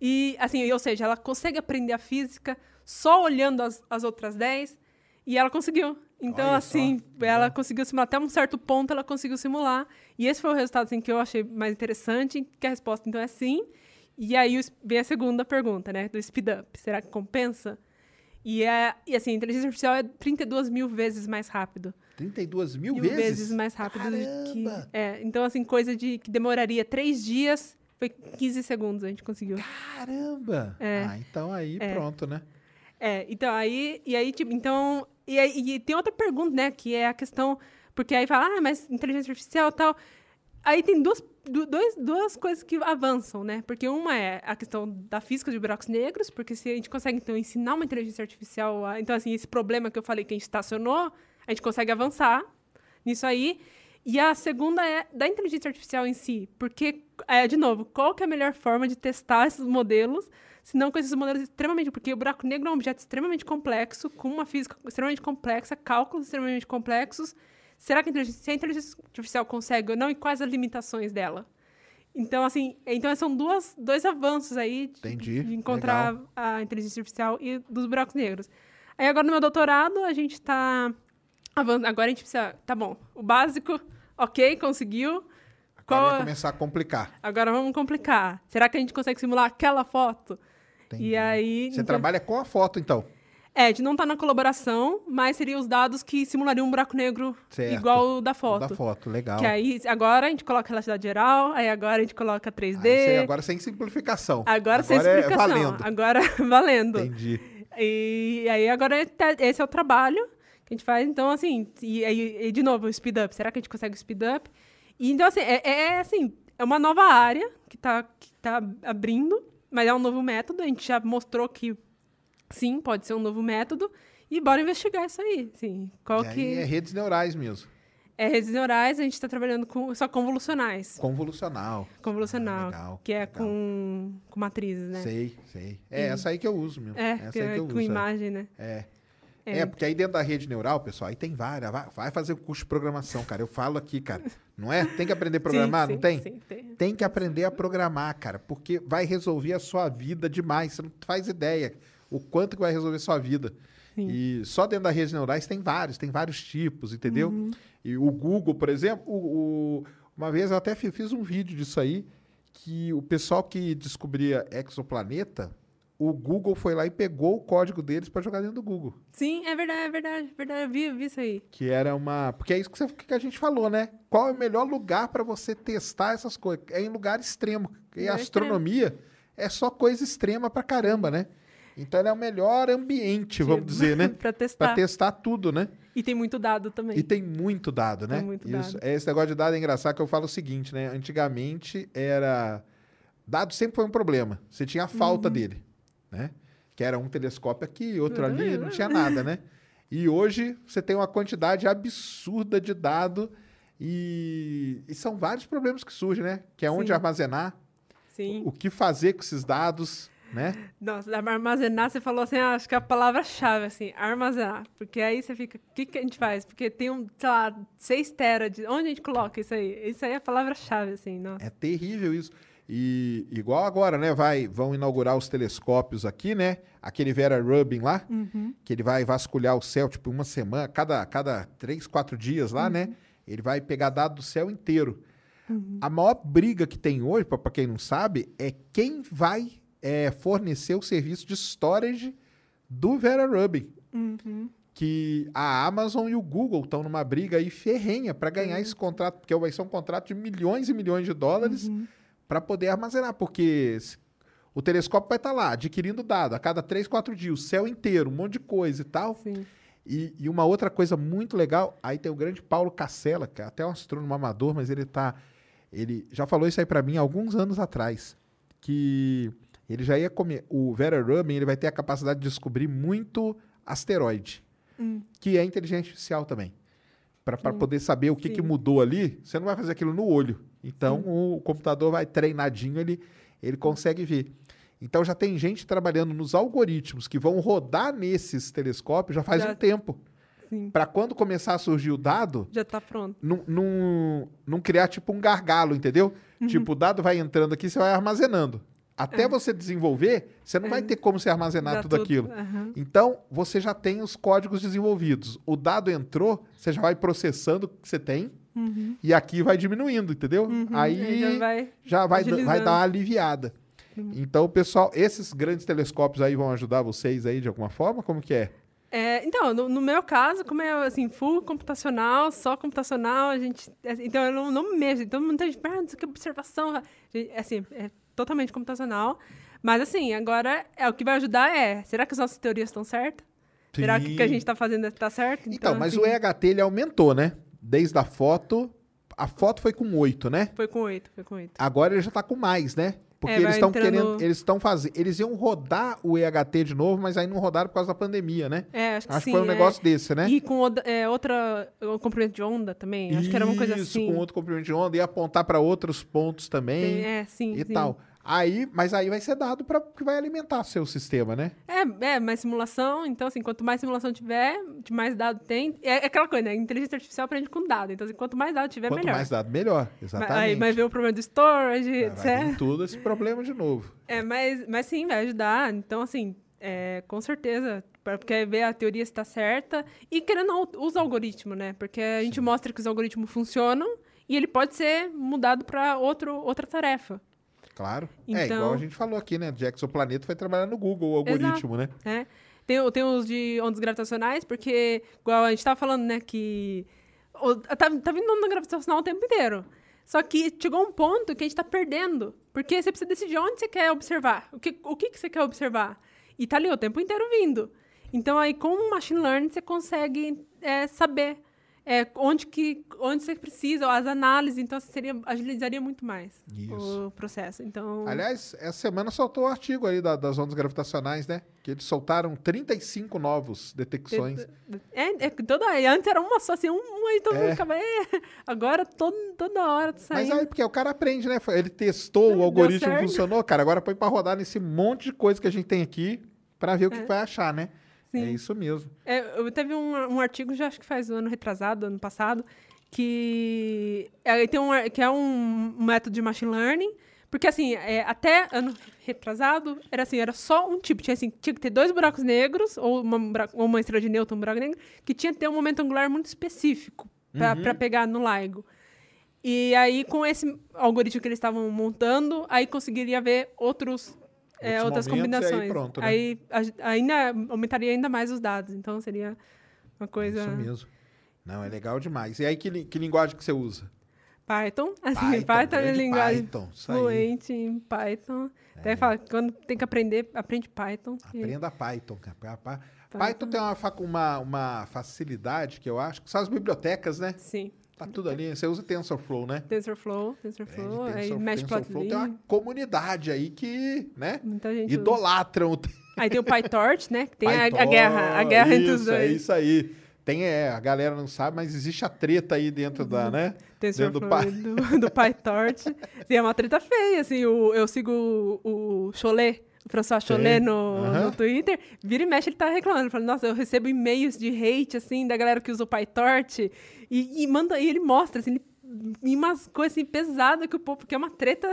B: E, assim, ou seja, ela consegue aprender a física só olhando as, as outras 10, e ela conseguiu. Então,
A: Olha
B: assim,
A: só,
B: ela
A: legal.
B: conseguiu simular, até um certo ponto ela conseguiu simular, e esse foi o resultado, assim, que eu achei mais interessante, que a resposta, então, é sim. E aí vem a segunda pergunta, né, do speed up, será que compensa? E, é, e assim, a inteligência artificial é 32 mil vezes mais rápido.
A: 32 mil,
B: Mil
A: vezes?
B: vezes mais rápido do que.
A: Caramba!
B: É, então, assim, coisa de que demoraria três dias, foi 15 segundos a gente conseguiu.
A: Caramba!
B: É.
A: Ah, então aí
B: É.
A: pronto, né?
B: É, então aí, e aí, tipo, então, e, aí- e tem outra pergunta, né, que é a questão, porque aí fala, ah, mas inteligência artificial e tal, aí tem duas, du- dois, duas coisas que avançam, né, porque uma é a questão da física de buracos negros, porque se a gente consegue, então, ensinar uma inteligência artificial, a, então, assim, esse problema que eu falei que a gente estacionou, a gente consegue avançar nisso aí, e a segunda é da inteligência artificial em si, porque, é, de novo, qual que é a melhor forma de testar esses modelos, se não com esses modelos extremamente... Porque o buraco negro é um objeto extremamente complexo, com uma física extremamente complexa, cálculos extremamente complexos. Será que a inteligência, se a inteligência artificial consegue ou não, e quais as limitações dela? Então, assim, então são duas, dois avanços aí de,
A: Entendi,
B: de encontrar a inteligência artificial e dos buracos negros. Aí agora no meu doutorado a gente está. Agora a gente precisa. Tá bom. O básico, ok, conseguiu.
A: Agora
B: Qual
A: vai
B: é-
A: começar a complicar.
B: Agora vamos complicar. Será que a gente consegue simular aquela foto?
A: Entendi.
B: E aí.
A: Você
B: então-
A: trabalha com a foto, então.
B: É, a gente não tá na colaboração, mas seriam os dados que simulariam um buraco negro
A: Certo.
B: igual o da foto.
A: Da foto, legal.
B: Que aí, agora a gente coloca relatividade geral, aí agora a gente coloca 3D.
A: Aí você- agora sem simplificação.
B: Agora, sem
A: é
B: explicação.
A: valendo.
B: Agora valendo.
A: Entendi.
B: E aí agora é- esse é o trabalho que a gente faz. Então, assim, e, e de novo, o speed up. Será que a gente consegue o speed up? E, então, assim, é, é, assim, é uma nova área que está que tá abrindo, mas é um novo método. A gente já mostrou que sim, pode ser um novo método. E bora investigar isso aí. Assim, qual
A: E aí
B: que
A: é redes neurais mesmo.
B: é redes neurais, a gente está trabalhando com só convolucionais.
A: Convolucional.
B: Convolucional,
A: Ah, legal,
B: que é
A: legal.
B: com, com matrizes, né?
A: Sei, sei. É essa aí que eu uso mesmo.
B: É,
A: essa
B: que
A: aí que
B: é
A: eu
B: com
A: uso. é.
B: imagem, né?
A: É.
B: É.
A: É. porque aí dentro da rede neural, pessoal, aí tem várias. Vai, fazer o curso de programação, cara. Eu falo aqui, cara. Não é? Tem que aprender a programar,
B: Sim,
A: não
B: sim,
A: tem?
B: sim, tem.
A: Tem que aprender a programar, cara, porque vai resolver a sua vida demais. Você não faz ideia o quanto que vai resolver a sua vida.
B: Sim.
A: E só dentro da rede neurais tem vários, tem vários tipos, entendeu?
B: Uhum.
A: E o Google, por exemplo, o- o- uma vez eu até fi- fiz um vídeo disso aí, que o pessoal que descobria exoplaneta, o Google foi lá e pegou o código deles para jogar dentro do Google.
B: Sim, é verdade, é verdade, é verdade. Eu vi, vi isso aí.
A: Que era uma. Porque é isso que, você- que a gente falou, né? Qual é o melhor lugar para você testar essas coisas? É em lugar extremo. E a astronomia é só coisa extrema pra caramba, né? Então ele é o melhor ambiente, vamos dizer, né?
B: Pra testar.
A: testar tudo, né?
B: E tem muito dado também.
A: E tem muito dado, né?
B: Tem muito
A: Isso.
B: dado.
A: Esse negócio de dado é engraçado que eu falo o seguinte, né? Antigamente era. Dado sempre foi um problema. Você tinha a falta
B: Uhum.
A: dele, né? Que era um telescópio aqui, outro
B: Tudo
A: ali, não
B: né?
A: tinha nada, né? E hoje você tem uma quantidade absurda de dado e, e são vários problemas que surgem, né? Que é onde
B: Sim.
A: armazenar,
B: Sim.
A: o que fazer com esses dados, né?
B: Nossa, armazenar, você falou assim, ah, acho que é a palavra-chave, assim, armazenar. Porque aí você fica, o que, que a gente faz? Porque tem um, sei lá, 6 tera de. Onde a gente coloca isso aí? Isso aí é a palavra-chave, assim, nossa.
A: É terrível isso. E igual agora, né? Vai, vão inaugurar os telescópios aqui, né? Aquele Vera Rubin lá,
B: Uhum.
A: que ele vai vasculhar o céu, tipo, uma semana, cada, cada três, quatro dias lá, né? Ele vai pegar dado do céu inteiro. A maior briga que tem hoje, para quem não sabe, é quem vai é, fornecer o serviço de storage do Vera Rubin.
B: Uhum.
A: Que a Amazon e o Google estão numa briga aí ferrenha para ganhar esse contrato, porque vai ser um contrato de milhões e milhões de dólares
B: Uhum.
A: Para poder armazenar, porque o telescópio vai estar lá adquirindo dado a cada três, quatro dias, o céu inteiro, um monte de coisa e tal.
B: Sim.
A: E, e uma outra coisa muito legal, aí tem o grande Paulo Cacela, que é até um astrônomo amador, mas ele tá. Ele já falou isso aí para mim há alguns anos atrás. Que ele já ia comer. O Vera Rubin ele vai ter a capacidade de descobrir muito asteroide,
B: Hum.
A: que é inteligência artificial também. Para
B: Sim.
A: poder saber o que, que
B: Sim.
A: mudou ali, você não vai fazer aquilo no olho. Então o computador vai treinadinho, ele, ele consegue ver. Então já tem gente trabalhando nos algoritmos que vão rodar nesses telescópios já faz
B: Já-
A: um tempo.
B: Sim.
A: Para quando começar a surgir o dado,
B: Já tá pronto.
A: não criar tipo um gargalo, entendeu?
B: Uhum.
A: Tipo, o dado vai entrando aqui, você vai armazenando. Até você desenvolver, você não vai ter como você armazenar
B: É. Já
A: tudo aquilo.
B: Aham.
A: Então, você já tem os códigos desenvolvidos. O dado entrou, você já vai processando o que você tem
B: Uhum.
A: e aqui vai diminuindo, entendeu?
B: Uhum.
A: Aí
B: já vai.
A: já vai, vai dar uma aliviada. Então, pessoal, esses grandes telescópios aí vão ajudar vocês aí de alguma forma? Como que é?
B: É, então, no, no meu caso, como é assim, full computacional, só computacional, a gente. assim, então eu não, não me mexo. Então muita gente pergunta, isso aqui é observação. Assim, é totalmente computacional. Mas assim, agora é, o que vai ajudar é, será que as nossas teorias estão certas? Será que o que a gente está fazendo está certo?
A: Então, mas
B: assim,
A: o EHT ele aumentou, né? Desde a foto. A foto foi com 8, né?
B: Foi com oito, foi com oito.
A: Agora ele já tá com mais, né? Porque
B: É,
A: eles estão
B: entrando-
A: querendo. Eles estão fazendo. Eles iam rodar o EHT de novo, mas aí não rodaram por causa da pandemia, né?
B: É, acho que
A: Acho
B: sim.
A: que foi um
B: é.
A: negócio desse, né?
B: E com é, outra um comprimento de onda também. Acho que era uma coisa
A: Isso,
B: assim.
A: com outro comprimento de onda, ia apontar para outros pontos também
B: é, sim.
A: e
B: sim.
A: tal. Aí, mas aí vai ser dado para que vai alimentar seu sistema, né?
B: É, é, mais simulação. Então, assim, quanto mais simulação tiver, mais dado tem. É, é aquela coisa, né? Inteligência artificial aprende com dado. Então, assim, quanto mais dado tiver,
A: Quanto
B: melhor.
A: mais dado, melhor. Exatamente.
B: Aí vai ver o problema do storage,
A: Vai
B: etc.
A: vir tudo esse problema de novo.
B: É, mas, mas sim, vai ajudar. Então, assim, é, com certeza. Porque ver a teoria se está certa. E querendo ou não, usa algoritmo, né? Porque a gente mostra que os algoritmos funcionam e ele pode ser mudado para outra tarefa.
A: Claro. É
B: Então-
A: igual a gente falou aqui, né? De exoplaneta foi trabalhar no Google, o algoritmo, né?
B: né? Tem, tem os de ondas gravitacionais, porque, igual a gente tava falando, né, que. o- Tá, tá vindo onda gravitacional o tempo inteiro. Só que chegou um ponto que a gente tá perdendo. Porque você precisa decidir onde você quer observar. O que, o que, que você quer observar. E tá ali o tempo inteiro vindo. Então, aí, com o machine learning, você consegue é, saber é, onde, que, onde você precisa, as análises. Então, seria, agilizaria muito mais
A: Isso.
B: o processo. Então,
A: Aliás, essa semana soltou o artigo aí da- das ondas gravitacionais, né? Que eles soltaram 35 novos detecções.
B: é, é, toda, antes era uma só, assim, um, um aí todo
A: É.
B: mundo ficava... "É". Agora, todo, toda hora tá
A: Mas
B: saindo.
A: aí, porque o cara aprende, né? Ele testou, o algoritmo funcionou, cara. Agora põe pra rodar nesse monte de coisa que a gente tem aqui pra ver o que vai achar, né?
B: Sim.
A: É isso mesmo.
B: É, eu teve um, um artigo, já acho que faz um ano retrasado, ano passado, que é, tem um, que é um método de machine learning, porque assim, é, até ano retrasado, era assim, era só um tipo, tinha, assim, tinha que ter dois buracos negros, ou uma, ou uma estrela de nêutron, um buraco negro, que tinha que ter um momento angular muito específico para pegar no LIGO. E aí, com esse algoritmo que eles estavam montando, aí conseguiria ver outros, é, outras
A: momentos e aí
B: combinações.
A: pronto, né?
B: Aí a- ainda aumentaria ainda mais os dados. Então seria uma coisa.
A: Isso mesmo. Não, é legal demais. E aí, que, que linguagem que você usa?
B: Python, assim, Python, é
A: grande
B: linguagem
A: Python. É.
B: fluente em Python. Até fala que quando tem que aprender, aprende Python. que-
A: Aprenda Python,
B: Python.
A: Python tem uma, uma, uma facilidade que eu acho, que são as bibliotecas, né?
B: Sim.
A: Tá tudo ali. Você usa TensorFlow, né?
B: TensorFlow,
A: É,
B: TensorFlow, aí
A: Tensor-. TensorFlow tem uma comunidade aí que, né?
B: Muita gente.
A: Idolatram o
B: Aí tem o PyTorch, né? Que tem a, a guerra, a guerra entre os
A: Isso, É
B: dois.
A: isso aí. Tem, é, a galera não sabe, mas existe a treta aí dentro da, né? Dentro do
B: TensorFlow e do, do PyTorch. Sim, é uma treta feia, assim. O, eu sigo o, o Cholet, François Cholet
A: Sim.
B: no,
A: Aham.
B: no Twitter. Vira e mexe, ele tá reclamando. Ele fala, nossa, eu recebo e-mails de hate, assim, da galera que usa o PyTorch. E, e manda, e ele mostra, assim, ele, umas coisas, assim, pesadas que o povo... Porque é uma treta,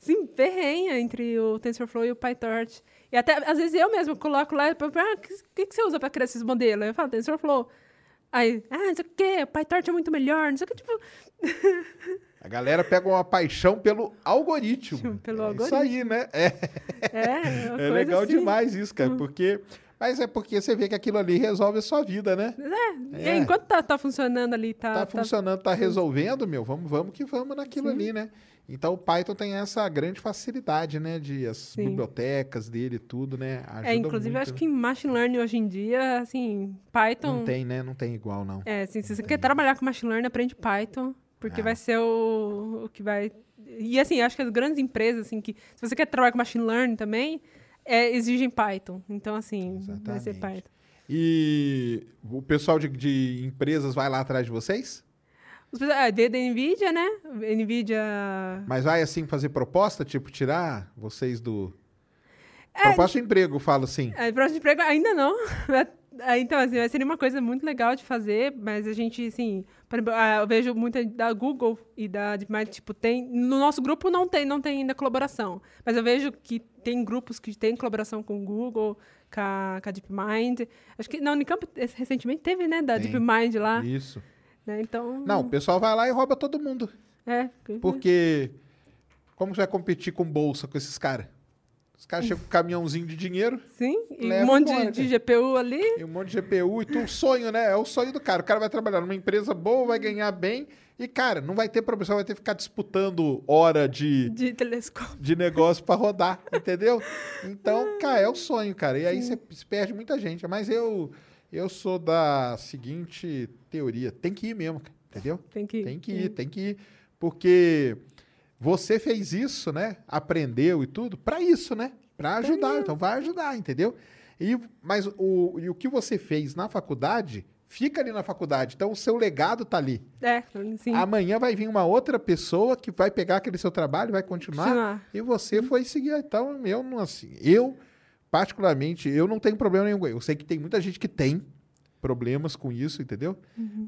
B: assim, ferrenha entre o TensorFlow e o PyTorch. E até, às vezes, eu mesmo coloco lá, e falo, ah, o que, que, você usa pra criar esses modelos? Eu falo, TensorFlow. Aí, ah, não sei o quê, o PyTorch é muito melhor, não sei o que, tipo...
A: A galera pega uma paixão pelo algoritmo.
B: Pelo
A: é
B: algoritmo.
A: Isso aí, né? É,
B: É,
A: é
B: coisa
A: legal
B: assim.
A: demais isso, cara, porque... Mas é porque você vê que aquilo ali resolve a sua vida, né?
B: É,
A: É.
B: enquanto tá, tá funcionando ali, tá...
A: Tá,
B: tá-
A: funcionando, tá resolvendo, meu, vamos, vamos que vamos naquilo ali, né? Então o Python tem essa grande facilidade, né? De as
B: Sim.
A: bibliotecas dele e tudo, né?
B: É,
A: Ajuda
B: inclusive,
A: muito,
B: acho
A: né?
B: que em machine learning hoje em dia, assim, Python...
A: Não tem, né? Não tem igual, não.
B: É, assim, se você quer trabalhar com machine learning, aprende Python, porque
A: Ah.
B: vai ser o, o que vai... E, assim, acho que as grandes empresas, assim, que... Se você quer trabalhar com machine learning também, é, exigem Python. Então, assim, vai ser
A: Exatamente.
B: Python.
A: E o pessoal de, de empresas vai lá atrás de vocês?
B: Os pessoal- veio da NVIDIA, né? NVIDIA...
A: Mas vai assim fazer proposta, tipo, tirar vocês do.
B: É,
A: Proposta de emprego, falo assim.
B: É, próximo de emprego ainda não. É, Então, assim, vai ser uma coisa muito legal de fazer, mas a gente, assim, exemplo, ah, eu vejo muita da Google e da DeepMind, tipo, tem, no nosso grupo não tem, não tem ainda colaboração, mas eu vejo que tem grupos que têm colaboração com o Google, com a, com a DeepMind, acho que na Unicamp recentemente teve, né, da
A: Tem.
B: DeepMind lá,
A: Isso.
B: né, então...
A: Não, o pessoal vai lá e rouba todo mundo.
B: É,
A: Porque como você vai competir com bolsa com esses caras? Os caras chegam com um caminhãozinho de dinheiro
B: sim, e um monte
A: embora,
B: de, de GPU ali,
A: e um monte de GPU e tu, o sonho, né? É o sonho do cara. O cara vai trabalhar numa empresa boa, vai ganhar bem e, cara, não vai ter problema. Vai ter que ficar disputando hora de,
B: de telescópio.
A: de negócio pra rodar, entendeu? Então, cara, é o sonho, cara. E aí você se perde muita gente. Mas eu, eu sou da seguinte teoria: tem que ir mesmo, entendeu?
B: Tem que,
A: Tem que ir, tem que ir. Porque você fez isso, né? Aprendeu e tudo, pra isso, né? Pra ajudar. Então vai ajudar, entendeu? E, mas o, e o que você fez na faculdade, fica ali na faculdade. Então o seu legado tá ali.
B: É, sim.
A: Amanhã vai vir uma outra pessoa que vai pegar aquele seu trabalho, vai continuar.
B: Continuar.
A: E você foi seguir. Então, eu não assim. Eu, particularmente, eu não tenho problema nenhum. Eu sei que tem muita gente que tem problemas com isso, entendeu?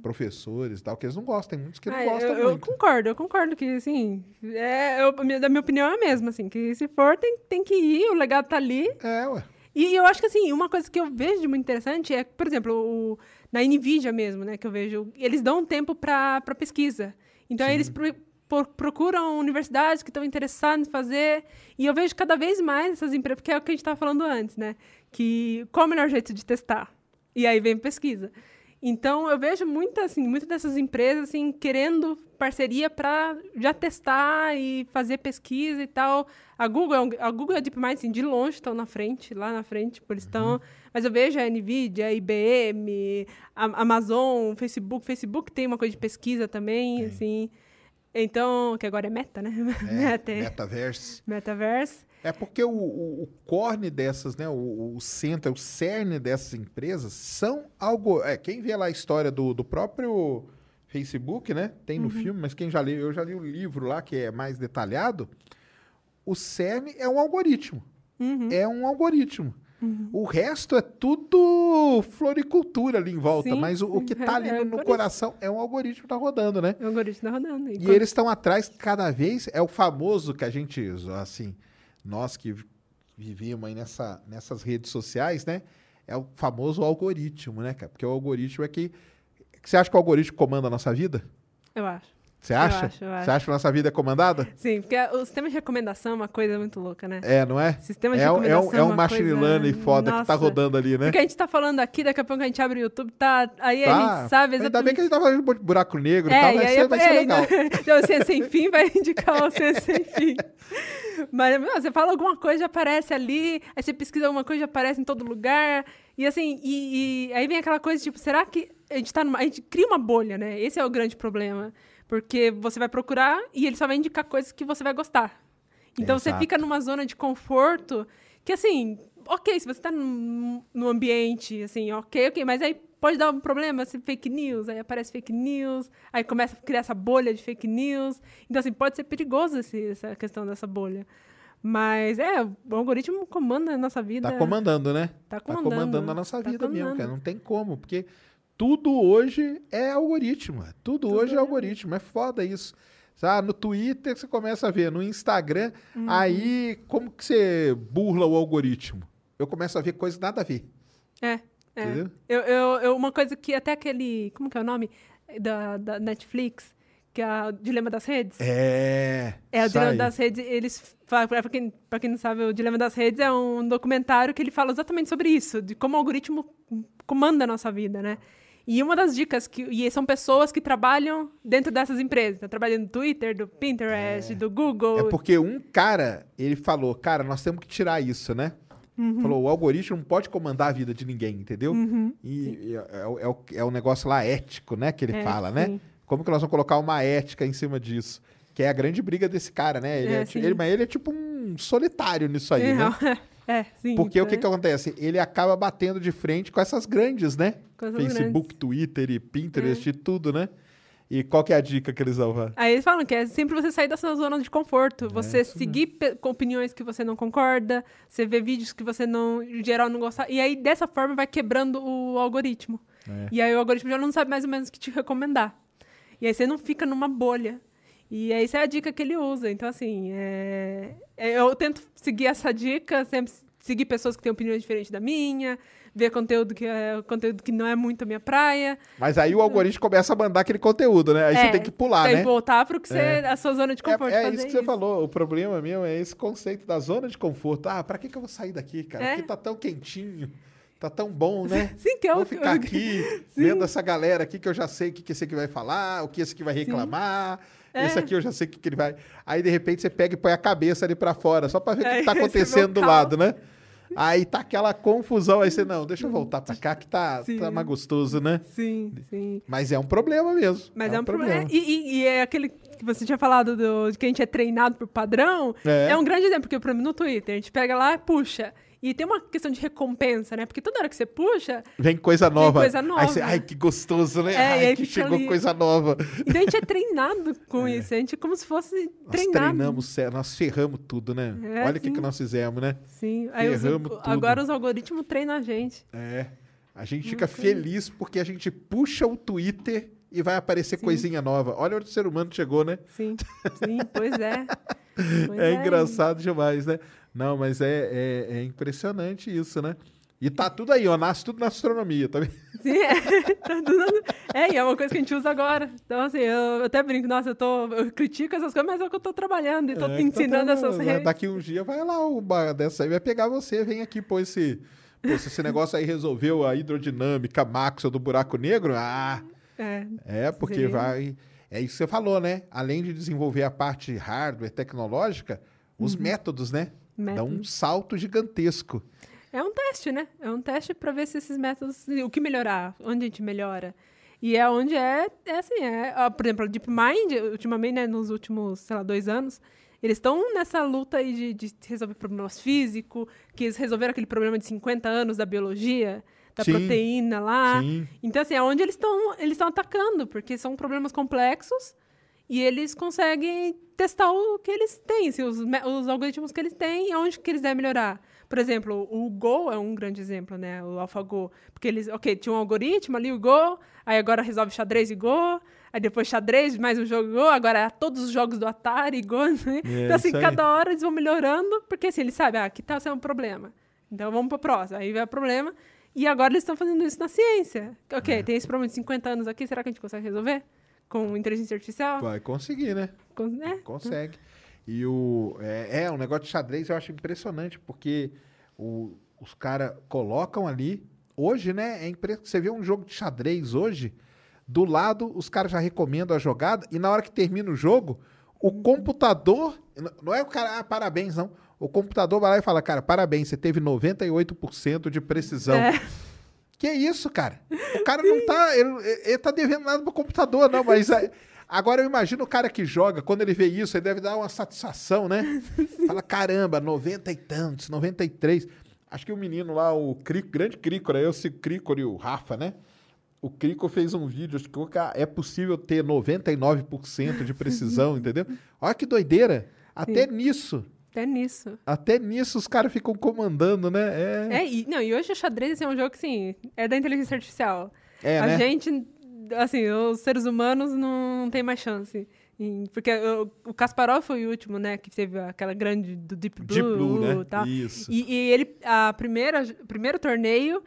A: Professores e tal, que eles não gostam. Tem muitos que não
B: Ah,
A: gostam
B: eu, eu
A: muito.
B: concordo, eu concordo que, assim, é, eu, da minha opinião é a mesma, assim, que se for, tem, tem que ir, o legado tá ali.
A: É, ué.
B: E eu acho que, assim, uma coisa que eu vejo de muito interessante é, por exemplo, o, na NVIDIA mesmo, né, que eu vejo, eles dão tempo para pesquisa. Então, eles pro- por- procuram universidades que estão interessadas em fazer. E eu vejo cada vez mais essas empresas, porque é o que a gente estava falando antes, né? Que qual é o melhor jeito de testar? E aí vem pesquisa. Então, eu vejo muita, assim, muitas dessas empresas assim, querendo parceria para já testar e fazer pesquisa e tal. A Google, é a Google e a DeepMind, assim, de longe estão na frente, lá na frente, por eles estão. Mas eu vejo a NVIDIA, a IBM, a Amazon, Facebook. Facebook tem uma coisa de pesquisa também, assim. Então, que agora é Meta, né? Meta, é-
A: Metaverse.
B: Metaverse.
A: É porque o, o, o corne dessas, né? O, o centro, o cerne dessas empresas são algo. É, quem vê lá a história do, do próprio Facebook, né? Tem
B: Uhum.
A: no filme, mas quem já leu, eu já li o livro lá que é mais detalhado. O cerne é um algoritmo.
B: Uhum.
A: É um algoritmo. O resto é tudo floricultura ali em volta,
B: Sim,
A: mas o, o que
B: sim,
A: tá ali
B: é
A: no, no coração é um algoritmo que tá rodando, né?
B: O algoritmo tá rodando.
A: E
B: quando-
A: eles estão atrás cada vez, é o famoso que a gente, assim, nós que vi- vivíamos aí nessa, nessas redes sociais, né? É o famoso algoritmo, né, cara? Porque o algoritmo é que. Você acha que o algoritmo comanda a nossa vida?
B: Eu acho.
A: Você acha?
B: acho, eu
A: Você
B: acho.
A: acha que a nossa vida é comandada?
B: Sim, porque o sistema de recomendação é uma coisa muito louca, né?
A: É, não é?
B: Sistema de
A: É, um- é,
B: recomendação
A: um, é um machine
B: coisa-
A: learning foda que tá
B: Nossa.
A: rodando ali, né?
B: Porque a gente tá falando aqui, daqui a pouco a gente abre o YouTube, tá. Aí a
A: Tá.
B: gente sabe
A: Ainda
B: exatamente.
A: bem que a gente tá falando de buraco negro e
B: É,
A: tal,
B: e
A: vai,
B: aí
A: ser,
B: é-
A: vai ser
B: é,
A: legal.
B: Então, o Ciência Sem Fim vai indicar o Ciência Sem Fim. Mas meu, você fala alguma coisa, já aparece ali, aí você pesquisa alguma coisa, já aparece em todo lugar. E assim, e, e aí vem aquela coisa, tipo, será que a gente tá numa. A gente cria uma bolha, né? Esse é o grande problema. Porque você vai procurar e ele só vai indicar coisas que você vai gostar. Então você
A: Exato.
B: fica numa zona de conforto que, assim, ok, se você tá num, num ambiente, assim, ok, ok, mas aí pode dar um problema, se fake news, aí aparece fake news, aí começa a criar essa bolha de fake news. Então, assim, pode ser perigoso esse, essa questão dessa bolha. Mas, é, o algoritmo comanda a nossa vida.
A: Tá comandando, né?
B: Tá
A: Tá
B: comandando.
A: comandando a nossa
B: Tá
A: vida mesmo,
B: comandando.
A: cara. Não tem como, porque tudo hoje é algoritmo. é. Tudo,
B: Tudo
A: hoje é
B: é.
A: algoritmo. É foda isso. Ah, no Twitter você começa a ver, no Instagram,
B: Uhum.
A: aí como que você burla o algoritmo? Eu começo a ver coisas nada a ver.
B: É, é.
A: Entendeu?
B: Eu, eu, eu- uma coisa que até aquele. Como que é o nome? Da, da Netflix, que é o Dilema das Redes.
A: É.
B: É, o Dilema
A: aí.
B: das Redes, eles falam, pra quem, pra quem não sabe, o Dilema das Redes é um documentário que ele fala exatamente sobre isso, de como o algoritmo comanda a nossa vida, né? E uma das dicas, que, e são pessoas que trabalham dentro dessas empresas, tá trabalhando no Twitter, do Pinterest, do Google.
A: É porque um cara, ele falou, cara, nós temos que tirar isso, né?
B: Uhum.
A: Falou, o algoritmo não pode comandar a vida de ninguém, entendeu? E, e é, o- é o, é o negócio lá ético, né? Que ele
B: É,
A: fala, né?
B: sim.
A: Como que nós vamos colocar uma ética em cima disso? Que é a grande briga desse cara, né? Ele
B: É,
A: é, ele, mas ele é tipo um solitário nisso aí,
B: é,
A: né?
B: é, sim.
A: Porque o que,
B: né?
A: que acontece? Ele acaba batendo de frente com essas grandes, né?
B: Coisas
A: Facebook,
B: grandes.
A: Twitter e
B: É.
A: Pinterest e tudo, né? E qual que é a dica que eles dão?
B: Aí eles falam que é sempre você sair dessa zona de
A: É,
B: conforto, você seguir com opiniões que você não concorda, você ver vídeos que você não, em geral, não gosta. E aí, dessa forma, vai quebrando o algoritmo.
A: É.
B: E aí o algoritmo já não sabe mais ou menos o que te recomendar. E aí você não fica numa bolha. E essa é a dica que ele usa. Então, assim, é- é- eu tento seguir essa dica, sempre seguir pessoas que têm opiniões diferentes da minha, ver conteúdo que, é, conteúdo que não é muito a minha praia.
A: Mas aí o algoritmo começa a mandar aquele conteúdo, né? Aí você
B: É,
A: tem que pular,
B: tem
A: né?
B: que voltar para você,
A: É.
B: a sua zona de conforto.
A: É, é isso que você falou. O problema mesmo é esse conceito da zona de conforto. Ah, pra que, que eu vou sair daqui, cara?
B: É.
A: Aqui tá tão quentinho, tá tão bom, né?
B: Sim, que é
A: Vou ficar aqui vendo essa galera aqui que eu já sei o que, que esse aqui vai falar, o que esse aqui vai reclamar.
B: É.
A: Esse aqui eu já sei o que, que ele vai. Aí, de repente, você pega e põe a cabeça ali pra fora, só pra ver o que,
B: É,
A: tá
B: esse é
A: acontecendo do lado, né? Aí tá aquela confusão, aí você, não, deixa eu voltar pra cá que tá,
B: Sim.
A: tá mais gostoso, né?
B: Sim, sim.
A: Mas é um problema mesmo.
B: Mas é, um problema. E, e- e é aquele que você tinha falado do, de que a gente é treinado por padrão.
A: É.
B: É, um grande exemplo, porque, por exemplo, no Twitter, a gente pega lá e puxa. E tem uma questão de recompensa, né? Porque toda hora que você puxa,
A: Vem coisa nova.
B: coisa
A: Aí
B: nova.
A: você, ai, que gostoso, né?
B: É,
A: ai,
B: aí
A: que chegou
B: ali.
A: coisa nova.
B: então a gente é treinado com isso. A gente é como se fosse
A: Nós
B: treinado.
A: treinamos, nós ferramos tudo, né?
B: É,
A: Olha o que, que nós fizemos, né?
B: Sim. Aí os-
A: Ferramos tudo.
B: agora os algoritmos treinam a gente.
A: É. A gente fica feliz porque a gente puxa o Twitter e vai aparecer
B: Sim.
A: coisinha nova. Olha onde o ser humano chegou, né?
B: Sim, sim, pois é. Pois
A: é, engraçado demais, né? Não, mas é, é, é impressionante isso, né? E tá tudo aí, ó. Nasce tudo na astronomia, tá vendo?
B: Sim, é, tá tudo- é, e é uma coisa que a gente usa agora. Então, assim, eu, eu até brinco, nossa, eu, tô, eu critico essas coisas, mas é o que eu tô trabalhando e tô
A: É, que
B: ensinando
A: tá-
B: essas redes.
A: Daqui um dia vai lá, o dessa aí vai pegar você, vem aqui, pô, esse. Pô, se esse negócio aí resolveu a hidrodinâmica máxima do buraco negro, ah,
B: É,
A: é porque
B: Sim.
A: vai. É isso que você falou, né? Além de desenvolver a parte hardware, tecnológica, os métodos, né? Dão um
B: método.
A: salto gigantesco.
B: É um teste, né? É um teste para ver se esses métodos, o que melhorar, onde a gente melhora. E é onde é, é assim, é, ó, por exemplo, a DeepMind, ultimamente, né, nos últimos, sei lá, dois anos, eles estão nessa luta aí de, de resolver problemas físicos, que eles resolveram aquele problema de 50 anos da biologia, da
A: Sim.
B: proteína lá.
A: Sim.
B: Então, assim, é onde eles estão eles estão atacando, porque são problemas complexos e eles conseguem testar o que eles têm, assim, os, os algoritmos que eles têm e onde que eles devem melhorar. Por exemplo, o Go é um grande exemplo, né? O AlphaGo. Porque eles, ok, tinha um algoritmo ali, o Go, aí agora resolve xadrez e Go, aí depois xadrez, mais um jogo Go, agora é todos os jogos do Atari e Go. Né?
A: É,
B: então, assim, cada hora eles vão melhorando, porque assim, eles sabem, ah, aqui tá sendo um problema. Então vamos pro próximo. Aí vem o problema. E agora eles estão fazendo isso na ciência. Ok,
A: É.
B: tem esse problema de 50 anos aqui, será que a gente consegue resolver? Com inteligência artificial?
A: Vai conseguir, né?
B: Com- é.
A: Consegue. E o. É, é, o negócio de xadrez eu acho impressionante, porque o- os caras colocam ali. Hoje, né? É impressionante. Você vê um jogo de xadrez hoje, do lado, os caras já recomendam a jogada, e na hora que termina o jogo, o computador. n- Não é o cara, ah, parabéns, não. O computador vai lá e fala, cara, parabéns, você teve 98% de precisão.
B: É.
A: Que isso, cara? O cara não tá. Ele, ele tá devendo nada pro computador, não, mas. é- Agora eu imagino o cara que joga, quando ele vê isso, ele deve dar uma satisfação, né? Fala, caramba, 90 e tantos, 93. Acho que o menino lá, o Crico, grande Crico, né? Esse Crico e o Rafa, né? O Crico fez um vídeo, acho que é possível ter 99% de precisão, entendeu? Olha que doideira. Até nisso,
B: Até nisso.
A: até nisso os caras ficam comandando, né? É,
B: É, e, não, e hoje o xadrez é um jogo que, assim, é da inteligência artificial.
A: é,
B: a
A: né?
B: gente, assim, os seres humanos não, tem mais chance. Porque o, Kasparov foi o último, né, que teve aquela grande do Deep Blue,
A: Deep Blue, né?
B: e tal.
A: Isso.
B: E, e ele, a primeira, primeiro torneio,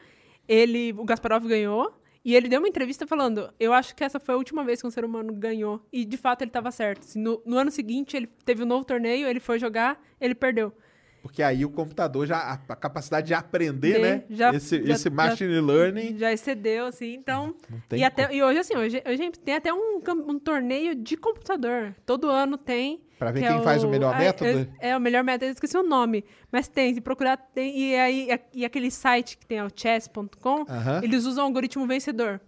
B: ele, o Gasparov ganhou. E ele deu uma entrevista falando: Eu acho que essa foi a última vez que um ser humano ganhou. E de fato ele estava certo. No, no ano seguinte, ele teve um novo torneio, ele foi jogar, ele perdeu.
A: Porque aí o computador já. A, a capacidade de aprender,
B: De-
A: né?
B: já-
A: esse,
B: já-
A: esse
B: já-
A: machine learning.
B: Já excedeu, assim. Então. E, até, e hoje, assim, hoje, hoje tem até um, um torneio de computador. Todo ano tem.
A: Pra ver
B: que
A: quem
B: é
A: faz o melhor
B: ah,
A: método?
B: É, é o melhor método, eu esqueci o nome. Mas tem, se procurar, tem. E, aí, e aquele site que tem, é o chess.com,
A: Aham.
B: eles usam o algoritmo vencedor.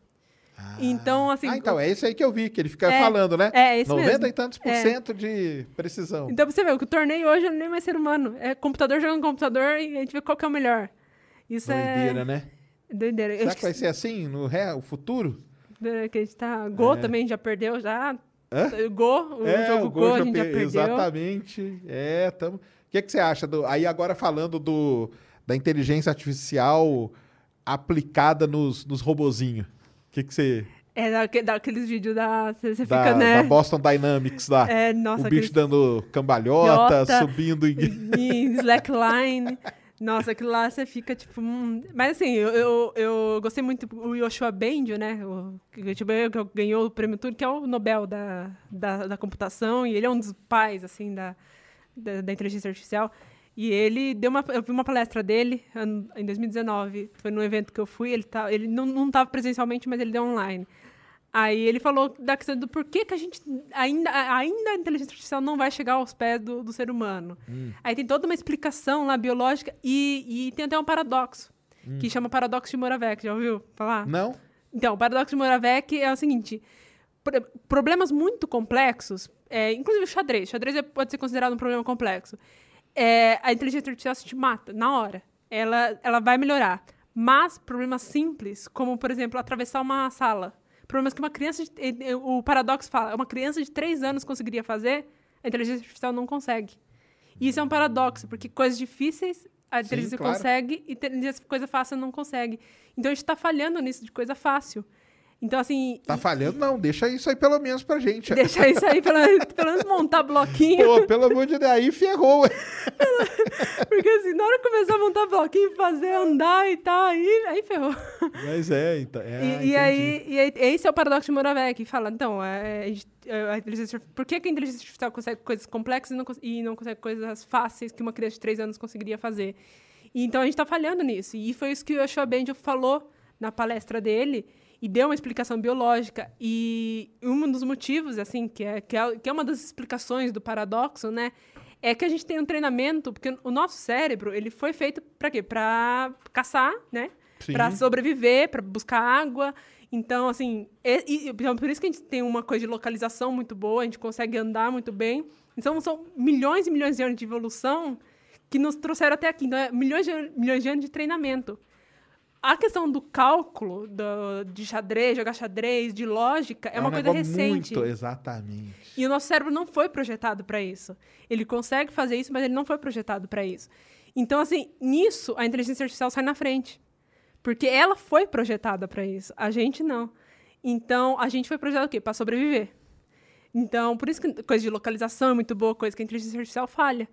A: Ah.
B: Então, assim.
A: Ah, então, é esse aí que eu vi, que ele fica
B: É,
A: falando, né?
B: é, esse
A: 90
B: mesmo.
A: e tantos por
B: É.
A: cento de precisão.
B: Então, pra você ver, o torneio hoje é nem mais ser humano. É computador jogando computador e a gente vê qual que é o melhor. Isso
A: Doideira,
B: é.
A: né?
B: Doideira.
A: Será que vai ser assim no ré, o futuro?
B: que, que a gente tá. Go
A: É.
B: também já perdeu, já.
A: Hã?
B: Go, o
A: é,
B: jogo
A: o
B: Go, a
A: já
B: gente já
A: per-
B: perdeu.
A: Exatamente. É, tamo... O que, que você acha? Do... Aí agora falando do... da inteligência artificial aplicada nos, nos robozinhos. O que, que você...
B: É daque- daqueles vídeos da. Você você
A: Da,
B: fica, né?
A: da Boston Dynamics lá.
B: É, nossa,
A: o bicho
B: aqueles-
A: dando cambalhota,
B: Idiota.
A: subindo em...
B: em slackline. Nossa, aquilo lá você fica tipo. hum. Mas assim, eu, eu, eu gostei muito do Yoshua Bendio, né? O, que, tipo, que ganhou o prêmio tudo, que é o Nobel da, da, da computação, e ele é um dos pais, assim, da, da, da inteligência artificial. E ele deu uma. Eu vi uma palestra dele em 2019. Foi num evento que eu fui. Ele, tá, ele não, não tava presencialmente, mas ele deu online. Aí ele falou da questão do porquê que a gente ainda, ainda a inteligência artificial não vai chegar aos pés do, do ser humano. Aí tem toda uma explicação lá biológica e, e tem até um paradoxo, que chama paradoxo de Moravec. Já ouviu falar?
A: Não?
B: Então, o paradoxo de Moravec é o seguinte: pro- problemas muito complexos, é, inclusive o xadrez, xadrez é- pode ser considerado um problema complexo. É, a inteligência artificial te mata na hora. Ela, ela vai melhorar. Mas problemas simples, como, por exemplo, atravessar uma sala, problemas que uma criança. de- o paradoxo fala, uma criança de três anos conseguiria fazer, a inteligência artificial não consegue. E isso é um paradoxo, porque coisas difíceis a inteligência
A: claro.
B: consegue e coisa fácil não consegue. Então a gente está falhando nisso de coisa fácil. Então, assim.
A: Tá falhando? Não, deixa isso aí pelo menos pra gente.
B: Deixa isso aí, pelo, pelo menos montar bloquinho.
A: Pô, pelo amor de Deus, aí ferrou.
B: Porque assim, na hora que começar a montar bloquinho, fazer, andar e tal, aí, aí ferrou.
A: Mas é, então. É,
B: E, e aí, e aí, esse é o paradoxo de Moravec, que fala, então, é, a gente- é, a inteligência, por que, que a inteligência artificial consegue coisas complexas e não, e não consegue coisas fáceis que uma criança de três anos conseguiria fazer? E, então, a gente está falhando nisso. E foi isso que o Yoshua Benjo falou na palestra dele, e deu uma explicação biológica. E um dos motivos, assim, que é, que é, que é uma das explicações do paradoxo, né, é que a gente tem um treinamento, porque o nosso cérebro, ele foi feito para quê? Para caçar, né? Para sobreviver, para buscar água. Então, assim, e- e- então, por isso que a gente tem uma coisa de localização muito boa, a gente consegue andar muito bem. Então, são milhões e milhões de anos de evolução que nos trouxeram até aqui. Então, é milhões de, milhões de anos de treinamento. A questão do cálculo, do- de xadrez, jogar xadrez, de lógica, é, uma
A: um
B: coisa recente.
A: Muito, exatamente.
B: E o nosso cérebro não foi projetado para isso. Ele consegue fazer isso, mas ele não foi projetado para isso. Então, assim, nisso, a inteligência artificial sai na frente. Porque ela foi projetada para isso. A gente não. Então, a gente foi projetado o quê? Para sobreviver. Então, por isso que coisa de localização é muito boa, coisa que a inteligência artificial falha.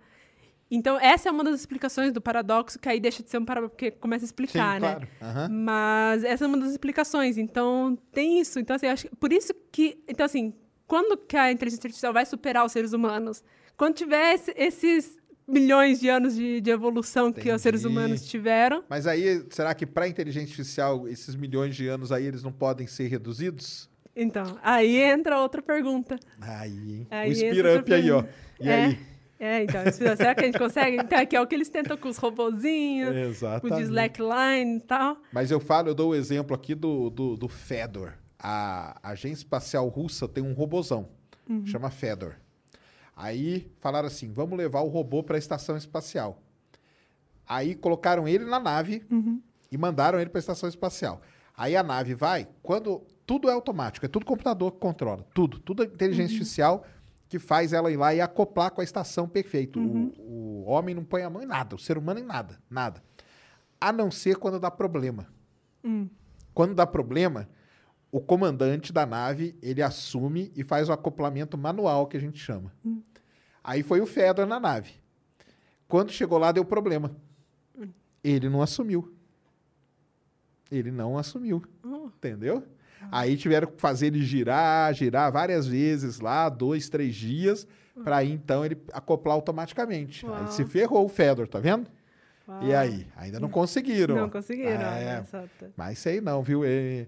B: Então, essa é uma das explicações do paradoxo, que aí deixa de ser um paradoxo, porque começa a explicar,
A: Sim,
B: né?
A: claro. Aham.
B: Mas essa é uma das explicações. Então, tem isso. Então, assim, acho que por isso que. Então, assim, quando que a inteligência artificial vai superar os seres humanos? Quando tiver esse- esses milhões de anos de, de evolução que os seres
A: Entendi.
B: humanos tiveram.
A: Mas aí, será que para inteligência artificial, esses milhões de anos aí, eles não podem ser reduzidos?
B: Então, aí entra outra pergunta.
A: Aí, hein?
B: Aí
A: o Up aí, ó. E
B: é,
A: aí?
B: É, então, será que a gente consegue? Então, que é o que eles tentam com os robozinhos, com o
A: Exatamente.
B: slackline e tal.
A: Mas eu falo, eu dou o exemplo aqui do, do, do Fedor. A agência espacial russa tem um robozão,
B: Uhum.
A: chama Fedor. Aí falaram assim: vamos levar o robô para a estação espacial. Aí colocaram ele na nave
B: Uhum.
A: e mandaram ele para a estação espacial. Aí a nave vai, quando tudo é automático, é tudo computador que controla, tudo, tudo é inteligência
B: Uhum.
A: artificial que faz ela ir lá e acoplar com a estação perfeito.
B: Uhum.
A: O, o homem não põe a mão em nada, o ser humano em nada, nada. A não ser quando dá problema.
B: Hum.
A: Quando dá problema, o comandante da nave, ele assume e faz o acoplamento manual que a gente chama. Aí foi o Fedor na nave. Quando chegou lá, deu problema. Ele não assumiu. Ele não assumiu.
B: Oh.
A: Entendeu? Aí tiveram que fazer ele girar, girar várias vezes lá, dois, três dias, para aí então ele acoplar automaticamente. Aí
B: Uau.
A: se ferrou o Fedor, tá vendo? E
B: Uau.
A: aí? Ainda não conseguiram.
B: Não conseguiram.
A: Ah, é.
B: tá.
A: Mas sei não, viu? É, é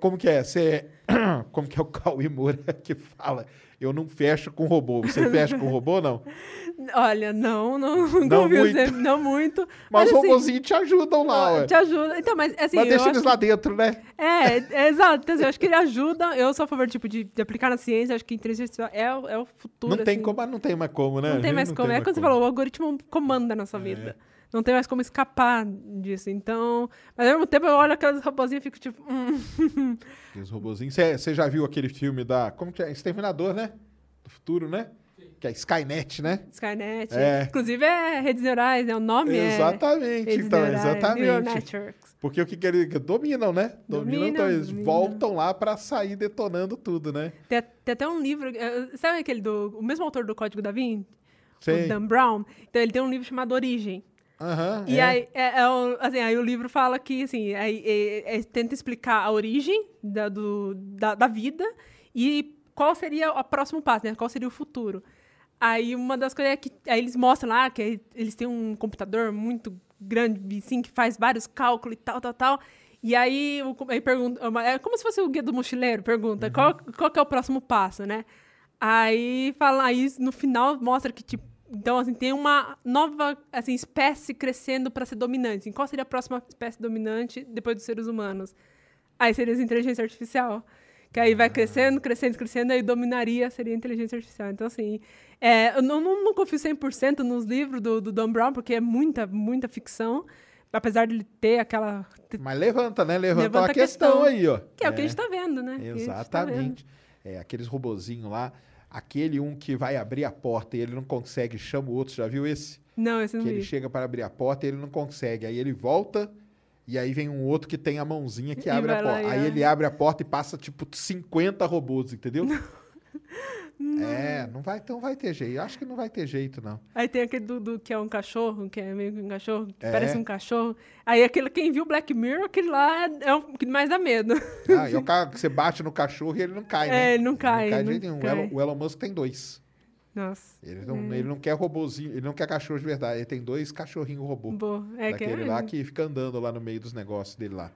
A: como que é? Você, como que é o Cauê Moura que fala? Eu não fecho com robô. Você fecha com robô, não?
B: Olha, não, não,
A: Não
B: não,
A: muito.
B: sempre, não muito.
A: Mas, os
B: assim,
A: robôzinhos te ajudam lá, ué.
B: Te ajuda. Então, mas assim,
A: Mas deixa
B: acho
A: eles lá dentro, né?
B: É, é exato. Então, assim, eu acho que ele ajuda. Eu sou a favor tipo, de, de aplicar na ciência. Acho que inteligência artificial é, o- é o futuro.
A: não tem
B: assim.
A: como, mas não tem mais como, né?
B: Não tem mais como. É quando você falou, o algoritmo comanda a nossa
A: É.
B: Não tem mais como escapar disso. Então. Mas ao mesmo tempo eu olho aqueles robozinhos e fico tipo. Hum.
A: Os robozinhos. Você já viu aquele filme da. Como que é? Exterminador, né? Do futuro, né? Que é Skynet, né?
B: Skynet.
A: É.
B: Inclusive é redes neurais, né? O nome é.
A: exatamente,
B: redes
A: então,
B: neurais, Neural
A: exatamente. Porque o que, que eles dominam, né? Dominam, então
B: Dominam,
A: eles
B: dominam.
A: voltam lá pra sair detonando tudo, né?
B: Tem, tem até um livro. eh, Sabe aquele do. O mesmo autor do Código da Vinci?
A: Sei.
B: O Dan Brown. Então ele tem um livro chamado Origem.
A: Aham,
B: E
A: é.
B: aí, é, é o- assim, aí o livro fala que, assim, aí, é- é- tenta explicar a origem da, do- da, da vida e qual seria o próximo passo, né? Qual seria o futuro. Aí uma das coisas é que aí eles mostram lá que eles têm um computador muito grande, assim, que faz vários cálculos e tal, tal, tal. E aí, aí pergunta, é como se fosse o guia do mochileiro, pergunta, qual, qual que é o próximo passo, né? Aí fala, aí no final mostra que, tipo, então, assim, tem uma nova assim, espécie crescendo para ser dominante. Assim, qual seria a próxima espécie dominante depois dos seres humanos? Aí seria a inteligência artificial. Que aí vai crescendo, crescendo, crescendo, aí dominaria, seria a inteligência artificial. Então, assim, é, eu não, não, não confio 100% nos livros do, do Dan Brown, porque é muita, muita ficção. Apesar de ele ter aquela...
A: Mas levanta, né? Levanta,
B: Levanta a
A: questão,
B: questão.
A: aí, ó.
B: Que é, o que a gente está vendo, né? Gente tá vendo.
A: Exatamente. É, aqueles robozinhos lá. Aquele um que vai abrir a porta e ele não consegue, chama o outro. Já viu esse?
B: Não, esse não
A: que ele
B: vi.
A: chega para abrir a porta e ele não consegue. Aí ele volta E aí vem um outro que tem a mãozinha que
B: E
A: abre a
B: lá
A: porta.
B: e
A: Aí
B: abre.
A: ele abre a porta e passa, tipo, 50 robôs, entendeu? É, não vai, então vai ter jeito. Eu acho que não vai ter jeito, não.
B: Aí tem aquele do, do que é um cachorro, que é meio que um cachorro, que
A: É.
B: parece um cachorro. Aí aquele, quem viu Black Mirror, aquele lá é, é o que mais dá medo.
A: Ah, e o cara que você bate no cachorro e ele não cai, né?
B: É, ele não cai,
A: Não cai de
B: não
A: jeito nenhum. O
B: cai.
A: Elon, o Elon Musk tem dois.
B: Nossa.
A: Ele não, ele não quer robôzinho, ele não quer cachorro de verdade. Ele tem dois cachorrinhos robô.
B: Boa. É que
A: daquele
B: é...
A: lá que fica andando lá no meio dos negócios dele lá.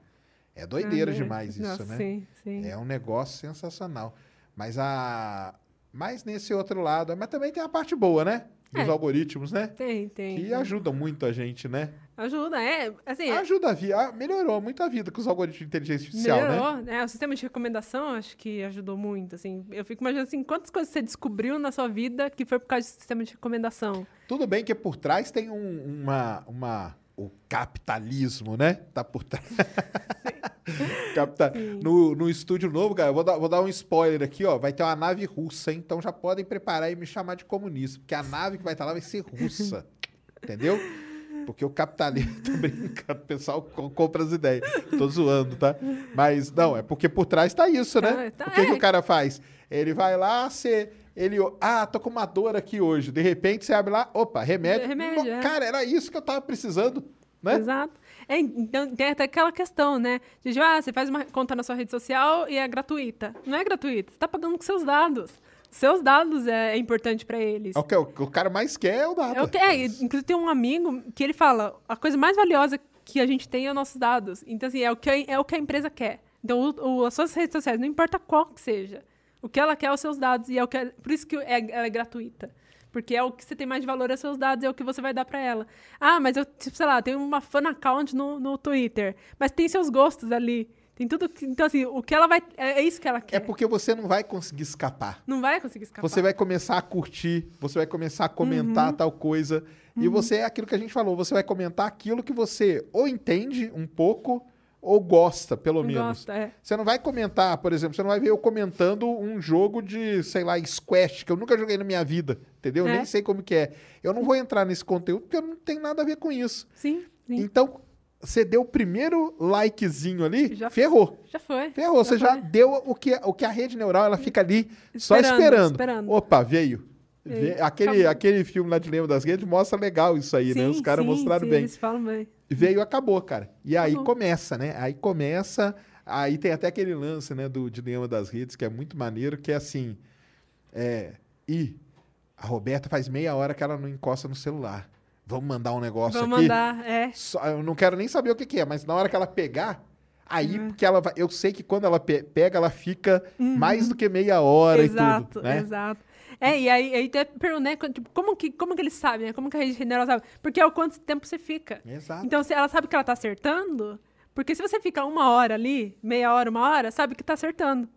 A: É doideira
B: Ah, é.
A: demais isso,
B: Nossa,
A: né?
B: Sim, sim.
A: É um negócio sensacional. Mas a. Mas nesse outro lado. Mas também tem a parte boa, né? Dos
B: É.
A: algoritmos, né?
B: Tem, tem.
A: Que ajudam muito a gente, né?
B: Ajuda, é. Assim,
A: Ajuda a vida. Melhorou muito a vida com os algoritmos de inteligência artificial, né?
B: melhorou, né? O sistema de recomendação acho que ajudou muito, assim. Eu fico imaginando, assim, quantas coisas você descobriu na sua vida que foi por causa do sistema de recomendação.
A: Tudo bem que por trás tem um- uma, uma. O capitalismo, né? Tá por trás. Capita- No, no estúdio novo, cara, eu vou dar, vou dar um spoiler aqui, ó. Vai ter uma nave russa, hein? então já podem preparar e me chamar de comunista. Porque a nave que vai estar lá vai ser russa. entendeu? Porque o capitalismo. Tô brincando, o pessoal co- compra as ideias. Tô zoando, tá? Mas não, é porque por trás tá isso, né?
B: Tá, tá,
A: o que, que
B: é.
A: o cara faz? Ele vai lá, você. Ele, ah, tô com uma dor aqui hoje. De repente você abre lá, opa, remédio.
B: Remédio,
A: No-
B: é.
A: Cara, era isso que eu tava precisando, né?
B: Exato. É, então, tem até aquela questão, né? De, ah, você faz uma conta na sua rede social e é gratuita. Não é gratuita, você tá pagando com seus dados. Seus dados é, é importante para eles.
A: É o que o, o cara mais quer é o dado.
B: É o que, é, inclusive tem um amigo que ele fala, a coisa mais valiosa que a gente tem é os nossos dados. Então, assim, é o que a, é o que a empresa quer. Então, o, o- as suas redes sociais, não importa qual que seja, o que ela quer é os seus dados. E é o que é- por isso que é, ela é gratuita. Porque é o que você tem mais de valor, é seus dados, é o que você vai dar para ela. Ah, mas eu, tipo, sei lá, tenho uma fan account no, no Twitter, mas tem seus gostos ali. Tem tudo que, Então, assim, o que ela vai. É, é isso que ela quer.
A: É porque você não vai conseguir escapar.
B: Não vai conseguir escapar.
A: Você vai começar a curtir, você vai começar a comentar
B: Uhum.
A: tal coisa. E você é aquilo que a gente falou, você vai comentar aquilo que você ou entende um pouco ou gosta, pelo
B: Não
A: menos.
B: gosta, é.
A: Você não vai comentar, por exemplo, você não vai ver eu comentando um jogo de, sei lá, Squash, que eu nunca joguei na minha vida, entendeu?
B: É.
A: Nem sei como que é. Eu não vou entrar nesse conteúdo porque eu não tenho nada a ver com isso.
B: Sim, sim.
A: Então, você deu o primeiro likezinho ali,
B: Já-
A: ferrou.
B: Já foi.
A: Ferrou, você já
B: foi.
A: deu o que, o que a rede neural, ela fica ali só
B: Esperando,
A: esperando.
B: esperando.
A: Opa, veio. Aquele,
B: Acabou.
A: aquele filme lá de Lembra das Redes mostra legal isso aí, né? Os
B: Sim,
A: caras
B: sim,
A: mostraram
B: sim,
A: bem.
B: Eles falam bem.
A: Veio, acabou, cara. E aí
B: Acabou.
A: começa, né? Aí começa. Aí tem até aquele lance, né, do Dilema das Redes, que é muito maneiro, que é assim. É. E a Roberta faz meia hora que ela não encosta no celular. Vamos mandar um negócio
B: Vamos
A: aqui.
B: mandar, é.
A: Só- eu não quero nem saber o que, que é, mas na hora que ela pegar, aí
B: Uhum.
A: porque ela vai, eu sei que quando ela pe- pega, ela fica mais do que meia hora
B: Uhum. exato,
A: e tudo, né?
B: exato. É, e aí, aí até pergunto, né, tipo, como que, como que eles sabem, né? Como que a rede neural sabe? Porque é o quanto tempo você fica.
A: Exato.
B: Então, se ela sabe que ela tá acertando, porque se você fica uma hora ali, meia hora, uma hora, sabe que tá acertando.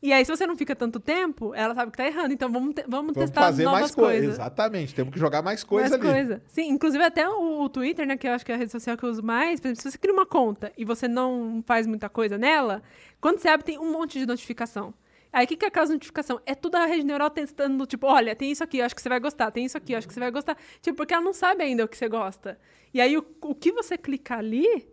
B: E aí, se você não fica tanto tempo, ela sabe que tá errando. Então, vamos, te- vamos,
A: Vamos
B: testar
A: fazer
B: novas
A: mais coisa.
B: coisas.
A: Exatamente, temos que jogar mais coisa
B: mais
A: ali.
B: coisa. Sim, inclusive até o, o Twitter, né, que eu acho que é a rede social que eu uso mais, por exemplo, se você cria uma conta e você não faz muita coisa nela, quando você abre tem um monte de notificação. Aí o que, que é aquelas notificação? É tudo a rede neural testando, tipo, olha, tem isso aqui, eu acho que você vai gostar, tem isso aqui, acho que você vai gostar. Tipo, porque ela não sabe ainda o que você gosta. E aí o, o que você clicar ali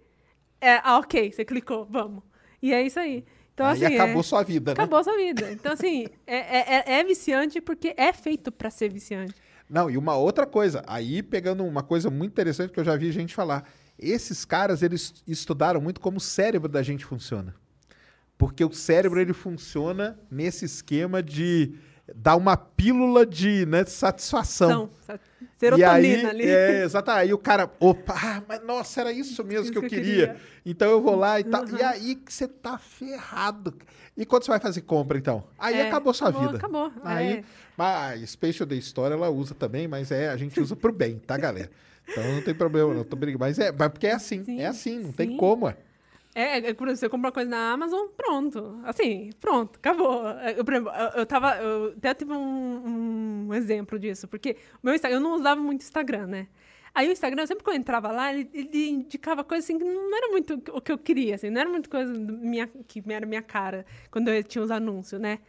B: é, ah, ok, você clicou, vamos. E é isso aí. Então,
A: aí
B: assim,
A: acabou
B: é,
A: sua vida, né?
B: acabou a sua vida. Então, assim, é, é, é- é viciante porque é feito pra ser viciante.
A: Não, e uma outra coisa, aí pegando uma coisa muito interessante que eu já vi gente falar. Esses caras, eles estudaram muito como o cérebro da gente funciona. Porque o cérebro, ele funciona nesse esquema de dar uma pílula de né, satisfação.
B: São, serotonina
A: e aí,
B: ali.
A: É, exato. Aí o cara, opa, ah, mas nossa, era isso mesmo
B: Isso
A: que eu
B: que eu
A: queria.
B: queria.
A: Então eu vou lá e tal.
B: Uhum.
A: E aí que você tá ferrado. E quando você vai fazer compra, então? Aí
B: É,
A: acabou sua
B: acabou,
A: vida.
B: acabou,
A: Aí,
B: é.
A: mas a Spatial The Story ela usa também, mas é, a gente usa pro bem, tá, galera? Então não tem problema, não tô brincando. Mas é, mas porque é assim,
B: Sim,
A: é assim, não tem
B: sim.
A: como. É.
B: É, é, por exemplo, você compra coisa na Amazon, pronto. Assim, pronto, acabou. Eu, por exemplo, eu, eu tava. Eu até tive um, um exemplo disso, porque meu Instagram, eu não usava muito Instagram, né? Aí o Instagram, sempre que eu entrava lá, ele, ele indicava coisas assim que não era muito o que eu queria, assim, não era muito coisa minha, que era minha cara quando eu tinha os anúncios, né?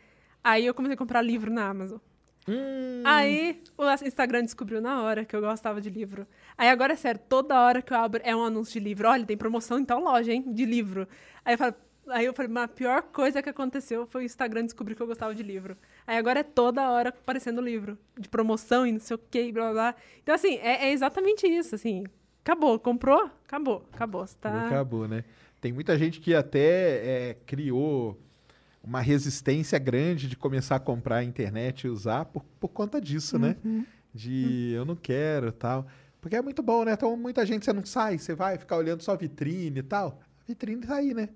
B: Aí eu comecei a comprar livro na Amazon.
A: Hum,
B: Aí o Instagram descobriu na hora que eu gostava de livro. Aí agora é sério, toda hora que eu abro é um anúncio de livro. Olha, tem promoção em tal loja, hein? De livro. Aí eu falo, aí eu falei, mas a pior coisa que aconteceu foi o Instagram descobrir que eu gostava de livro. Aí agora é toda hora aparecendo livro. De promoção e não sei o que, blá blá blá. Então, assim, é, é exatamente isso, assim. Acabou, comprou, acabou, acabou. Tá...
A: Acabou, né? Tem muita gente que até é, criou uma resistência grande de começar a comprar a internet e usar por, por conta disso, né?
B: Uhum.
A: De eu não quero tal. Porque é muito bom, né? Então muita gente você não sai, você vai ficar olhando só vitrine e tal. A vitrine tá aí, né?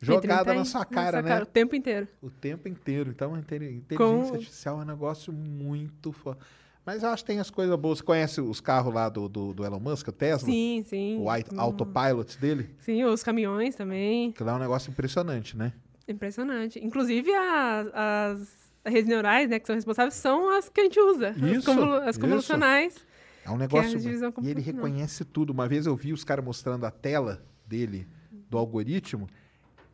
A: Jogada
B: tá
A: na sua cara, né?
B: o tempo inteiro.
A: O tempo inteiro. Então, a inte- inteligência
B: Com-
A: artificial é um negócio muito foda. Mas eu acho que tem as coisas boas. Você conhece os carros lá do, do, do Elon Musk, o Tesla?
B: Sim, sim.
A: O
B: Hum.
A: autopilot dele?
B: Sim, os caminhões também.
A: Que lá é um negócio impressionante, né?
B: Impressionante. Inclusive, a- as, redes neurais, né, que são responsáveis, são as que a gente usa.
A: Isso,
B: as, convolu- as
A: isso.
B: convolucionais.
A: É um negócio.
B: divisão
A: e ele reconhece tudo. Uma vez eu vi os caras mostrando a tela dele, do algoritmo.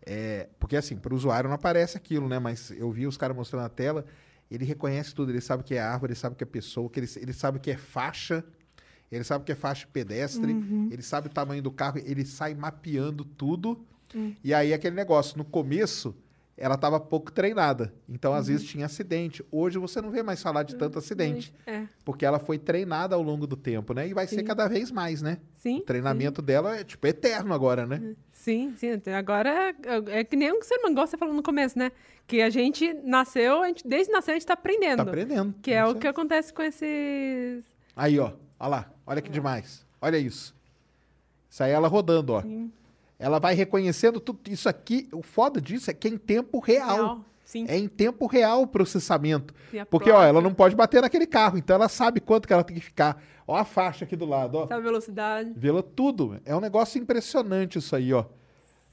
A: é, porque assim, para o usuário não aparece aquilo, né? Mas eu vi os caras mostrando a tela. Ele reconhece tudo. Ele sabe o que é árvore, ele sabe o que é pessoa, que ele, ele sabe o que é faixa. Ele sabe o que é faixa pedestre.
B: Uhum.
A: Ele sabe o tamanho do carro. Ele sai mapeando tudo.
B: Hum.
A: E aí aquele negócio. No começo, ela estava pouco treinada. Então,
B: Uhum.
A: às vezes, tinha acidente. Hoje você não vê mais falar de tanto acidente.
B: É.
A: Porque ela foi treinada ao longo do tempo, né? E vai ser
B: Sim.
A: cada vez mais, né?
B: Sim.
A: O treinamento dela é, tipo, eterno agora, né?
B: Sim, sim. até Agora é, é que nem um ser humano, igual você falou no começo, né? Que a gente nasceu, a gente, desde nascer a gente tá aprendendo.
A: Tá aprendendo.
B: Que é o que acontece com esses.
A: Aí, ó. Olha lá. Olha que demais. Olha isso. Isso aí ela rodando, ó.
B: Sim.
A: Ela vai reconhecendo tudo. Isso aqui, o foda disso é que é em tempo real.
B: Real. Sim.
A: É em tempo real o processamento. Porque, ó, ela não pode bater naquele carro. Então ela sabe quanto que ela tem que ficar. Ó a faixa aqui do lado, ó.
B: Sabe a velocidade.
A: Vê-la tudo. É um negócio impressionante isso aí, ó.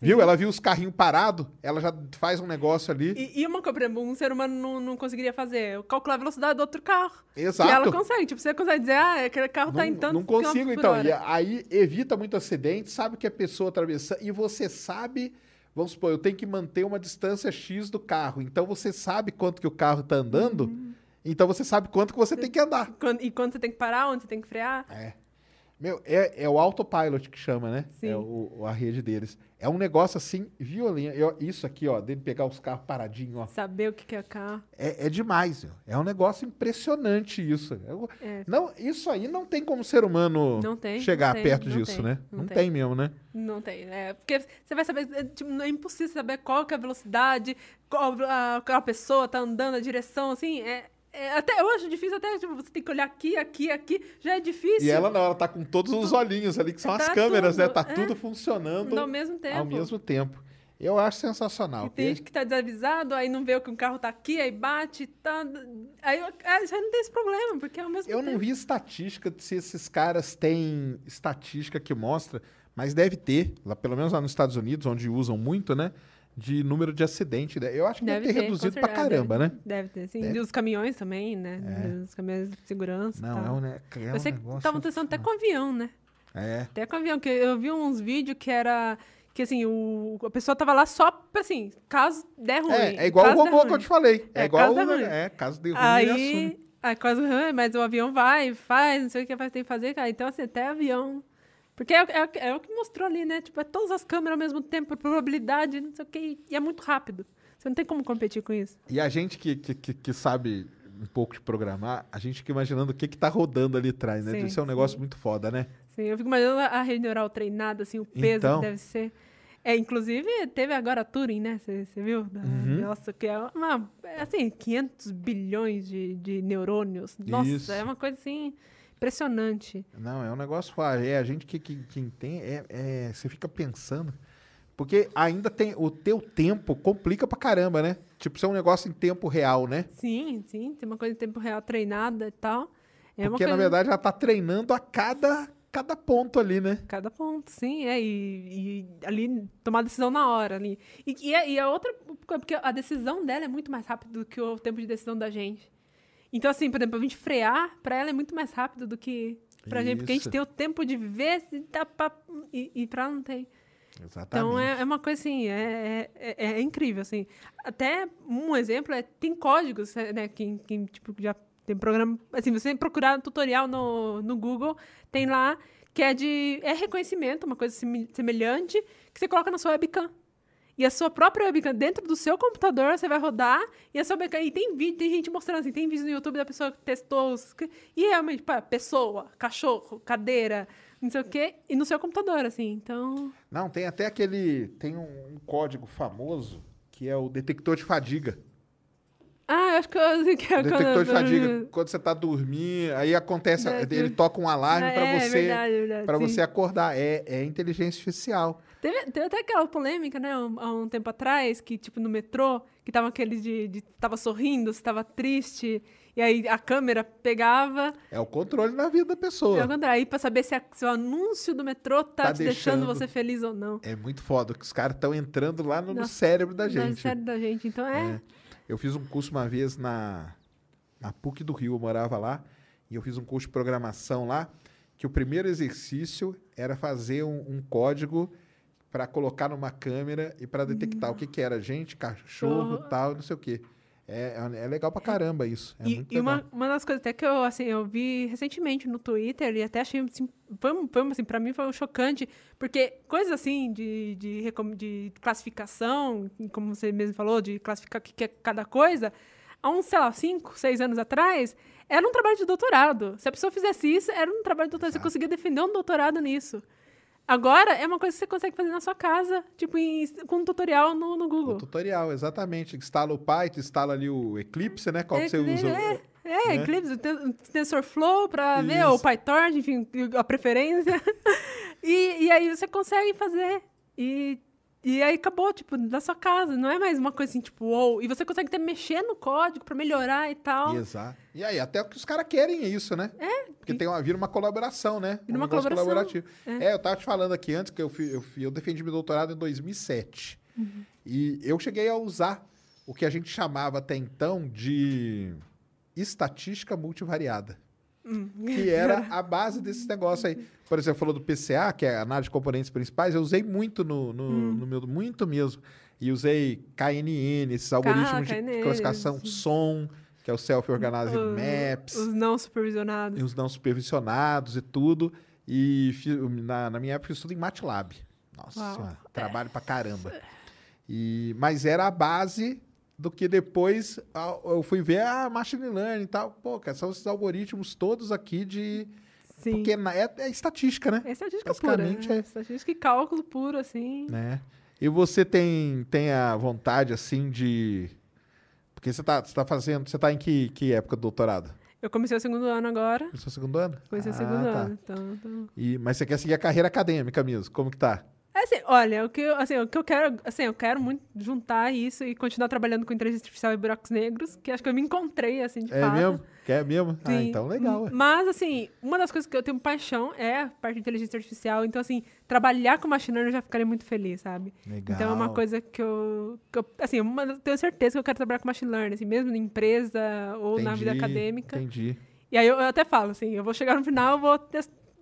A: Viu? Ela viu os carrinhos parados, ela já faz um negócio ali.
B: E, e uma coisa, por exemplo, um ser humano não, não conseguiria fazer, calcular a velocidade do outro carro.
A: Exato.
B: E ela consegue, tipo, você consegue dizer, ah, aquele carro tá
A: não,
B: em tanto
A: não consigo, então. E aí evita muito acidente, sabe que a pessoa atravessa. E você sabe, vamos supor, eu tenho que manter uma distância X do carro. Então você sabe quanto que o carro tá andando.
B: Uhum.
A: Então você sabe quanto que você tem que andar.
B: E quando você tem que parar, onde você tem que frear.
A: É. Meu, é, é o autopilot que chama, né?
B: Sim.
A: É o, a rede deles. É um negócio assim, violento. Eu- isso aqui, ó, dele pegar os carros paradinhos, ó.
B: Saber o que que é carro.
A: É, é demais, meu. É um negócio impressionante isso. Eu-
B: É.
A: Não, isso aí não tem como ser humano
B: Não tem,
A: chegar
B: tem,
A: perto
B: não
A: disso,
B: tem,
A: né?
B: não
A: Não,
B: tem.
A: mesmo, né?
B: Não tem, é. Porque você vai saber, é, tipo, é impossível saber qual que é a velocidade, qual a, qual a pessoa tá andando, a direção, assim, é... é- até eu acho difícil, até tipo, você tem que olhar aqui, aqui, aqui, já é difícil.
A: E ela não, ela tá com todos os olhinhos ali, que são as
B: Tá
A: câmeras, né?
B: tudo,
A: Tá
B: é.
A: tudo funcionando
B: ao mesmo tempo.
A: ao mesmo tempo. Eu acho sensacional.
B: E tem gente que tá desavisado, aí não vê que um carro tá aqui, aí bate, tá... Aí, aí você não tem esse problema, porque é ao mesmo
A: Eu
B: tempo.
A: não vi estatística de se esses caras têm estatística que mostra, mas deve ter, lá, pelo menos lá nos Estados Unidos, onde usam muito, né? De número de acidente. Eu acho que deve, ter,
B: com
A: reduzido pra caramba,
B: deve,
A: né?
B: Deve ter, sim.
A: Deve.
B: E os caminhões também, né? Os caminhões de segurança
A: Não, é um, ne- é um
B: Eu sei que
A: negócio.
B: estavam testando até com avião, né?
A: É.
B: Até com avião, que eu vi uns vídeos que era... Que, assim, o, a pessoa tava lá só pra, assim, caso der ruim.
A: É, é igual o
B: der
A: robô que eu te falei. É,
B: É,
A: igual.
B: caso der ruim.
A: É, caso de ruim, ele assume.
B: Aí, aí quase ruim, mas o avião vai, faz, não sei o que vai ter que fazer, cara. Então, assim, até avião... Porque é, é- é o que mostrou ali, né? Tipo, é todas as câmeras ao mesmo tempo, probabilidade, não sei o que, e é muito rápido. Você não tem como competir com isso.
A: E a gente que, que, que, sabe um pouco de programar, a gente fica imaginando o que que tá rodando ali atrás, né?
B: Sim,
A: Deve ser um negócio muito foda, né?
B: Sim, eu fico imaginando a rede neural treinada, assim, o peso
A: Então.
B: que deve ser. É, inclusive, teve agora a Turing, né? Você viu?
A: Uhum.
B: Nossa, que é uma... é, Assim, 500 bilhões de, de neurônios. Nossa,
A: Isso.
B: é uma coisa, assim, impressionante.
A: Não, é um negócio foda. É a gente que, que, que entende, é, é, você fica pensando. Porque ainda tem. O teu tempo complica pra caramba, né? Tipo, isso é um negócio em tempo real, né?
B: Sim, sim. Tem uma coisa em tempo real treinada e tal. É uma
A: Porque,
B: coisa...
A: na verdade, ela tá treinando a cada, cada ponto ali, né?
B: Cada ponto, sim, é. E, e ali tomar decisão na hora ali. E, e, é, e a outra coisa, porque a decisão dela é muito mais rápida do que o tempo de decisão da gente. Então, assim, por exemplo, a gente frear, pra ela é muito mais rápido do que pra gente, porque a gente
A: Isso.
B: tem o tempo de ver se dá pra. E, e pra ela não tem.
A: Exatamente.
B: Então é, é uma coisa assim, é, é, é- é incrível, assim. Até um exemplo é tem códigos, é, né, que, que tipo, já Tem programa. Assim, você procurar tutorial no, no Google, tem lá que é de. É reconhecimento, uma coisa semelhante, que você coloca na sua webcam. E a sua própria webcam dentro do seu computador, você vai rodar, e a sua webcam. E tem vídeo, tem gente mostrando assim, tem vídeo no YouTube da pessoa que testou os. E realmente, pá, pessoa, cachorro, cadeira, não sei o quê, e no seu computador, assim. Então.
A: Não, tem até aquele. Tem um, um código famoso que é o detector de fadiga.
B: Ah, eu acho que eu que é
A: detector
B: quando-
A: de fadiga. Quando você tá dormindo, aí acontece.
B: É,
A: ele toca um alarme
B: Ah,
A: pra
B: é,
A: você.
B: verdade, verdade,
A: Pra você acordar. É, é inteligência artificial.
B: Teve, teve até aquela polêmica, né, um- há um tempo atrás, que, tipo, no metrô, que tava aquele de, de tava sorrindo, se tava triste, e aí a câmera pegava,
A: É o controle na vida da pessoa.
B: pelo contrário, aí pra saber se, a- se o anúncio do metrô tá,
A: Tá
B: te deixando
A: deixando.
B: você feliz ou não.
A: É muito foda, que os caras estão entrando lá no, no
B: Nossa,
A: cérebro da gente.
B: série da gente, então é...
A: É. Eu fiz um curso uma vez na, na PUC do Rio, eu morava lá, e eu fiz um curso de programação lá, que o primeiro exercício era fazer um, um código para colocar numa câmera e para detectar o que, que era gente, cachorro,
B: Cachorro.
A: tal, não sei o quê. É, é legal pra caramba isso. É
B: e
A: muito
B: e uma, uma das coisas até que eu, assim, eu vi recentemente no Twitter e até achei, assim, foi, foi, um, assim, pra mim foi um chocante, porque coisas assim de, de, de classificação, como você mesmo falou, de classificar o que é cada coisa, há uns, sei lá, cinco, seis anos atrás, era um trabalho de doutorado. Se a pessoa fizesse isso, era um trabalho de doutorado, você
A: Exato.
B: conseguia defender um doutorado nisso. Agora é uma coisa que você consegue fazer na sua casa, tipo, em- com um tutorial no, no Google.
A: tutorial, exatamente. Instala o Python, instala ali o Eclipse, né? Qual que você
B: É,
A: usa?
B: É, é
A: né?
B: Eclipse, TensorFlow para ver, ou PyTorch, enfim, a preferência. e, e aí você consegue fazer. E, e aí acabou, tipo, da sua casa. Não é mais uma coisa assim, tipo, uou. E você consegue até mexer no código para melhorar e tal.
A: Exato. E aí, até o que os caras querem é isso, né? É. Porque tem uma, vira uma colaboração, né?
B: Vira
A: um
B: uma
A: negócio
B: colaboração,
A: colaborativo. É. eu tava te falando aqui antes que eu, eu, eu defendi meu doutorado em 2007.
B: Uhum.
A: E eu cheguei a usar o que a gente chamava até então de estatística multivariada.
B: Hum.
A: Que era a base desse negócio aí. Por exemplo, falou do PCA, que é a análise de componentes principais, eu usei muito no, no,
B: Hum.
A: no meu, muito mesmo. E usei KNN, esses algoritmos de
B: KNN,
A: classificação. SOM, que é o Self-Organized Maps,
B: Os não supervisionados.
A: e os não supervisionados e tudo. E na, na minha época eu fiz tudo em MATLAb. Nossa trabalho pra caramba. E, mas era a base do que depois ah, eu fui ver a machine learning e tal. Pô, cara, são esses algoritmos todos aqui de.
B: Sim.
A: Porque é, é estatística, né?
B: É estatística pura. Né?
A: é.
B: Estatística e cálculo puro, assim.
A: né? E você tem, tem a vontade, assim, de. Porque você tá, você tá fazendo. Você tá em que, que época do doutorado?
B: Eu comecei o segundo ano agora.
A: No seu segundo ano?
B: Comecei o
A: Ah,
B: segundo
A: tá.
B: ano. Então, então...
A: E, mas você quer seguir a carreira acadêmica mesmo? Como que tá?
B: É assim, olha, o que, eu, assim, o que eu quero, assim, eu quero muito juntar isso e continuar trabalhando com inteligência artificial e buracos negros, que acho que eu me encontrei, assim, de
A: É
B: fato.
A: mesmo? Quer mesmo? Ah,
B: Sim.
A: então legal.
B: Mas, assim, uma das coisas que eu tenho paixão é a parte de inteligência artificial. Então, assim, trabalhar com machine learning eu já ficaria muito feliz, sabe?
A: Legal.
B: Então, é uma coisa que eu, que eu assim, uma, tenho certeza que eu quero trabalhar com machine learning, assim, mesmo na empresa ou na vida
A: Entendi,
B: acadêmica.
A: Entendi.
B: E aí eu, eu até falo, assim, eu vou chegar no final, eu vou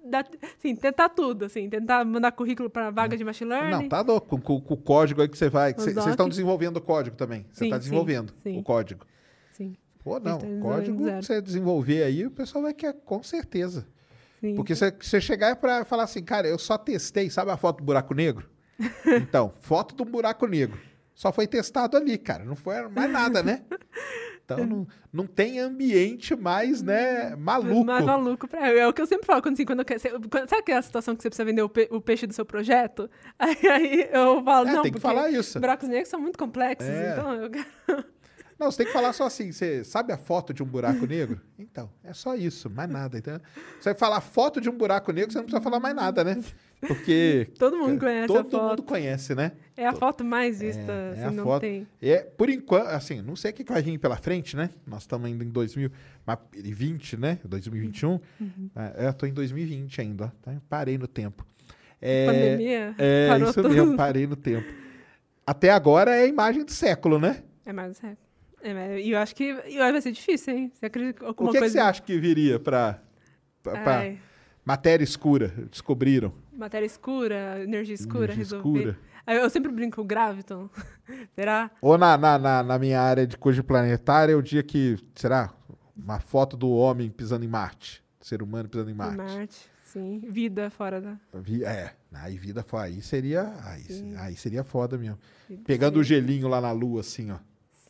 B: dar- assim, tentar tudo, assim, tentar mandar currículo para vaga de machine learning.
A: Não, tá louco. Com, com- com o código aí que você vai. Vocês estão desenvolvendo o código também. Você
B: Sim,
A: está
B: sim,
A: desenvolvendo
B: sim.
A: o código.
B: Sim,
A: Pô, não.
B: tá
A: O código
B: zero.
A: que você desenvolver aí, o pessoal vai querer, com certeza.
B: sim.
A: Porque você, você chegar para falar assim, cara, eu só testei, sabe a foto do buraco negro? então, foto do buraco negro. Só foi testado ali, cara. Não foi mais nada, né? Então não, não tem ambiente mais, né, maluco.
B: Mais maluco pra É o que eu sempre falo, quando, assim, quando eu quero. quando- sabe aquela situação que você precisa vender o, pe- o peixe do seu projeto? Aí, aí eu falo,
A: É,
B: não,
A: tem que falar isso.
B: buracos negros são muito complexos,
A: É.
B: então eu quero.
A: Não, você tem que falar só assim, você sabe a foto de um buraco negro? Então, é só isso, mais nada. Então, você vai falar foto de um buraco negro, você não precisa falar mais nada, né? Porque
B: Todo mundo conhece
A: todo
B: a foto.
A: mundo conhece, né?
B: É a foto mais vista,
A: É, é
B: assim,
A: a
B: não
A: foto.
B: tem.
A: É, por enquanto, assim, não sei o que que vai vir pela frente, né? Nós estamos ainda em 2020, né? 2021.
B: Uhum.
A: É, eu tô em 2020 ainda, tá? Parei no tempo. É,
B: Pandemia,
A: é
B: parou
A: isso
B: tudo.
A: mesmo, parei no tempo. Até agora é a imagem do século, né?
B: É mais sério. É, mas- e eu acho que e vai ser difícil, hein? Você acredita que
A: O
B: alguma
A: que, que
B: coisa...
A: você acha que viria para matéria escura? Descobriram.
B: Matéria escura, energia escura,
A: Energia
B: resolver.
A: escura.
B: Eu sempre brinco com o Graviton. Será?
A: Ou na, na, na, na minha área de coisa planetária, é o dia que, será? uma foto do homem pisando em Marte. Ser humano pisando em Marte.
B: Marte. Sim. Vida fora da.
A: É, aí vida foi. Aí seria. Aí,
B: Sim.
A: aí seria foda mesmo.
B: vida,
A: Pegando o
B: sim.
A: gelinho lá na lua, assim, ó.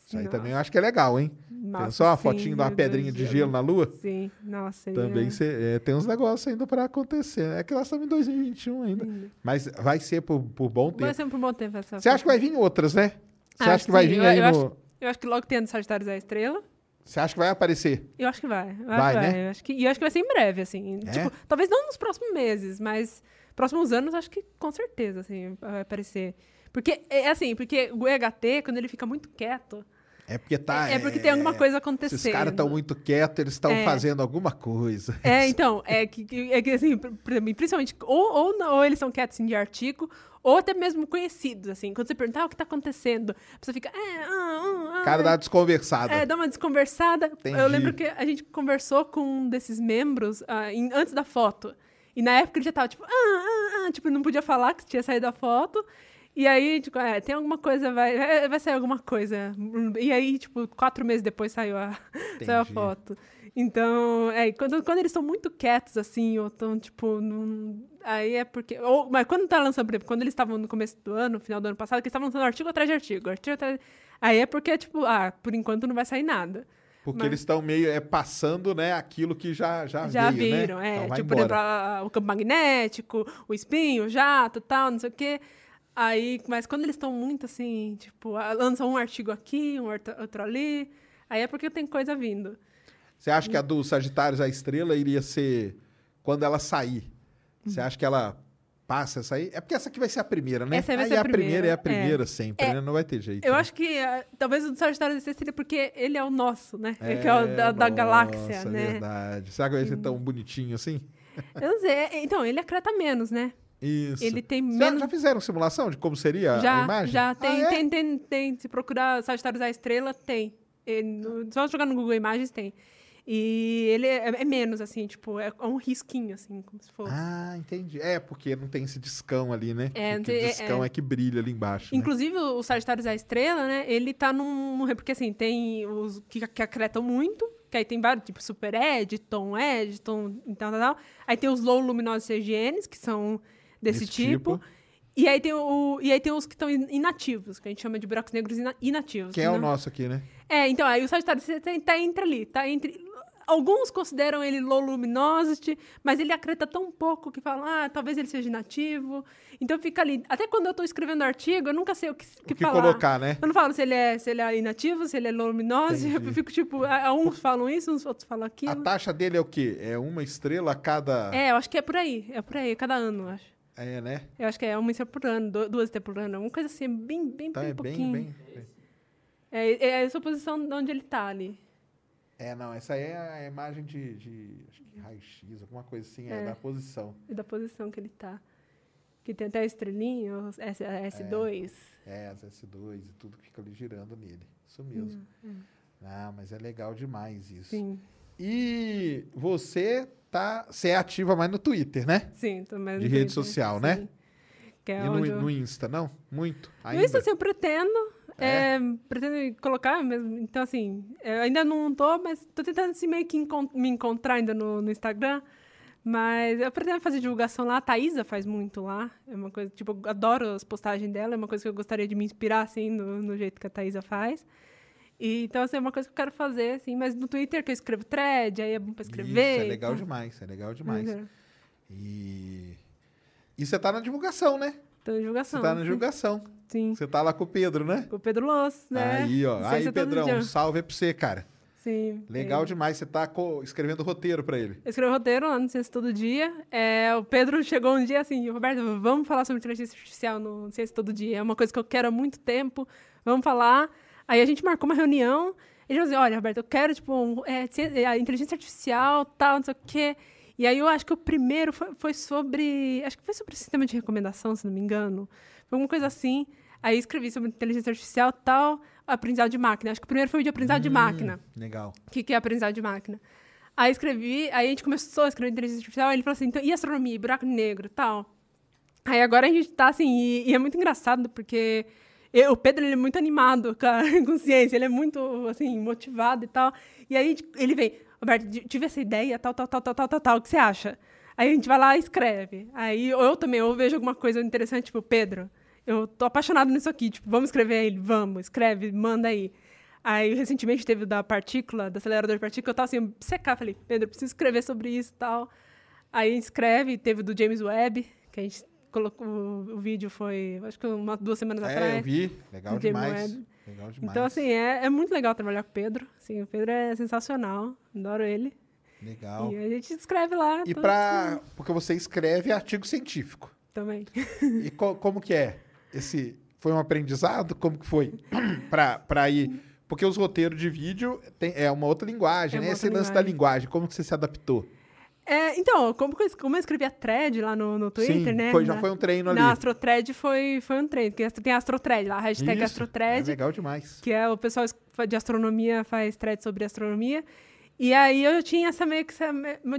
A: Isso aí
B: Nossa,
A: também eu acho que é legal, hein?
B: nossa,
A: Pensou uma
B: sim,
A: fotinho de uma pedrinha de gelo na lua?
B: Sim, nossa.
A: Também cê- é, tem uns negócios ainda pra acontecer. É que nós estamos em 2021 ainda.
B: lindo.
A: Mas vai ser por, por bom
B: Vai
A: tempo.
B: ser por bom tempo essa
A: Você acha que vai vir outras, né? Você acha que vai
B: sim,
A: vir
B: eu-
A: aí
B: eu
A: no.
B: acho- Eu acho que logo tem a do Sagitários a Estrela.
A: Você acha que vai aparecer?
B: Eu acho que vai. Eu
A: Vai,
B: que
A: né?
B: Eu acho que, e eu acho que vai ser em breve, assim.
A: É?
B: Tipo, talvez não nos próximos meses, mas próximos anos, acho que com certeza, assim, vai aparecer. Porque, é assim, porque o EHT, quando ele fica muito quieto,
A: É porque tá.
B: é, é porque tem alguma coisa acontecendo.
A: Esses caras estão muito quietos, eles estão
B: É.
A: fazendo alguma coisa.
B: É, então, é que, é que assim, pr- pr- principalmente, ou, ou, não- ou eles são quietos assim, de artigo, ou até mesmo conhecidos, assim. Quando você perguntar ah, o que tá acontecendo, a pessoa fica, é, ah, ah, ah,
A: O cara dá uma desconversada.
B: É, dá uma desconversada.
A: Entendi.
B: Eu lembro que a gente conversou com um desses membros ah, em- antes da foto. E na época ele já tava, tipo, ah, ah, ah, tipo, não podia falar que tinha saído a foto. E aí, tipo, é, tem alguma coisa, vai, vai- vai sair alguma coisa. E aí, tipo, quatro meses depois saiu a, saiu a foto. Então, é, quando, quando eles estão muito quietos, assim, ou estão, tipo, num- aí é porque... Ou, mas quando tá lançando, por exemplo, quando eles estavam no começo do ano, final do ano passado, que eles estavam lançando artigo atrás de artigo, artigo atrás... Aí é porque, tipo, ah, por enquanto não vai sair nada.
A: Porque
B: Mas-
A: eles estão meio é, passando, né, aquilo que já, já,
B: Já
A: veio,
B: viram,
A: né?
B: é.
A: Então
B: tipo, por exemplo,
A: embora.
B: a- o campo magnético, o espinho, o jato, tal, não sei o quê. Aí, mas quando eles estão muito assim, tipo, lançam um artigo aqui, um outro ali, aí é porque tem coisa vindo.
A: Você acha que a do Sagitários, a estrela, iria ser quando ela sair? Você acha que ela passa essa aí? É porque essa aqui vai ser a primeira, né?
B: Essa vai ser a
A: a primeira é a
B: primeira,
A: primeira sempre,
B: É.
A: né? Não vai ter jeito.
B: Eu
A: né?
B: acho que ah, talvez o do Sagitário desse seria porque ele é o nosso, né?
A: É,
B: é o da, da
A: nossa,
B: galáxia, né?
A: verdade. Será que vai ser tão bonitinho assim?
B: Eu não sei. é, Então, ele acreta menos, né?
A: Isso.
B: Ele tem
A: Já,
B: menos.
A: já fizeram simulação de como seria a
B: Já,
A: imagem?
B: já. Tem,
A: Ah, é?
B: tem, tem, tem. Se procurar Sagitários à Estrela, tem. Ele só jogar no Google Imagens, tem. E ele é, é menos, assim, tipo, é um risquinho, assim, como se fosse.
A: Ah, entendi. É, porque não tem esse discão ali, né?
B: É,
A: o
B: tem- é-
A: discão é, que brilha ali embaixo. né?
B: Inclusive, o Sagitários à Estrela, né? Ele tá num. Porque assim, tem os que, que acretam muito, que aí tem vários, tipo Super Editon, Editon, então tal, tal. Aí tem os low luminosos CGNs, que são desse
A: Desse
B: tipo.
A: tipo.
B: E aí, tem o, e aí tem os que estão inativos, que a gente chama de buracos negros ina- inativos.
A: Que é o
B: né?
A: nosso aqui, né?
B: É, então, aí o Sagitário tem- tá entre ali, tá entre... Alguns consideram ele low luminosity, mas ele acreta tão pouco que falam, ah, talvez ele seja inativo. Então fica ali. Até quando eu tô escrevendo artigo, eu nunca sei o que,
A: O que
B: falar.
A: colocar, né?
B: Eu não falo se ele é, se ele é inativo, se ele é low luminosity. Eu fico tipo, a- a uns falam isso, uns outros falam
A: A
B: aquilo.
A: taxa dele é o quê? É uma estrela a cada.
B: É, eu acho que é por aí. É por aí, cada ano, eu acho.
A: É, né?
B: Eu acho que é uma estrela por ano, du- duas estrelas por ano. Uma coisa assim, bem, bem,
A: Então
B: bem
A: é
B: pouquinho.
A: bem. bem-
B: É, é posição de onde ele tá ali.
A: É, não, essa aí é a imagem de, de acho que raio-x, alguma coisa assim, é,
B: É.
A: da posição.
B: e da posição que ele tá. Que tem até a estrelinha, os S, a S2.
A: É, as S2 e tudo fica ali girando nele. Isso mesmo. Ah, mas é legal demais isso.
B: Sim,
A: E você tá. Você é ativa mais no Twitter, né?
B: sim. Tô mais
A: De
B: no
A: rede
B: Twitter,
A: social, né?
B: sim. Que é
A: e no,
B: eu...
A: no Insta, não? Muito?
B: No
A: Ainda?
B: Insta, assim, eu pretendo.
A: É?
B: é, pretendo colocar mesmo. Então, assim, eu ainda não tô, mas tô tentando assim, meio que encon- me encontrar ainda no, no Instagram. Mas eu pretendo fazer divulgação lá. A Thaisa faz muito lá. É uma coisa, tipo, eu adoro as postagens dela. É uma coisa que eu gostaria de me inspirar, assim, no, no jeito que a Thaisa faz. E, então, assim, é uma coisa que eu quero fazer, assim. Mas no Twitter que eu escrevo thread, aí é bom pra escrever.
A: Isso, é legal
B: então-
A: demais, é legal demais.
B: É,
A: E. E você tá na divulgação, né?
B: Tô em divulgação.
A: Você tá na divulgação.
B: Sim.
A: Você tá lá com o Pedro, né?
B: Com o Pedro Loss, né?
A: Aí, ó. Aí, Pedrão, um salve pra você, cara.
B: Sim.
A: Legal
B: é.
A: demais. Você tá escrevendo roteiro pra ele.
B: Eu escrevo roteiro lá no Ciência Todo Dia. É, o Pedro chegou um dia assim, Roberto, vamos falar sobre inteligência artificial no Ciência Todo Dia. É uma coisa que eu quero há muito tempo. Vamos falar. Aí a gente marcou uma reunião. Ele falou assim, olha, Roberto, eu quero, tipo, um, é, é, a inteligência artificial, tal, não sei o quê. E aí eu acho que o primeiro foi, foi sobre... Acho que foi sobre sistema de recomendação, se não me engano. Foi alguma coisa assim. Aí escrevi sobre inteligência artificial, tal, aprendizado de máquina. Acho que o primeiro foi o de aprendizado de máquina.
A: Legal.
B: O que, que é aprendizado de máquina? Aí escrevi, aí a gente começou a escrever inteligência artificial, aí ele falou assim, então, e astronomia, e buraco negro tal? Aí agora a gente tá assim, e, e é muito engraçado, porque eu- o Pedro, ele é muito animado com, a, ele é muito, assim, motivado e tal. E aí ele vem, Roberto, tive essa ideia, tal, tal, tal, tal, tal, tal, tal, o que você acha? Aí a gente vai lá e escreve. Aí eu, também, eu vejo alguma coisa interessante, tipo, Pedro, eu tô apaixonado nisso aqui, tipo, vamos escrever aí, vamos, escreve, manda aí. Aí, recentemente, teve da partícula, da acelerador de partícula, eu tava assim, secar, falei, Pedro, preciso escrever sobre isso e tal. Aí escreve, teve do James Webb, que a gente colocou, o, vídeo foi, acho que umas duas semanas
A: É,
B: atrás.
A: eu vi. Legal demais. Legal demais.
B: Então, assim, é, é muito legal trabalhar com o Pedro. Assim, o Pedro é sensacional, adoro ele.
A: Legal.
B: E a gente escreve lá.
A: E
B: todos
A: pra. Porque você escreve artigo científico.
B: Também.
A: E co- como que é? Esse foi um aprendizado? Como que foi pra ir? Porque os roteiros de vídeo tem, é uma outra linguagem,
B: É
A: né?
B: uma
A: Esse
B: outra
A: lance da
B: linguagem.
A: linguagem, como que você se adaptou?
B: É, então, como, como eu escrevi a thread lá no, no Twitter,
A: Sim,
B: né?
A: foi- já
B: na-
A: foi um treino ali.
B: Na Astrotred foi, foi um treino. Tem, tem a Astrotred lá, a hashtag
A: Isso, É
B: Astrotred.
A: legal demais.
B: que é o pessoal de astronomia faz thread sobre astronomia. E aí eu tinha essa meio que essa,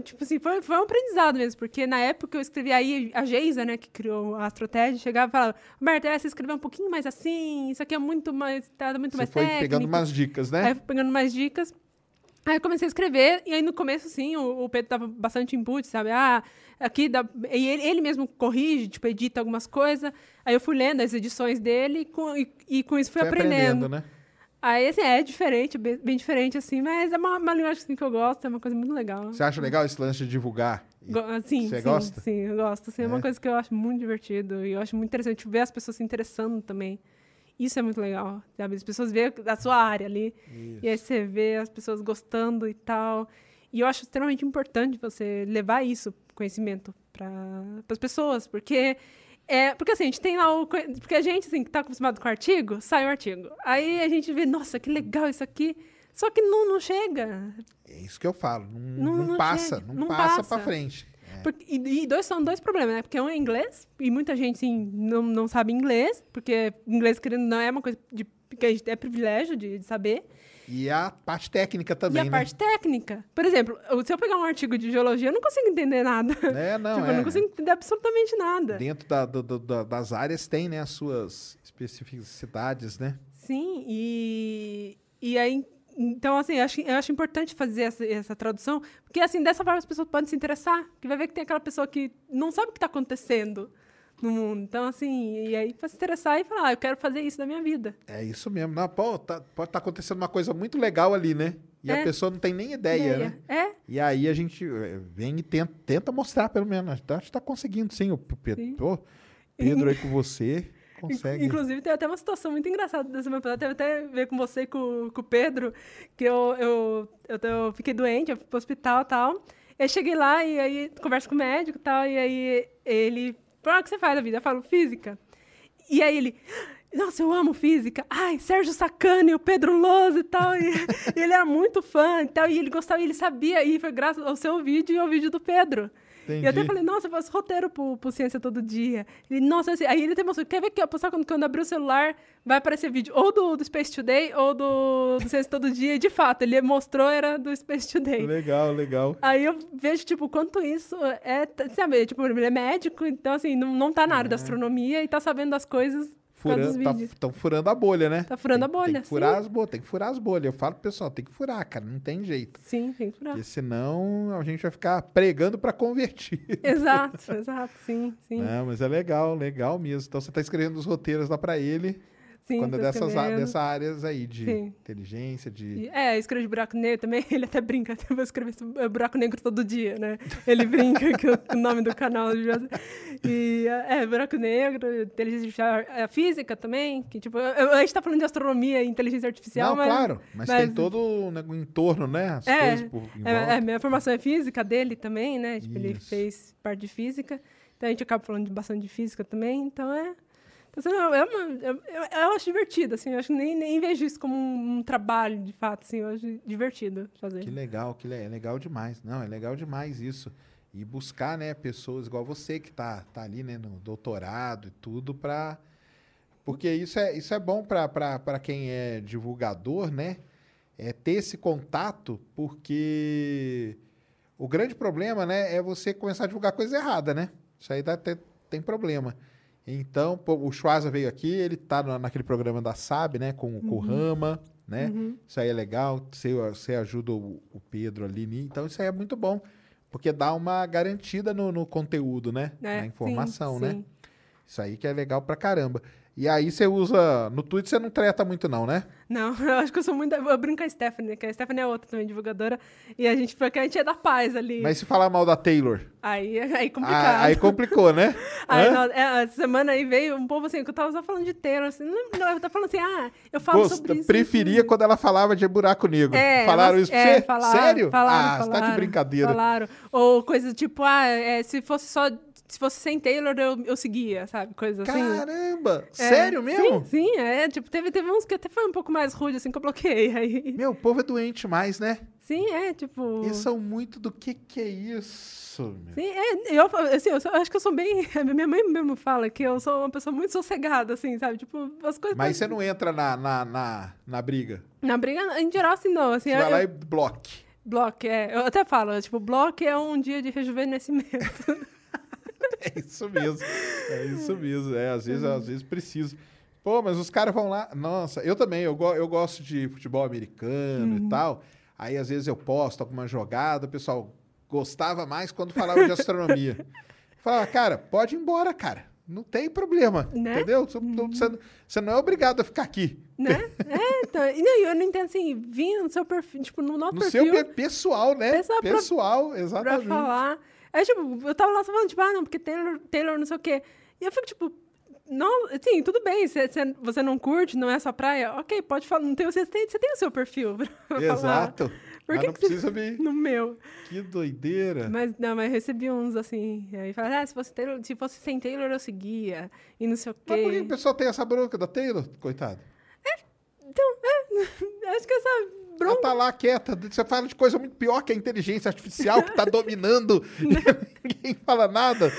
B: tipo assim, foi, foi um aprendizado mesmo, porque na época que eu escrevi aí, a Geisa, né, que criou a AstroTed, chegava e falava, Roberto, é, você escreveu um pouquinho mais assim, isso aqui é muito mais, tá muito
A: Você
B: mais
A: foi
B: técnico.
A: pegando umas dicas,
B: Aí
A: né?
B: eu fui pegando mais dicas. Aí eu comecei a escrever, e aí no começo, sim, o, o Pedro dava bastante input, sabe? Ah, aqui dá. E ele, ele mesmo corrige, tipo, edita algumas coisas. Aí eu fui lendo as edições dele e com, e, e com isso fui
A: Foi
B: aprendendo.
A: né?
B: Aí, assim, é diferente, bem, bem diferente, assim, mas é uma, uma linguagem assim, que eu gosto, é uma coisa muito legal.
A: Você acha legal esse lance de divulgar?
B: Go- Sim,
A: Você
B: sim,
A: gosta?
B: sim, eu gosto. Assim, é.
A: É?
B: uma coisa que eu acho muito divertido e eu acho muito interessante ver as pessoas se interessando também. Isso é muito legal, sabe? As pessoas veem a sua área ali e aí você vê as pessoas gostando e tal. E eu acho extremamente importante você levar isso, conhecimento, para as pessoas, porque é, porque assim, a gente tem lá o. Porque a gente, assim, que tá acostumado com o artigo, sai o artigo. Aí a gente vê, nossa, que legal isso aqui. Só que não, não chega.
A: É isso que eu falo. Não,
B: Não-
A: não
B: não
A: passa, não,
B: não
A: passa,
B: passa.
A: pra frente. É.
B: Porque- e, e dois são dois problemas, né? Porque um é inglês, e muita gente, assim, não, não sabe inglês, porque inglês, querendo não, é uma coisa de, que a gente é privilégio de, de saber.
A: E a parte técnica também,
B: e a
A: né?
B: parte técnica. Por exemplo, se eu pegar um artigo de geologia, eu não consigo entender nada.
A: É, não,
B: tipo,
A: é.
B: eu não consigo entender absolutamente nada.
A: Dentro da- do- do- da- das áreas tem, né, as suas especificidades, né?
B: Sim, e, e aí. Então, assim, eu acho, eu acho importante fazer essa, essa tradução, porque, assim, dessa forma as pessoas podem se interessar, que vai ver que tem aquela pessoa que não sabe o que está acontecendo no mundo. Então, assim, e aí vai se interessar e falar, ah, eu quero fazer isso da minha vida.
A: É isso mesmo. Não, pô, tá- pode estar acontecendo uma coisa muito legal ali, né? E a
B: É.
A: pessoa não tem nem ideia, né?
B: É,
A: E aí a gente eh, vem e tenta, tenta mostrar, pelo menos. A gente está conseguindo, sim. O Pedro,
B: Sim.
A: Pedro aí com você consegue.
B: Inclusive, tem até uma situação muito engraçada dessa passada. Teve até a ver com você e com, com o Pedro, que eu, eu, eu, eu fiquei doente, eu fui pro hospital e tal. Eu cheguei lá e aí converso com o médico e tal, e aí ele... "Ah, O que você faz da vida? Eu falo, física. E aí ele... Nossa, eu amo física. Ai, Sérgio Sacani, o Pedro Lousa e tal. E, e ele era muito fã e tal. E ele gostava, e ele sabia. E foi graças ao seu vídeo e ao vídeo do Pedro. E eu até
A: Entendi.
B: falei, nossa, eu faço roteiro pro, pro Ciência todo dia. Ele, nossa, assim, aí ele até mostrou, quer ver que eu postar quando, quando abrir o celular, vai aparecer vídeo ou do, do Space Today ou do, do Ciência todo dia. E de fato, ele mostrou, era do Space Today.
A: Legal, legal.
B: Aí eu vejo, tipo, quanto isso é, sabe, tipo, ele é médico, então, assim, não, não tá na área da astronomia e tá sabendo das coisas
A: Furando, tá, tão furando a bolha, né?
B: Tá furando
A: Tem-
B: a bolha,
A: Tem que furar
B: sim.
A: as bolhas, tem que furar as bolhas. Eu falo pro pessoal, tem que furar, cara, não tem jeito.
B: Sim, tem que furar.
A: Porque senão a gente vai ficar pregando para convertir.
B: Exato, exato, sim, sim.
A: Não, mas é legal, legal mesmo. Então você tá escrevendo os roteiros lá para ele,
B: sim
A: quando é dessas, dessas áreas aí de
B: Sim.
A: inteligência, de...
B: É, escreve de buraco negro também, ele até brinca, eu vou escrever é, buraco negro todo dia, né? Ele brinca que o, nome do canal. E, é, buraco negro, inteligência artificial, a física também, que tipo, a gente tá falando de astronomia e inteligência artificial,
A: Não,
B: mas...
A: claro, mas,
B: mas-
A: tem todo o entorno, né? As
B: É,
A: coisas por
B: É, é, minha formação é física dele também, né? Tipo, ele fez parte de física, então a gente acaba falando bastante de física também, então é... Então, assim, é uma, eu, eu- eu acho divertido, assim, eu acho nem, nem vejo isso como um, um trabalho, de fato, assim, eu acho divertido fazer.
A: Que legal, que le- é legal demais. Não, é legal demais isso. E buscar, né, pessoas igual você que tá, tá ali, né, no doutorado e tudo para porque isso é, isso é bom para quem é divulgador, né? É ter esse contato, porque o grande problema, né, é você começar a divulgar coisa errada, né? Isso aí dá, tem, tem problema. Então, pô, o Schwarza veio aqui, ele tá na- naquele programa da SAB, né? Com, com o Rama, né?
B: Uhum.
A: Isso aí é legal. Você, você ajuda o, o Pedro ali. Então, isso aí é muito bom. Porque dá uma garantida no, no conteúdo, né?
B: É,
A: Na informação,
B: sim,
A: né?
B: sim.
A: Isso aí que é legal pra caramba. E aí você usa. No Twitter você não treta muito, não, né?
B: Não, eu acho que eu sou muito. Eu brinco com a Stephanie, que a Stephanie é outra também divulgadora. E a gente, porque a gente é da paz ali.
A: Mas se falar mal da Taylor,
B: Aí, aí complicado.
A: ah, aí complicou, né?
B: Aí, não, é, essa semana aí veio um povo assim, que eu tava só falando de Taylor, assim, não, não, eu tava falando assim, ah, eu falo
A: Gosto-
B: sobre isso.
A: preferia
B: isso.
A: quando ela falava de buraco negro.
B: É,
A: falaram isso pra
B: é,
A: você?
B: falaram,
A: Sério?
B: Falaram,
A: ah, você tá de
B: falaram,
A: brincadeira.
B: Falaram. Ou coisa tipo, ah, é, se fosse só. Se fosse sem Taylor, eu, eu seguia, sabe? Coisa assim.
A: Caramba!
B: É,
A: Sério mesmo?
B: Sim, sim, é. Tipo, teve, teve uns que até foi um pouco mais rude, assim, que eu bloqueei. Aí,
A: Meu, o povo é doente mais, né?
B: sim, é, tipo.
A: Eles são muito do que que é isso, meu?
B: Sim, é, eu, assim, eu, sou- eu acho que eu sou bem. Minha mãe mesmo fala que eu sou uma pessoa muito sossegada, assim, sabe? Tipo, as coisas.
A: Mas você não entra na, na, na, na briga.
B: Na briga, em geral, assim, não. Assim,
A: Você
B: eu,
A: vai lá e bloque.
B: Bloco, é. Eu até falo, tipo, bloco é um dia de rejuvenescimento.
A: É isso mesmo. É isso mesmo. É, às vezes, às vezes preciso. Pô, mas os caras vão lá. Nossa, eu também, eu, go- eu gosto de futebol americano
B: Uhum.
A: e tal. Aí, às vezes, eu posto alguma jogada, o pessoal gostava mais quando falava de astronomia. Falava, cara, pode ir embora, cara. Não tem problema.
B: Né?
A: Entendeu? Você, não- você não- você não é obrigado a ficar aqui.
B: né? É, então. Não, eu não entendo assim, vir no seu perfil, tipo, no nosso
A: No
B: perfil
A: seu pe- pessoal, né?
B: Pessoal pra-
A: pessoal,
B: pra
A: exatamente.
B: falar. Aí, tipo, eu tava lá só falando, tipo, ah, não, porque Taylor, Taylor não sei o quê. E eu fico, tipo, não, assim, tudo bem, se, se você não curte, não é sua praia, ok, pode falar, não tem, você, tem, você tem o seu perfil pra falar.
A: Exato.
B: Por que
A: não
B: que você-
A: precisa vir.
B: No meu.
A: Que doideira.
B: Mas, não, mas recebi uns, assim, aí falaram, ah, se fosse, Taylor, se fosse sem Taylor, eu seguia, e não sei o
A: Mas por que
B: quê.
A: o pessoal tem essa bronca da Taylor, coitado?
B: Acho que essa
A: Ela tá lá quieta. Você fala de coisa muito pior que a inteligência artificial que tá dominando. Ninguém fala nada.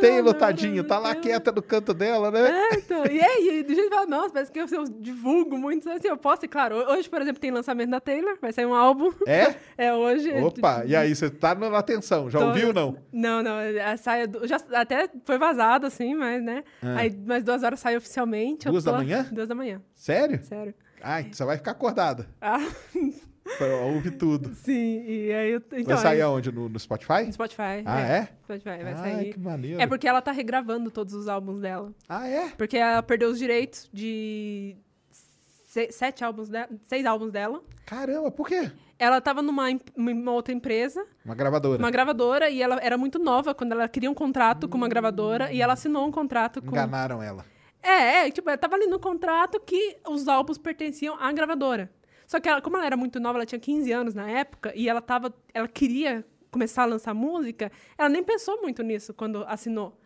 A: Taylor,
B: nada,
A: tadinho. Tá lá quieta no canto dela, né?
B: É, então, e aí, do jeito que fala, nossa, parece que eu, eu divulgo muito, assim, eu posso, e claro, hoje, por exemplo, tem lançamento da Taylor, vai sair um álbum,
A: É?
B: é hoje.
A: Opa, e aí, você tá na atenção. Já
B: Tô-
A: ouviu ou não?
B: Não, não, a saia, do- já, até foi vazado, assim, mas, né,
A: Ah.
B: aí, mais duas horas sai oficialmente.
A: Duas da manhã?
B: Duas da manhã,
A: Sério?
B: sério.
A: Ai, você vai ficar acordada.
B: Ah,
A: ouvir tudo.
B: sim, e aí, eu, então,
A: vai sair
B: aí,
A: aonde? No, no Spotify?
B: no Spotify.
A: Ah, é?
B: Spotify, vai
A: Ai,
B: sair.
A: que maneiro.
B: É porque ela tá regravando todos os álbuns dela.
A: Ah, é?
B: Porque ela perdeu os direitos de se- sete álbuns dela, seis álbuns dela.
A: Caramba, por quê?
B: Ela tava numa, uma outra empresa,
A: Uma gravadora.
B: uma gravadora, e ela era muito nova quando ela queria um contrato com uma gravadora, e ela assinou um contrato com.
A: Enganaram ela.
B: É, é, tipo, tava ali no contrato que os álbuns pertenciam à gravadora. Só que ela, como ela era muito nova, ela tinha 15 anos na época, e ela tava. Ela queria começar a lançar música, ela nem pensou muito nisso quando assinou,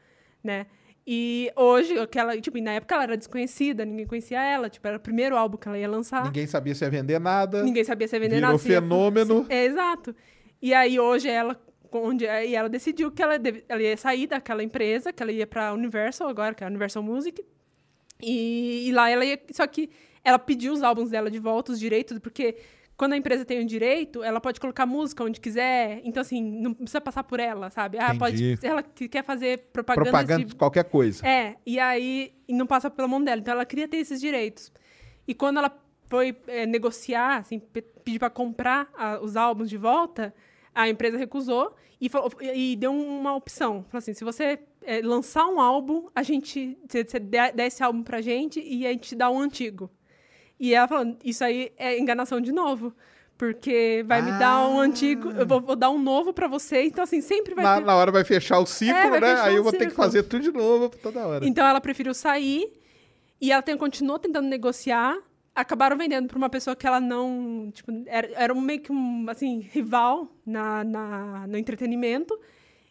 B: né? E hoje, aquela, tipo, na época ela era desconhecida, ninguém conhecia ela, tipo, era o primeiro álbum que ela ia lançar.
A: Ninguém sabia se ia vender nada.
B: Ninguém sabia se ia vender
A: Virou
B: nada. ia-
A: fenômeno.
B: se- É, exato. E aí hoje ela onde e ela decidiu que ela, deve- ela ia sair daquela empresa, que ela ia para Universal agora, que é a Universal Music. E, e lá ela ia, só que ela pediu os álbuns dela de volta, os direitos, porque quando a empresa tem o direito, ela pode colocar música onde quiser. Então, assim, não precisa passar por ela, sabe? Ah, pode. Ela que- quer fazer propaganda.
A: Propaganda
B: de-
A: qualquer coisa.
B: é, e aí e não passa pela mão dela. Então ela queria ter esses direitos. E quando ela foi é, negociar, assim, pe- pedir para comprar ah, os álbuns de volta, a empresa recusou e, falou- e deu uma opção. Falou assim: se você é, lançar um álbum, a gente. Você, dá esse álbum pra gente e a gente dá um antigo. E ela falou: isso aí é enganação de novo. Porque vai me dar um
A: Ah.
B: antigo, eu vou, vou dar um novo pra você. Então, assim, sempre vai
A: Na,
B: ter.
A: na hora vai fechar o ciclo,
B: É,
A: né? Aí eu vou ter que
B: ciclo.
A: fazer tudo de novo toda hora.
B: Então ela preferiu sair e ela tem- continuou tentando negociar. Acabaram vendendo para uma pessoa que ela não. Tipo, era, era um meio que um assim, rival na, na- no entretenimento.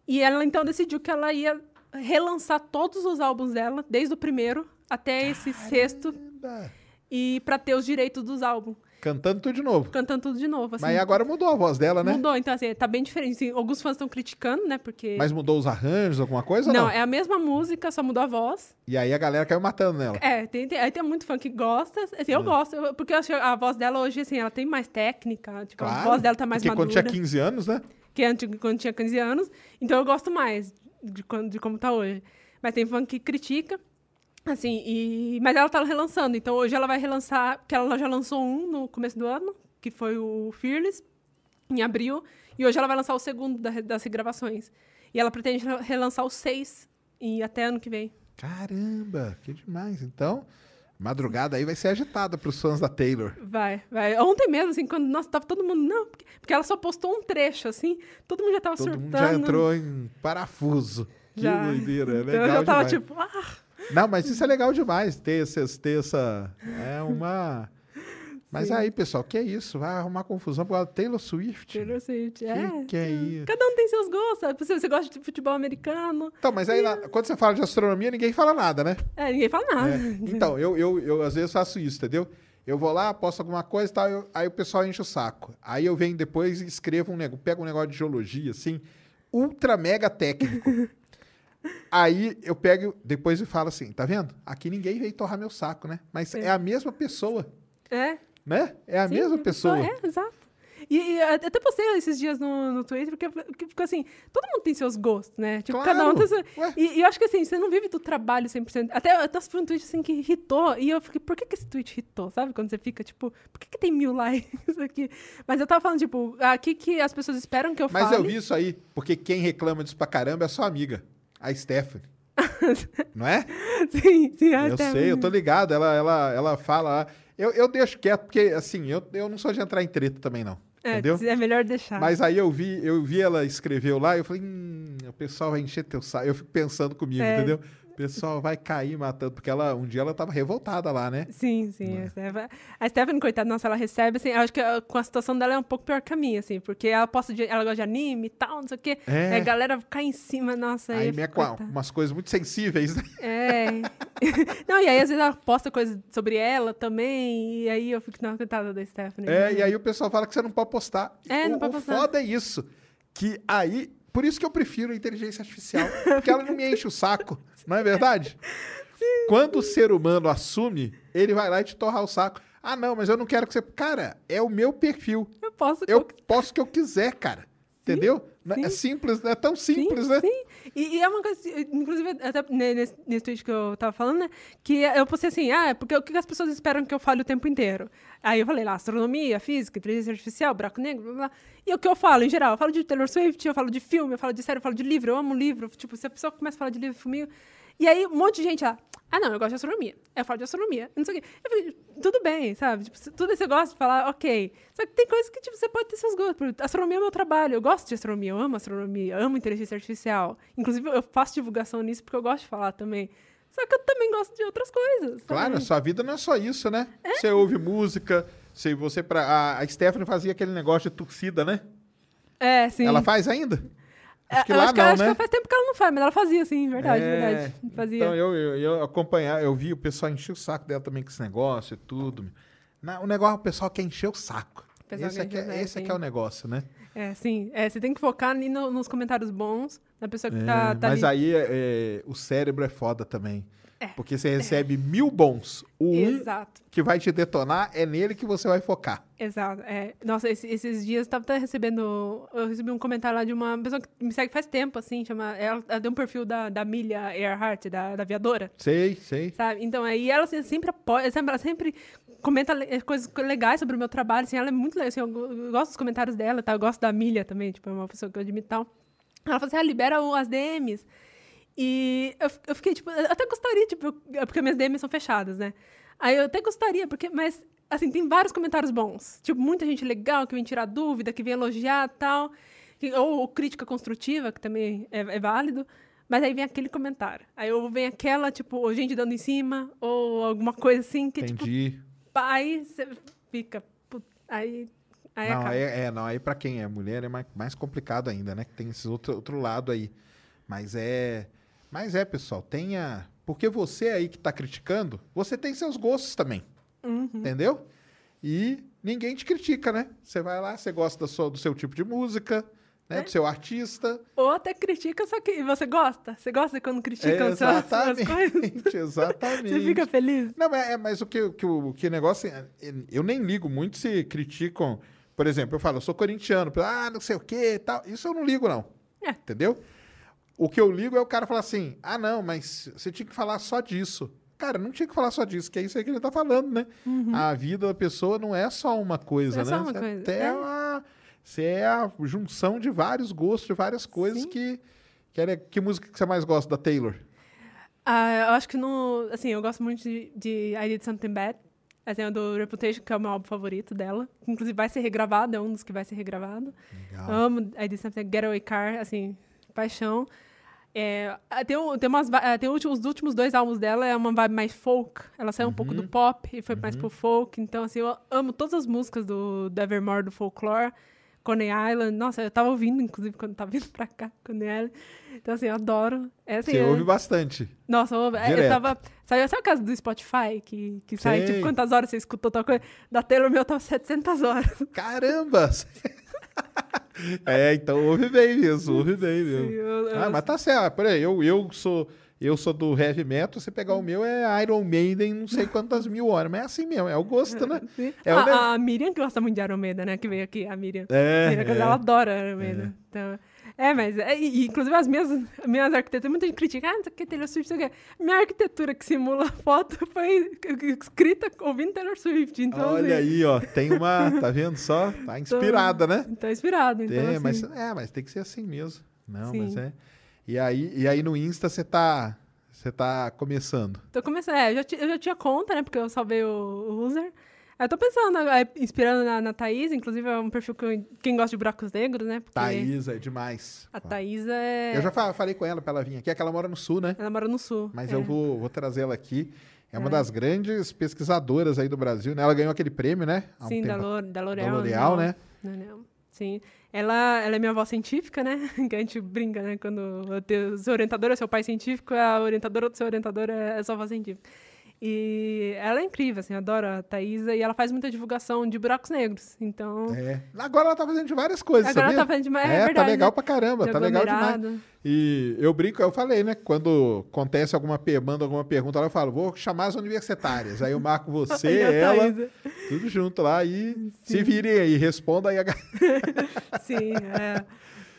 B: E ela então decidiu que ela ia relançar todos os álbuns dela, desde o primeiro até esse sexto,
A: Caramba.
B: e para ter os direitos dos álbuns.
A: Cantando tudo de novo.
B: Cantando tudo de novo. Assim,
A: Mas agora mudou a voz dela, né?
B: Mudou, então assim, tá bem diferente. Assim, alguns fãs estão criticando, né? Porque.
A: Mas mudou os arranjos, alguma coisa
B: não,
A: não?
B: é a mesma música, só mudou a voz.
A: E aí a galera caiu matando nela.
B: É, tem, tem, aí tem muito fã que gosta. Assim, eu gosto, eu- porque eu acho a voz dela hoje, assim, ela tem mais técnica. Tipo, a
A: Claro,
B: voz dela tá mais
A: Porque
B: madura.
A: quando tinha 15 anos, né?
B: Que antes, quando tinha 15 anos. Então eu gosto mais de, quando, de como tá hoje. Mas tem fã que critica. Assim, e... mas ela tá relançando. Então hoje ela vai relançar, porque ela já lançou um no começo do ano, que foi o Fearless, em abril. E hoje ela vai lançar o segundo da- das regravações. E ela pretende re- relançar os seis e até ano que vem.
A: Caramba, que demais. Então, madrugada aí vai ser agitada pros fãs da Taylor.
B: Vai, vai. Ontem mesmo, assim, quando nossa, tava todo mundo. Não, porque, porque ela só postou um trecho, assim, todo mundo já tava
A: Todo
B: surtando.
A: mundo já entrou em parafuso. Que
B: Já.
A: doideira, é
B: Então
A: legal
B: eu já tava
A: demais.
B: tipo, ah,
A: Não, mas isso é legal demais, ter, esses, ter essa... É uma... Mas
B: Sim.
A: aí, pessoal, que é isso? Vai arrumar confusão por causa da Taylor Swift?
B: Taylor Swift.
A: Que
B: É.
A: que é isso?
B: Cada um tem seus gostos. você gosta de futebol americano,
A: Então, mas aí, lá, quando você fala de astronomia, ninguém fala nada, né?
B: é, ninguém fala nada.
A: É. Então, eu, eu, eu às vezes faço isso, entendeu? Eu vou lá, posto alguma coisa e tal, eu- aí o pessoal enche o saco. Aí eu venho depois e escrevo um negócio, pego um negócio de geologia, assim, ultra mega técnico. aí eu pego depois e falo assim, tá vendo? Aqui ninguém veio torrar meu saco, né? Mas é,
B: É.
A: a mesma pessoa,
B: É.
A: né? É a
B: sim,
A: mesma pessoa.
B: É, exato. E, e até postei esses dias no, no Twitter, porque, porque ficou assim, todo mundo tem seus gostos, né? Tipo,
A: Claro,
B: cada um tem seu... E, e eu acho que assim, você não vive do trabalho 100%. Até eu até fui um tweet assim que irritou, e eu fiquei, por que, que esse tweet irritou? Sabe? Quando você fica, tipo, por que, que tem mil likes aqui? Mas eu tava falando, tipo, aqui que as pessoas esperam que eu
A: Mas
B: fale.
A: eu vi isso aí, porque quem reclama disso pra caramba é sua amiga, a Stephanie. Não é?
B: sim, sim,
A: Eu
B: até-
A: sei, eu tô ligado. Ela, ela, ela fala. Eu, eu deixo quieto, porque assim, eu, eu não sou de entrar em treta também, não.
B: É,
A: entendeu?
B: é melhor deixar.
A: Mas aí eu vi, eu vi ela escreveu lá, eu falei, hum, o pessoal vai encher teu saco. Eu fico pensando comigo,
B: É.
A: entendeu? O pessoal vai cair matando, porque ela, um dia ela tava revoltada lá, né?
B: Sim, sim. A Stephanie, a Stephanie, coitada, nossa, ela recebe, assim, acho que ah, com a situação dela é um pouco pior que a minha, assim, porque ela posta de, ela gosta de anime e tal, não sei o quê.
A: É.
B: Aí a galera cai em cima, nossa.
A: Aí
B: eu
A: minha,
B: fico,
A: com
B: coitada.
A: umas coisas muito sensíveis, né?
B: É. não, e aí às vezes ela posta coisas sobre ela também, e aí eu fico, não, coitada da Stephanie.
A: É, e aí o pessoal fala que você não pode postar.
B: É,
A: o,
B: não pode
A: o
B: postar.
A: foda é isso. Que aí. Por isso que eu prefiro a inteligência artificial. Porque ela não me enche o saco. Não é verdade? Quando o ser humano assume, ele vai lá e te torrar o saco. Ah, não, mas eu não quero que você. Cara, é o meu perfil.
B: Eu posso.
A: Eu posso o que eu quiser, cara. Entendeu? Não- É
B: sim.
A: simples, é tão
B: Sim,
A: simples, né?
B: Sim, e, e é uma coisa, assim, inclusive, até ne- nesse, nesse tweet que eu tava falando, né? Que eu postei assim, ah, é porque o que as pessoas esperam que eu fale o tempo inteiro? Aí eu falei lá, astronomia, física, inteligência artificial, buraco negro, blá, blá. E o que eu falo, em geral? Eu falo de Taylor Swift, eu falo de filme, eu falo de série, eu falo de livro, eu amo livro. Tipo, se a pessoa começa a falar de livro comigo... E aí, um monte de gente lá, ah, não, eu gosto de astronomia. Eu falo de astronomia, não sei o quê. Eu falei, tudo bem, sabe? Tipo, tudo isso você gosta de falar, ok. Só que tem coisas que, tipo, você pode ter seus gostos. Astronomia é meu trabalho, eu gosto de astronomia, eu amo astronomia, eu amo inteligência artificial. Inclusive, eu faço divulgação nisso porque eu gosto de falar também. Só que eu também gosto de outras coisas. sabe?
A: Claro, a sua vida não é só isso, né?
B: É.
A: Você ouve música, se você pra. A, a Stephanie fazia aquele negócio de torcida, né?
B: É, sim.
A: Ela faz ainda?
B: É,
A: Acho que
B: eu
A: lá
B: acho que,
A: não,
B: acho
A: né?
B: que faz tempo que ela não faz, mas ela fazia, sim, verdade,
A: É,
B: verdade. Fazia.
A: Então eu, eu, eu acompanhar, eu vi o pessoal encher o saco dela também com esse negócio e tudo. Na- o negócio, o pessoal quer encher o saco.
B: O
A: Esse,
B: quer
A: é, que é- esse é é o negócio, né?
B: É, sim. É, você tem que focar no- nos comentários bons, na pessoa que
A: É,
B: tá, tá
A: mas
B: ali.
A: aí é, o cérebro é foda também.
B: É.
A: Porque você recebe mil bons. O um
B: Exato.
A: que vai te detonar é nele que você vai focar.
B: Exato. É. Nossa, esse- esses dias eu tava até recebendo. Eu recebi um comentário lá de uma pessoa que me segue faz tempo, assim, chama. Ela, ela deu um perfil da, da Milha Earhart, da, da aviadora.
A: Sei, sei.
B: Sabe? Então, aí ela assim, sempre apoia, sempre, ela sempre comenta le- coisas legais sobre o meu trabalho, assim, ela é muito legal, assim, eu, go- eu gosto dos comentários dela, tá? Eu gosto da Milha também, tipo, é uma pessoa que eu admito e tal. Ela falou assim, ah, libera as DMs. E eu, eu fiquei, tipo, eu até gostaria, tipo, é porque minhas DMs são fechadas, né? Aí eu até gostaria, porque, mas, assim, tem vários comentários bons. Tipo, muita gente legal que vem tirar dúvida, que vem elogiar e tal. que- ou, ou crítica construtiva, que também é, é válido. Mas aí vem aquele comentário. Aí ou vem aquela, tipo, ou gente dando em cima, ou alguma coisa assim, que, tipo,
A: Entendi.
B: pá, aí você fica. Aí. Aí
A: não, aí, é, não, aí pra quem é mulher é mais, mais complicado ainda, né? Que tem esse outro, outro lado aí. Mas é. Mas é, pessoal, tenha. Porque você aí que tá criticando, você tem seus gostos também.
B: Uhum.
A: Entendeu? E ninguém te critica, né? Você vai lá, você gosta da sua- do seu tipo de música, né?
B: É.
A: Do seu artista.
B: Ou até critica, só que você gosta. Você gosta quando criticam as suas, suas
A: exatamente.
B: coisas?
A: exatamente.
B: Você fica feliz?
A: Não, é, é, mas o que, o que, o que negócio. é- Eu nem ligo muito se criticam. Por exemplo, eu falo, eu sou corintiano, ah, não sei o que tal. Isso eu não ligo, não.
B: É.
A: Entendeu? O que eu ligo é o cara falar assim: ah, não, mas você tinha que falar só disso. Cara, não tinha que falar só disso, que é isso aí que ele tá falando, né? A vida da pessoa não é só uma coisa,
B: Não é
A: né?
B: só uma
A: Você
B: coisa,
A: Até
B: é.
A: uma- você é a junção de vários gostos, de várias coisas
B: Sim.
A: que. Que, era- que música que você mais gosta da Taylor?
B: Ah, eu acho que no. Assim, eu gosto muito de, de I Did Something Bad. Assim, é do Reputation, que é o meu álbum favorito dela. Inclusive vai ser regravado, é um dos que vai ser regravado.
A: Legal.
B: Amo I Did Something Getaway Car, assim, paixão. É, ah, tem, um- tem, umas, ah, tem últimos- os últimos dois álbuns dela, é uma vibe mais folk. Ela saiu um pouco
A: Uhum.
B: do pop e foi mais pro folk. Então, assim, eu amo todas as músicas do, do Evermore, do Folklore. Coney Island. Nossa, eu tava ouvindo, inclusive, quando tava vindo pra cá, Coney Island. Então, assim, eu adoro. É, assim,
A: Você
B: é-
A: ouve bastante.
B: nossa, eu, é, eu tava. Sabe, sabe a casa do Spotify que, que sai,
A: Sei.
B: tipo, quantas horas você escutou tal coisa? Da Taylor meu tava 700 horas.
A: Caramba! é, então ouve bem mesmo, ouve bem mesmo. Ah, mas tá certo. Peraí, eu, eu sou. Eu sou do heavy metal, você pegar o meu é Iron Maiden, não sei quantas mil horas, mas é assim mesmo, é o gosto, né? É o ne-
B: a, a Miriam que gosta muito de Iron Maiden, né? Que veio aqui, a Miriam.
A: É,
B: Miriam,
A: é.
B: Ela adora Iron Maiden. Então, é, mas... é, e, inclusive, as minhas, as minhas arquiteturas... Muita gente critica. Ah, não sei o que, Taylor Swift, não sei o que. Minha arquitetura que simula foto foi escrita ouvindo Taylor Swift. Então,
A: Olha
B: assim,
A: aí, ó, tem uma, tá vendo só? Tá inspirada, né?
B: Tá inspirado. Então,
A: É,
B: assim,
A: mas, é, mas tem que ser assim mesmo. Não,
B: Sim.
A: mas é. E aí, e aí no Insta você tá, você tá começando.
B: Tô começando. É, eu já, eu já tinha conta, né? Porque eu salvei o, o user. Aí eu tô pensando, é, inspirando na, na Thaís, inclusive é um perfil que eu, quem gosta de buracos negros, né? Porque
A: Thaísa é demais.
B: a Thaísa é.
A: Eu já fa- falei com ela pra ela vir aqui, é que ela mora no sul, né?
B: Ela mora no sul.
A: Mas
B: é.
A: eu vou, vou trazer ela aqui. É uma
B: É.
A: das grandes pesquisadoras aí do Brasil, né? Ela ganhou aquele prêmio, né? Há um
B: Sim, Lo- da L'Oréal.
A: da L'Oréal, né?
B: L'Oréal. Sim. Ela, ela é minha avó científica, né? Que a gente brinca, né? Quando o seu orientador é seu pai científico, a orientadora do seu orientador é, é sua avó científica. E ela é incrível, assim, adoro a Thaísa. E ela faz muita divulgação de buracos negros. Então,
A: É. Agora ela tá fazendo de várias coisas,
B: agora
A: sabia?
B: ela tá fazendo demais.
A: É,
B: É,
A: tá
B: verdade,
A: legal
B: né?
A: pra caramba,
B: De
A: tá legal demais. E eu brinco, eu falei, né? Quando acontece alguma pergunta, alguma pergunta, eu falo, vou chamar as universitárias. Aí eu marco você,
B: E
A: ela,
B: Thaísa.
A: tudo junto lá e se virem aí, responda aí a.
B: Sim, é.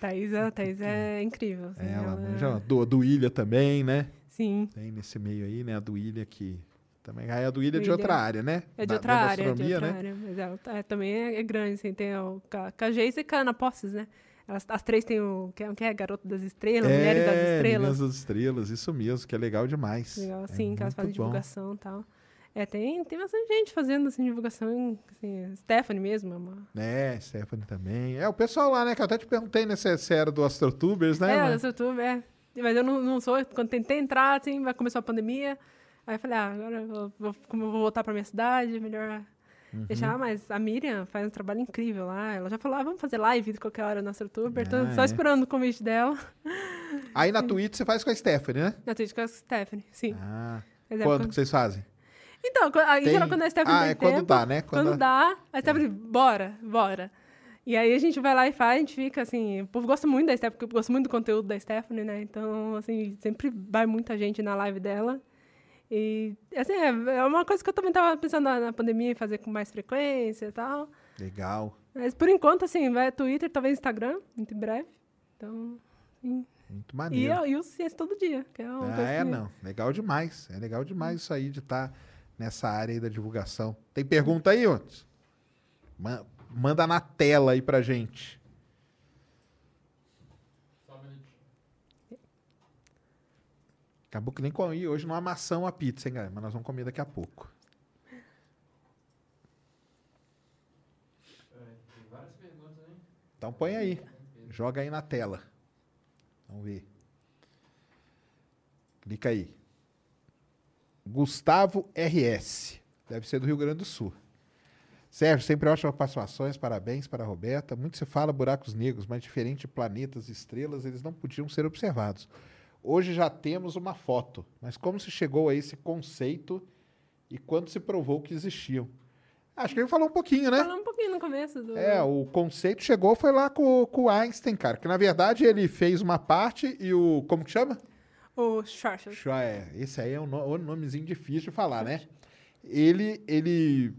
B: Thaísa, Thaísa é incrível. assim,
A: Ela,
B: ela-
A: manja, do, do Ilha também, né?
B: Sim,
A: Tem nesse meio aí, né? A do Ilha que também. Aí a do Ilha é de outra área, né?
B: é de
A: Da-
B: outra
A: da
B: área, é de outra
A: né?
B: área. Tá- é, também é, é grande, assim, tem o, Geisa e com a Ana Posses, né? As, as três tem o que é, que é Garoto das Estrelas, Mulheres das
A: É,
B: Estrelas.
A: Meninas das Estrelas, isso mesmo, que é legal demais.
B: Legal,
A: É
B: assim, que elas fazem
A: bom.
B: divulgação e tal. É, tem, tem bastante gente fazendo, assim, divulgação, assim, Stephanie mesmo, é uma...
A: É, Stephanie também. É, o pessoal lá, né? Que eu até te perguntei, né? Se se era do Astrotubers, né?
B: é, do YouTube, é. Mas eu não, não sou, quando tentei entrar, assim, vai começar a pandemia, aí eu falei, ah, agora eu vou, como eu vou voltar pra minha cidade, melhor
A: Uhum.
B: deixar, mas a Miriam faz um trabalho incrível lá, ela já falou, ah, vamos fazer live de qualquer hora no Astrotuber, tô
A: Ah,
B: só
A: é.
B: esperando o convite dela,
A: Aí na Twitch você faz com a Stephanie, né?
B: na Twitch com a Stephanie, sim.
A: Ah,
B: Mas é
A: quando
B: quando-
A: que vocês fazem?
B: Então, quando, aí,
A: Tem-
B: geral, quando a Stephanie
A: Ah,
B: tem
A: é quando
B: tempo,
A: dá, né?
B: Quando,
A: Quando-
B: dá, a Stephanie, bora, bora. E aí a gente vai lá e faz, a gente fica assim, o povo gosta muito da Stephanie, porque eu gosto muito do conteúdo da Stephanie, né? Então, assim, sempre vai muita gente na live dela. E, assim, é, é uma coisa que eu também tava pensando na, na pandemia, em fazer com mais frequência e tal.
A: Legal.
B: Mas, por enquanto, assim, vai Twitter, talvez Instagram, muito em breve. Então,
A: Muito
B: e
A: maneiro.
B: e o Ciência todo dia, que é uma
A: Ah,
B: coisa
A: é,
B: que-
A: não. Legal demais. É legal demais isso aí de estar nessa área aí da divulgação. Tem pergunta aí, Otis? Ma- Manda na tela aí pra gente. Acabou que nem comi. Hoje não amassamos a pizza, hein, galera? Mas nós vamos comer daqui a pouco.
C: Tem várias perguntas, hein?
A: Então põe aí. Joga aí na tela. Vamos ver. Clica aí. Gustavo RS. Deve ser do Rio Grande do Sul. Sérgio, sempre ótimas participações. Parabéns para a Roberta. Muito se fala buracos negros, mas diferente de planetas e estrelas, eles não podiam ser observados. Hoje já temos uma foto, mas como se chegou a esse conceito e quando se provou que existiam? Acho que ele falou um pouquinho, né?
B: Falando um pouquinho no começo do...
A: É, o conceito chegou, foi lá com, com o Einstein, cara. Que na verdade ele fez uma parte e o. Como que chama?
B: O Schwarzschild.
A: Schwa- é, Esse aí é um, um nomezinho difícil de falar, né? Ele, ele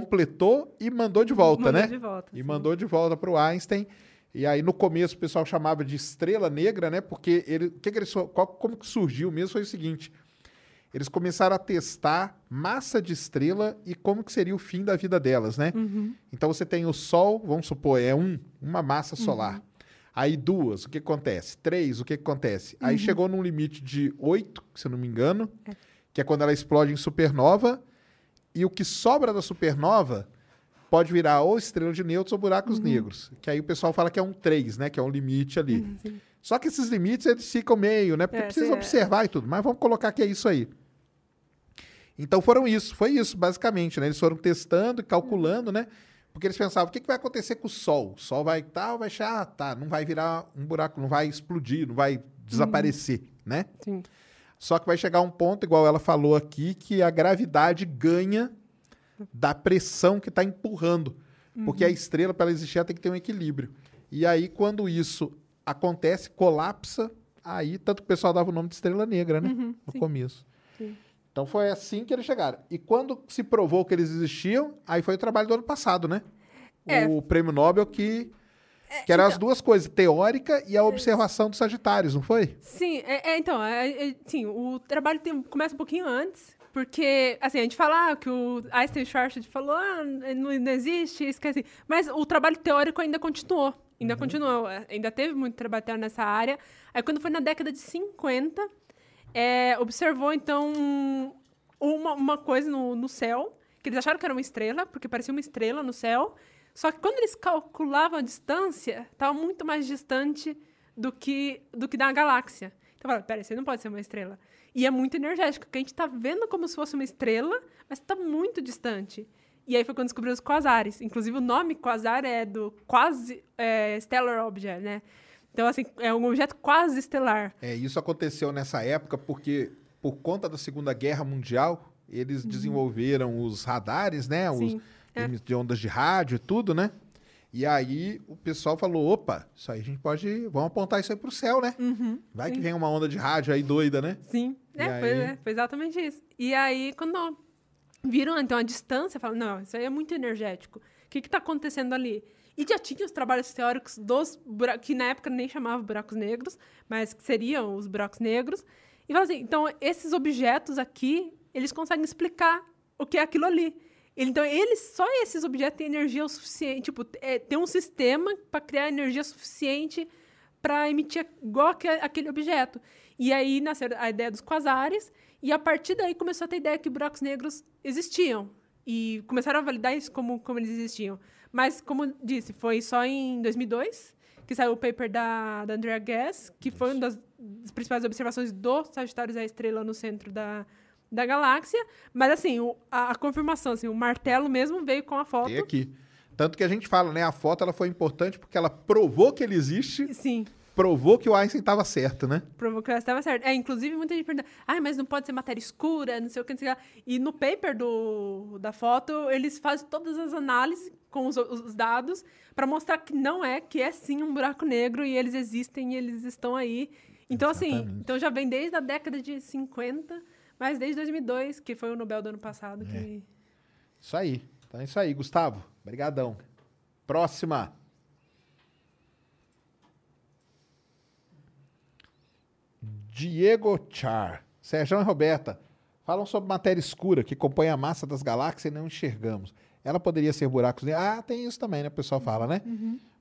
A: completou e mandou de volta,
B: Mandou
A: né?
B: de volta.
A: E
B: sim.
A: mandou de volta para o Einstein. E aí no começo o pessoal chamava de estrela negra, né? Porque ele, o que que eles, qual- como que surgiu mesmo foi o seguinte: eles começaram a testar massa de estrela e como que seria o fim da vida delas, né? Então você tem o Sol, vamos supor, é um, uma massa solar. Aí duas, o que acontece? Três, o que acontece? Aí chegou num limite de oito, se eu não me engano, que é quando ela explode em supernova, e o que sobra da supernova pode virar ou estrela de nêutrons ou buracos negros. Que aí o pessoal fala que é um 3, né? Que é um limite ali. Só que esses limites, eles ficam meio, né? Porque
B: É,
A: precisa
B: é.
A: observar e tudo. Mas vamos colocar que é isso aí. Então foram isso, foi isso, basicamente, né? Eles foram testando e calculando, né? Porque eles pensavam, o que, que vai acontecer com o Sol? O Sol vai tal, vai achar, ah, tá, não vai virar um buraco, não vai explodir, não vai desaparecer, né?
B: Sim.
A: Só que vai chegar um ponto, igual ela falou aqui, que a gravidade ganha da pressão que está empurrando. Porque a estrela, para ela existir, ela tem que ter um equilíbrio. E aí, quando isso acontece, colapsa, aí tanto que o pessoal dava o nome de estrela negra, né?
B: Uhum,
A: no
B: sim.
A: começo.
B: Sim.
A: Então foi assim que eles chegaram. E quando se provou que eles existiam, aí foi o trabalho do ano passado, né?
B: É.
A: O prêmio Nobel que, que eram as duas coisas, teórica e a observação dos Sagitários, não foi?
B: Sim, é, é, então, é, é, sim, o trabalho tem- começa um pouquinho antes, porque, assim, a gente fala ah, que o Einstein Schwarzschild falou, ah, não, não existe, esquece. Mas o trabalho teórico ainda continuou, ainda continuou, é, ainda teve muito trabalho teórico nessa área. Aí, quando foi na década de 50, é, observou, então, uma, uma coisa no, no céu, que eles acharam que era uma estrela, porque parecia uma estrela no céu, só que quando eles calculavam a distância, estava muito mais distante do que, do que da galáxia. Então, falaram, peraí, isso aí não pode ser uma estrela. E é muito energético, porque a gente está vendo como se fosse uma estrela, mas está muito distante. E aí foi quando descobriu os quasares. Inclusive, o nome quasar é do quase é, stellar object, né? Então, assim, é um objeto quase estelar.
A: É, isso aconteceu nessa época porque, por conta da Segunda Guerra Mundial, eles desenvolveram os radares, né? Os
B: Uhum. Sim, é.
A: de ondas de rádio e tudo, né? E aí o pessoal falou: opa, isso aí a gente pode. Vamos apontar isso aí pro céu, né? Vai que
B: Uhum, sim.
A: vem uma onda de rádio aí doida, né?
B: Sim, é, foi,
A: aí?
B: é, foi exatamente isso. E aí, quando viram, então, a distância, falaram, não, isso aí é muito energético. O que está acontecendo ali? E já tinha os trabalhos teóricos dos buracos, que na época nem chamava buracos negros, mas que seriam os buracos negros. E falaram assim, então, esses objetos aqui, eles conseguem explicar o que é aquilo ali. Ele- Então, eles, só esses objetos têm energia o suficiente, tipo, é, tem um sistema para criar energia suficiente para emitir igual aque- aquele objeto. E aí nasceu a ideia dos quasares, e a partir daí começou a ter ideia que buracos negros existiam. E começaram a validar isso como, como eles existiam. Mas, como disse, foi só em 2002 que saiu o paper da, da Andrea Guess, que foi uma das, das principais observações do Sagitários a estrela no centro da, da galáxia. Mas, assim, o- a, a confirmação, assim, o martelo mesmo veio com a foto.
A: Tem aqui. Tanto que a gente fala, né? A foto ela foi importante porque ela provou que ele existe,
B: Sim,
A: provou que o Einstein estava certo, né?
B: provou que ela estava certa. É, inclusive, muita gente pergunta, ah, mas não pode ser matéria escura, não sei o que, não sei o que. lá." E no paper do, da foto, eles fazem todas as análises com os, os dados para mostrar que não é, que é sim um buraco negro e eles existem e eles estão aí. Então, assim,
A: Exatamente.
B: então já vem desde a década de 50, mas desde 2002, que foi o Nobel do ano passado, que...
A: Isso aí. Então é isso aí, Gustavo. Obrigadão. Próxima. Diego Char. Sérgio e Roberta. Falam sobre matéria escura que compõe a massa das galáxias e não enxergamos. Ela poderia ser buracos negros. Ah, tem isso também, né? O pessoal fala, né?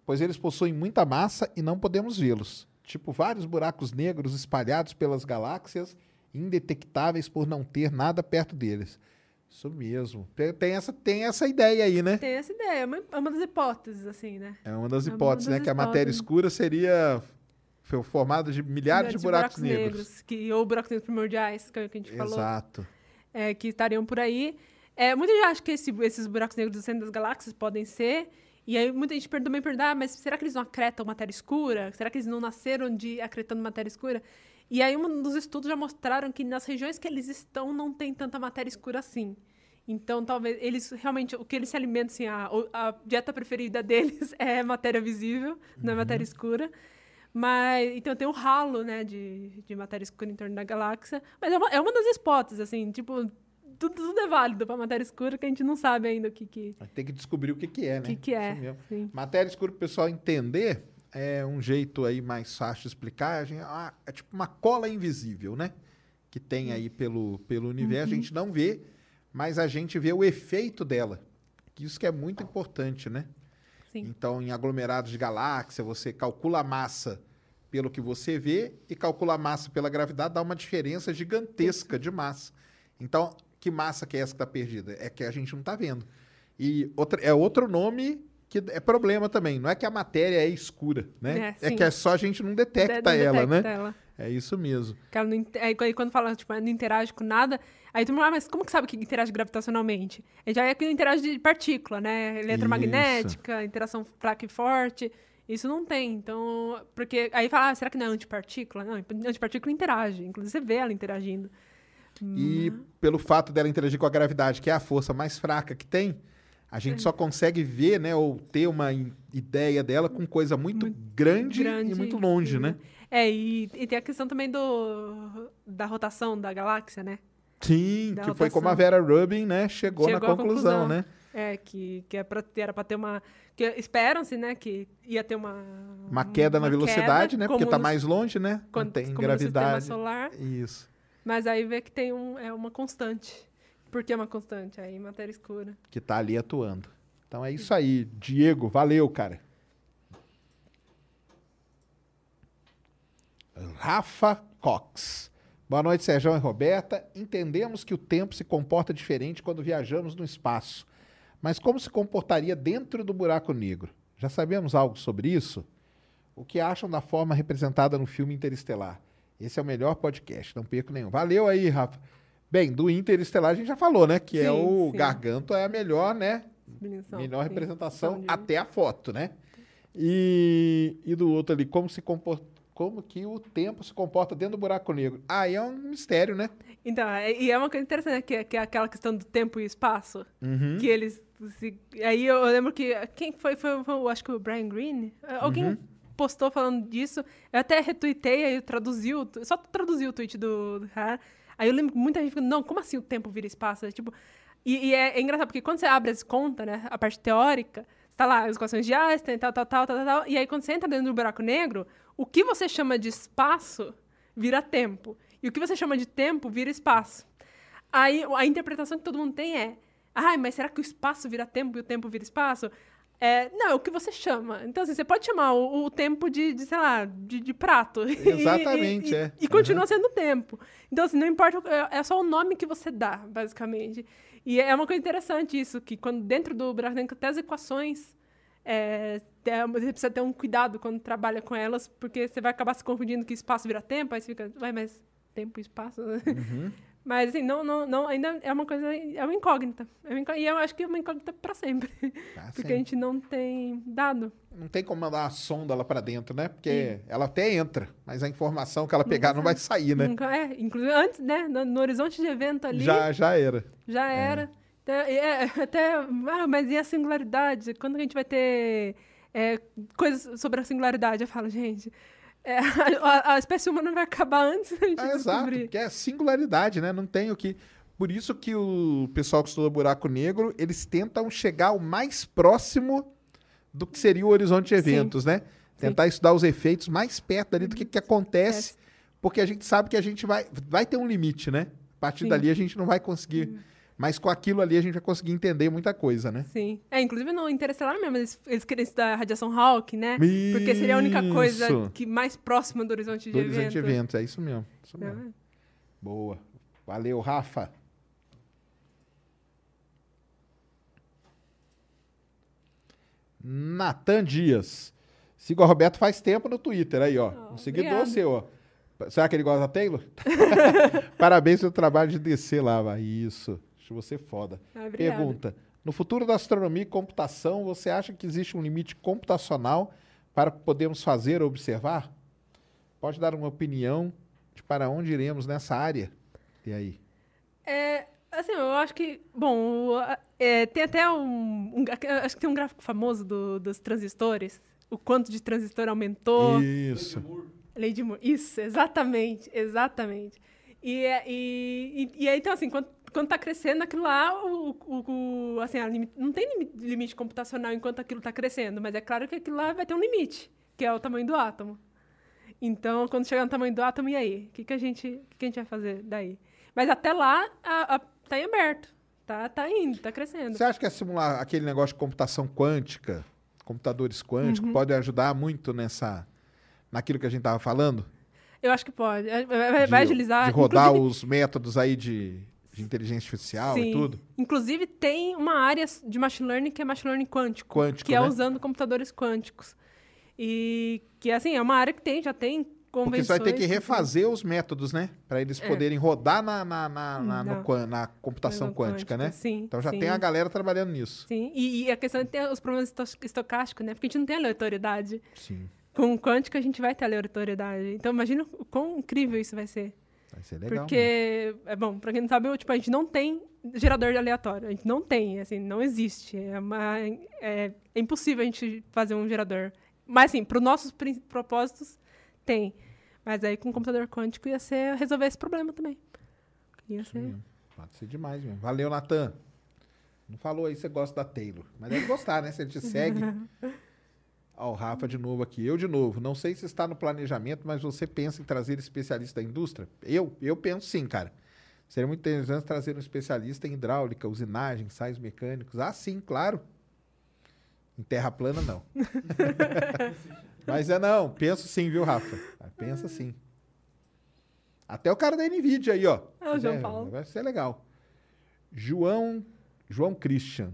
A: Pois eles possuem muita massa e não podemos vê-los. Tipo, vários buracos negros espalhados pelas galáxias, indetectáveis por não ter nada perto deles. Isso mesmo. Tem, essa, tem essa ideia aí, né?
B: Tem essa ideia, é uma, é uma das hipóteses, assim, né?
A: É uma das
B: É uma
A: hipóteses,
B: das
A: né? Que a matéria
B: hipóteses.
A: escura seria formada de milhares de buracos, negros.
B: que, ou buracos negros primordiais, que é o que a gente falou.
A: Exato.
B: é, que estariam por aí. É, muita gente acha que esse- esses buracos negros do centro das galáxias podem ser. E aí muita gente também pergunta, ah, mas será que eles não acretam matéria escura? Será que eles não nasceram de acretando matéria escura? E aí um dos estudos já mostraram que nas regiões que eles estão não tem tanta matéria escura assim. Então, talvez eles realmente, o que eles se alimentam, assim, a, o- a dieta preferida deles é matéria visível, não é matéria escura. Mas, então tem o ralo, né, de, de matéria escura em torno da galáxia. Mas é uma, é uma das hipóteses, assim, tipo, tudo, tudo é válido para matéria escura que a gente não sabe ainda o que que,
A: Tem que descobrir o que, que é, né?
B: que, que é.
A: Matéria escura, para o pessoal entender, é um jeito aí mais fácil de explicar. A gente- ah, é tipo uma cola invisível, né? Que tem aí pelo, pelo universo. A gente não vê, mas a gente vê o efeito dela. Isso que é muito importante, né?
B: Sim.
A: Então, em aglomerados de galáxia, você calcula a massa pelo que você vê e calcula a massa pela gravidade, dá uma diferença gigantesca de massa. Então, que massa que é essa que está perdida? É que a gente não está vendo. E outra, é outro nome que é problema também. Não é que a matéria é escura, né?
B: É,
A: É, que é só a gente não detecta
B: Não
A: ela,
B: detecta
A: né?
B: ela.
A: É isso mesmo.
B: Não aí, quando fala, tipo, não interage com nada, aí tu fala, ah, mas como que sabe que interage gravitacionalmente? Aí já é que interage de partícula, né? Eletromagnética, interação fraca e forte. Isso não tem. Então, porque aí fala, ah, será que não é antipartícula? Não, antipartícula interage. Inclusive, você vê ela interagindo.
A: E
B: Uhum.
A: pelo fato dela interagir com a gravidade, que é a força mais fraca que tem, a gente só consegue ver, né, ou ter uma ideia dela com coisa muito, grande, e muito longe, né?
B: É, e, e tem a questão também do da rotação da galáxia, né?
A: Sim,
B: Da
A: que foi como a
B: rotação.
A: Vera Rubin, né, chegou,
B: Chegou
A: na conclusão,
B: conclusão.
A: né?
B: É, que, que é pra, ter- era para ter uma. Que esperam-se, né, que ia ter uma.
A: Uma queda na
B: uma
A: velocidade,
B: queda,
A: né? Porque tá
B: no-
A: mais longe, né?
B: quando-
A: Não tem
B: como no
A: gravidade.
B: solar.
A: Isso.
B: Mas aí vê que tem um, é uma constante. Por que uma constante? Aí matéria escura.
A: Que tá ali atuando. Então é isso aí. Diego, valeu, cara. Rafa Cox. Boa noite, Sérgio e Roberta. Entendemos que o tempo se comporta diferente quando viajamos no espaço. Mas como se comportaria dentro do buraco negro? Já sabemos algo sobre isso? O que acham da forma representada no filme Interestelar? Esse é o melhor podcast, não perco nenhum. Valeu aí, Rafa. Bem, do Interestelar a gente já falou, né? Que é
B: Sim,
A: o
B: sim.
A: Garganto é a melhor, né?
B: Dimensão,
A: Melhor
B: sim.
A: representação
B: de-
A: até a foto, né? E, e do outro ali, como se comporta, como que o tempo se comporta dentro do buraco negro. Aí é um mistério, né?
B: Então, é- e é uma coisa interessante, né, que, é- que é aquela questão do tempo e espaço.
A: Uhum.
B: Que eles. se- aí eu lembro que. Quem foi? Foi, foi, eu acho que o Brian Greene? Alguém
A: Uhum.
B: postou falando disso. Eu até retuitei, aí traduziu. Só traduziu o tweet do, do cara. Aí eu lembro muita gente ficando, não, como assim o tempo vira espaço? É tipo. E, e é, é engraçado, porque quando você abre as contas, né? A parte teórica, está lá as equações de Einstein, tal, tal, tal, tal, tal, tal. E aí quando você entra dentro do buraco negro, o que você chama de espaço vira tempo. E o que você chama de tempo vira espaço. Aí a interpretação que todo mundo tem é: ai, mas será que o espaço vira tempo e o tempo vira espaço? É, não, é o que você chama. Então, assim, você pode chamar o, o tempo de, de, sei lá, de, de prato. E-
A: Exatamente,
B: e,
A: é.
B: E continua sendo tempo. Então, assim, não importa, é, é só o nome que você dá, basicamente. E é uma coisa interessante isso, que quando dentro do negro, até as equações, é, é, você precisa ter um cuidado quando trabalha com elas, porque você vai acabar se confundindo que espaço vira tempo, aí você fica, vai, mas tempo e espaço...
A: Uhum.
B: Mas, assim, não, não, não, ainda é uma coisa, é uma incógnita. É uma incó- e eu acho que é uma incógnita para sempre.
A: Tá,
B: Porque
A: sim.
B: a gente não tem dado.
A: Não tem como mandar a sonda lá pra dentro, né? Porque ela até entra, mas a informação que ela pegar não vai sair, né?
B: Nunca, é, inclusive antes, né, no, no horizonte de evento ali, já,
A: Já, já era.
B: era. Então, é, até, ah, mas e a singularidade? Quando a gente vai ter é, coisas sobre a singularidade? Eu falo, gente, é, a, a espécie humana vai acabar antes da gente
A: exato,
B: descobrir.
A: porque é singularidade, né? Não tem o que. Por isso que o pessoal que estuda buraco negro, eles tentam chegar o mais próximo do que seria o horizonte de
B: Sim.
A: eventos, né? Tentar estudar os efeitos mais perto ali do que, que acontece,
B: Acontece.
A: porque a gente sabe que a gente vai, vai ter um limite, né? A partir
B: Sim.
A: dali a gente não vai conseguir. Mas com aquilo ali a gente vai conseguir entender muita coisa, né?
B: Sim. É, inclusive no Interestelar mesmo, eles, eles queriam estudar a radiação Hawking, né? Porque seria a única coisa
A: Isso.
B: que mais próxima do horizonte de
A: Do horizonte de eventos, é isso mesmo. Isso mesmo.
B: Né?
A: Boa. Valeu, Rafa. Natan Dias. Sigo o Roberto faz tempo no Twitter aí, ó.
B: Oh,
A: um seguidor seu, ó. Será que ele gosta da Taylor? Parabéns pelo trabalho de descer lá, vai. Isso. Acho você foda.
B: Ah, obrigada.
A: Pergunta: No futuro da astronomia e computação, você acha que existe um limite computacional para que podemos fazer ou observar? Pode dar uma opinião de para onde iremos nessa área? E aí?
B: É, assim, eu acho que, bom, é, tem até um, um- acho que tem um gráfico famoso do- dos transistores, o quanto de transistor aumentou.
A: Isso.
B: De Moore. Isso, exatamente, exatamente. E, é- e, e, e aí, então, assim, quando, quando tá crescendo aquilo lá, o, o, o- assim, a limi- não tem limi- limite computacional enquanto aquilo tá crescendo, mas é claro que aquilo lá vai ter um limite. que é o tamanho do átomo. Então, quando chegar no tamanho do átomo, e aí? O que, que, a, gente, que, que a gente vai fazer daí? Mas até lá, a, a, tá em aberto. Tá, tá indo, tá crescendo.
A: Você acha que é simular aquele negócio de computação quântica, computadores quânticos,
B: Uhum.
A: pode ajudar muito nessa naquilo que a gente tava falando?
B: Eu acho que pode. É, Vai, vai-
A: De-
B: agilizar.
A: De rodar
B: Inclusive-
A: os métodos aí de, de inteligência artificial e
B: Sim.
A: tudo.
B: Inclusive, tem uma área de machine learning que é machine learning quântico.
A: Quântico,
B: que é
A: né?
B: usando computadores quânticos. E que, assim, é uma área que tem, já tem
A: Porque
B: convenções.
A: você vai ter que refazer os métodos, né? Para eles
B: É.
A: poderem rodar na, na, na, na, no
B: Na-
A: computação
B: Learning
A: quântica, né?
B: Sim.
A: Então já
B: sim.
A: tem a galera trabalhando nisso.
B: Sim, e, e a questão é ter os problemas esto- estocásticos, né? Porque a gente não tem aleatoriedade.
A: Sim.
B: Com o quântico a gente vai ter aleatoriedade. Então imagina o quão incrível isso vai ser.
A: Vai ser legal.
B: Porque, é bom, pra quem não sabe, eu, tipo, a gente não tem gerador de aleatório. A gente não tem, assim, não existe. É, uma, é, é impossível a gente fazer um gerador. Mas, assim, para os nossos propósitos, tem. Mas aí com o computador quântico ia ser resolver esse problema também. Ia ser.
A: Pode ser demais mesmo. Valeu, Natan. Não falou aí se você gosta da Taylor. Mas deve gostar, né? Se ele te segue. Ó, o Rafa de novo aqui. Eu de novo. Não sei se está no planejamento, mas você pensa em trazer especialista da indústria? Eu, eu penso sim, cara. Seria muito interessante trazer um especialista em hidráulica, usinagem, ensaios mecânicos. Ah, sim, claro. Em terra plana, não. mas é não. Penso sim, viu, Rafa? Pensa sim. Até o cara da NVIDIA aí, ó.
B: É o João Paulo.
A: Vai ser legal. João, João Christian.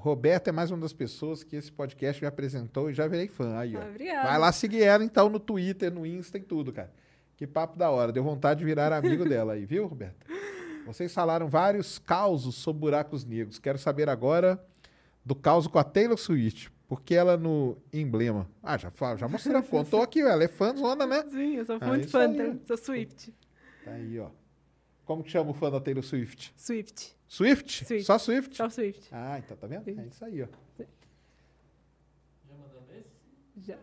A: Roberto é mais uma das pessoas que esse podcast me apresentou e já virei fã. Aí, ó.
B: Obrigada.
A: Vai lá seguir ela, então, no Twitter, no Insta e tudo, cara. Que papo da hora. Deu vontade de virar amigo dela aí, viu, Roberto? Vocês falaram vários causos sobre buracos negros. Quero saber agora do caos com a Taylor Swift. Porque ela no emblema. Ah, já, já mostrou, contou aqui, ela é fãzona, né?
B: Sim, eu sou muito fã,
A: ó.
B: sou Swift.
A: Tá aí, ó. Como que chama o fã da Taylor Swift?
B: Swift.
A: Swift?
B: Swift.
A: Só Swift?
B: Só Swift.
A: Ah, então tá vendo? É isso aí, ó.
C: Já mandando esse?
B: Já.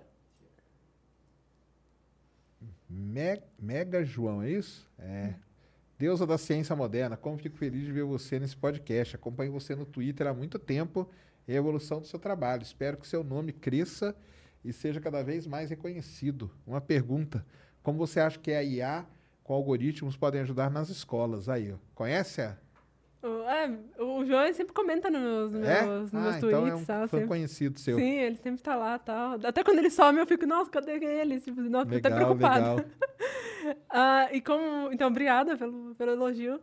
A: Me- Mega João, é isso? É. Deusa da ciência moderna, como fico feliz de ver você nesse podcast. Acompanho você no Twitter há muito tempo e a evolução do seu trabalho. Espero que seu nome cresça e seja cada vez mais reconhecido. Uma pergunta: como você acha que a IA com algoritmos podem ajudar nas escolas? Aí, ó. Conhece a?
B: O, é, o João sempre comenta nos meus,
A: É?
B: nos
A: Ah,
B: meus
A: então
B: tweets.
A: é um
B: tal, sempre.
A: conhecido seu.
B: Sim, ele sempre tá lá tal. Até quando ele some, eu fico, nossa, cadê ele? Tipo, nossa, até
A: Legal,
B: preocupada.
A: legal.
B: Ah, e como. Então, obrigada pelo, pelo elogio.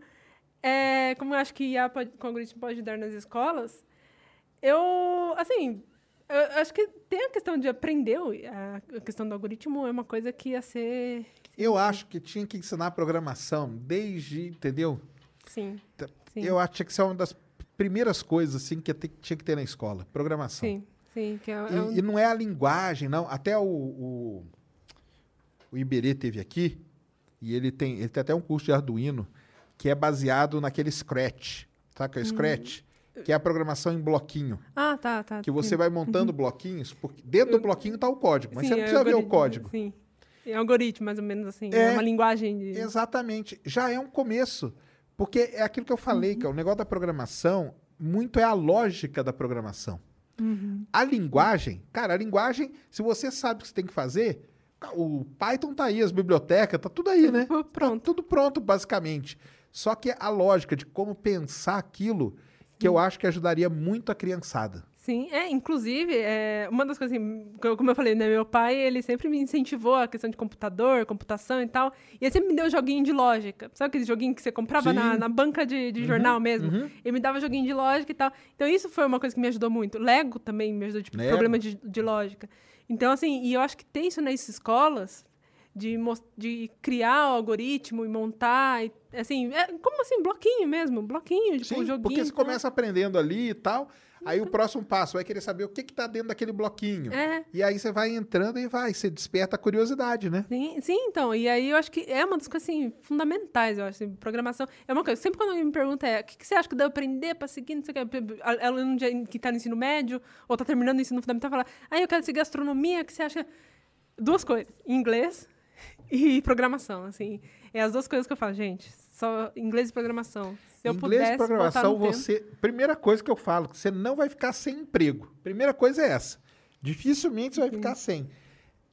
B: É, como eu acho que IA pode, com algoritmo pode ajudar nas escolas, eu. Assim. Eu acho que tem a questão de aprender, a questão do algoritmo é uma coisa que ia ser.
A: Eu acho que tinha que ensinar programação desde, entendeu?
B: Sim.
A: Tá-
B: Sim.
A: Eu acho que que ser uma das primeiras coisas assim que tinha que ter na escola, programação.
B: Sim, sim. Que é, é
A: E,
B: um-
A: e não é a linguagem, não. Até o, o, o Iberê teve aqui e ele tem, ele tem até um curso de Arduino que é baseado naquele Scratch, sabe que é o Scratch? Que é a programação em bloquinho.
B: Ah, tá, tá.
A: Que você vai montando bloquinhos, porque dentro do
B: Eu-
A: bloquinho está o código, mas
B: Sim,
A: você não
B: é
A: precisa ver o código.
B: Sim. É algoritmo, mais ou menos assim.
A: É.
B: É, uma linguagem de.
A: Exatamente. Já é um começo. Porque é aquilo que eu falei,
B: Uhum.
A: que é o negócio da programação, muito é a lógica da programação.
B: Uhum.
A: A linguagem, cara, a linguagem, se você sabe o que você tem que fazer, o Python tá aí, as bibliotecas, tá tudo aí, né?
B: Tudo
A: Tá
B: pronto.
A: tudo pronto, basicamente. Só que a lógica de como pensar aquilo, que eu acho que ajudaria muito a criançada.
B: Sim, é, inclusive, é, uma das coisas, assim, como eu falei, né, meu pai, ele sempre me incentivou a questão de computador, computação e tal, e ele sempre me deu joguinho de lógica, sabe aquele joguinho que você comprava na, na banca de, de jornal mesmo?
A: uhum.
B: Ele me dava joguinho de lógica e tal, então isso foi uma coisa que me ajudou muito. Lego também me ajudou, tipo,
A: Lego.
B: problema de, de lógica. Então, assim, e eu acho que ter isso nas escolas, de, de criar o algoritmo e montar, e, assim, é, como assim, bloquinho mesmo, bloquinho, tipo,
A: Sim,
B: joguinho.
A: porque você começa aprendendo ali e tal, aí o próximo passo vai querer saber o que que tá dentro daquele bloquinho.
B: É,
A: E aí você vai entrando e vai, você desperta a curiosidade, né?
B: Sim, sim, então. E aí eu acho que é uma das coisas assim, fundamentais, eu acho. Assim, programação. É uma coisa. Sempre quando alguém me pergunta é o que, que você acha que deve aprender para seguir, não sei o que. Aluno que está no ensino médio ou está terminando o ensino fundamental fala, ah, eu quero seguir astronomia, o que você acha? Duas coisas: inglês e programação. Assim, é as duas coisas que eu falo, gente. Só inglês e programação. Se eu
A: Inglês
B: pudesse
A: e programação,
B: no tempo-
A: você. Primeira coisa que eu falo, que você não vai ficar sem emprego. Primeira coisa é essa. Dificilmente você vai ficar sem.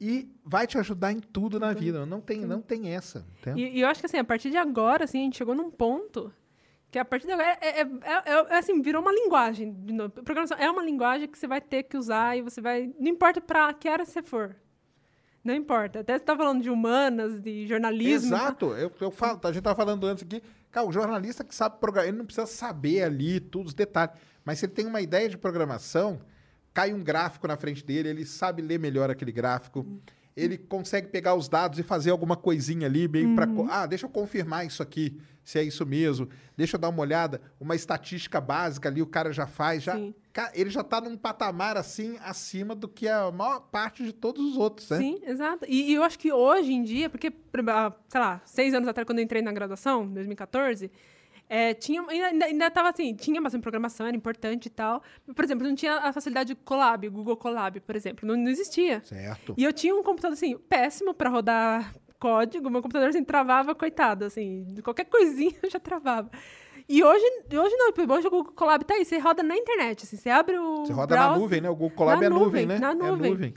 A: e vai te ajudar em tudo na vida. Não tem, não tem essa.
B: E, e eu acho que assim, a partir de agora, assim, a gente chegou num ponto que a partir de agora é, é- é- é- é, assim, virou uma linguagem. de novo. Programação é uma linguagem que você vai ter que usar e você vai. Não importa pra que área você for. Não importa. Até você tá falando de humanas, de jornalismo. tá?
A: Exato. Eu, eu falo, a gente tava falando antes aqui, cara, o jornalista que sabe programar, ele não precisa saber ali todos os detalhes, mas se ele tem uma ideia de programação, cai um gráfico na frente dele, ele sabe ler melhor aquele gráfico, ele consegue pegar os dados e fazer alguma coisinha ali, meio para ah, deixa eu confirmar isso aqui, se é isso mesmo, deixa eu dar uma olhada, uma estatística básica ali, o cara já faz, já,
B: Sim.
A: Ele já tá num patamar assim acima do que a maior parte de todos os outros, né?
B: Sim, exato. E, e eu acho que hoje em dia, porque, sei lá, seis anos atrás, quando eu entrei na graduação, em 2014, é, tinha, ainda, ainda- ainda tava assim, tinha bastante programação, era importante e tal. Por exemplo, não tinha a facilidade de Colab, Google Colab, por exemplo, não, não existia.
A: Certo.
B: E eu tinha um computador, assim, péssimo para rodar código, meu computador, assim, travava, coitado, assim, qualquer coisinha eu já travava. E hoje, hoje não, hoje o Google Colab tá aí, você roda na internet, assim, você abre o
A: Você roda na
B: browser-
A: nuvem, né? O Google Colab
B: Na
A: é nuvem,
B: nuvem,
A: né?
B: na
A: É
B: nuvem.
A: nuvem.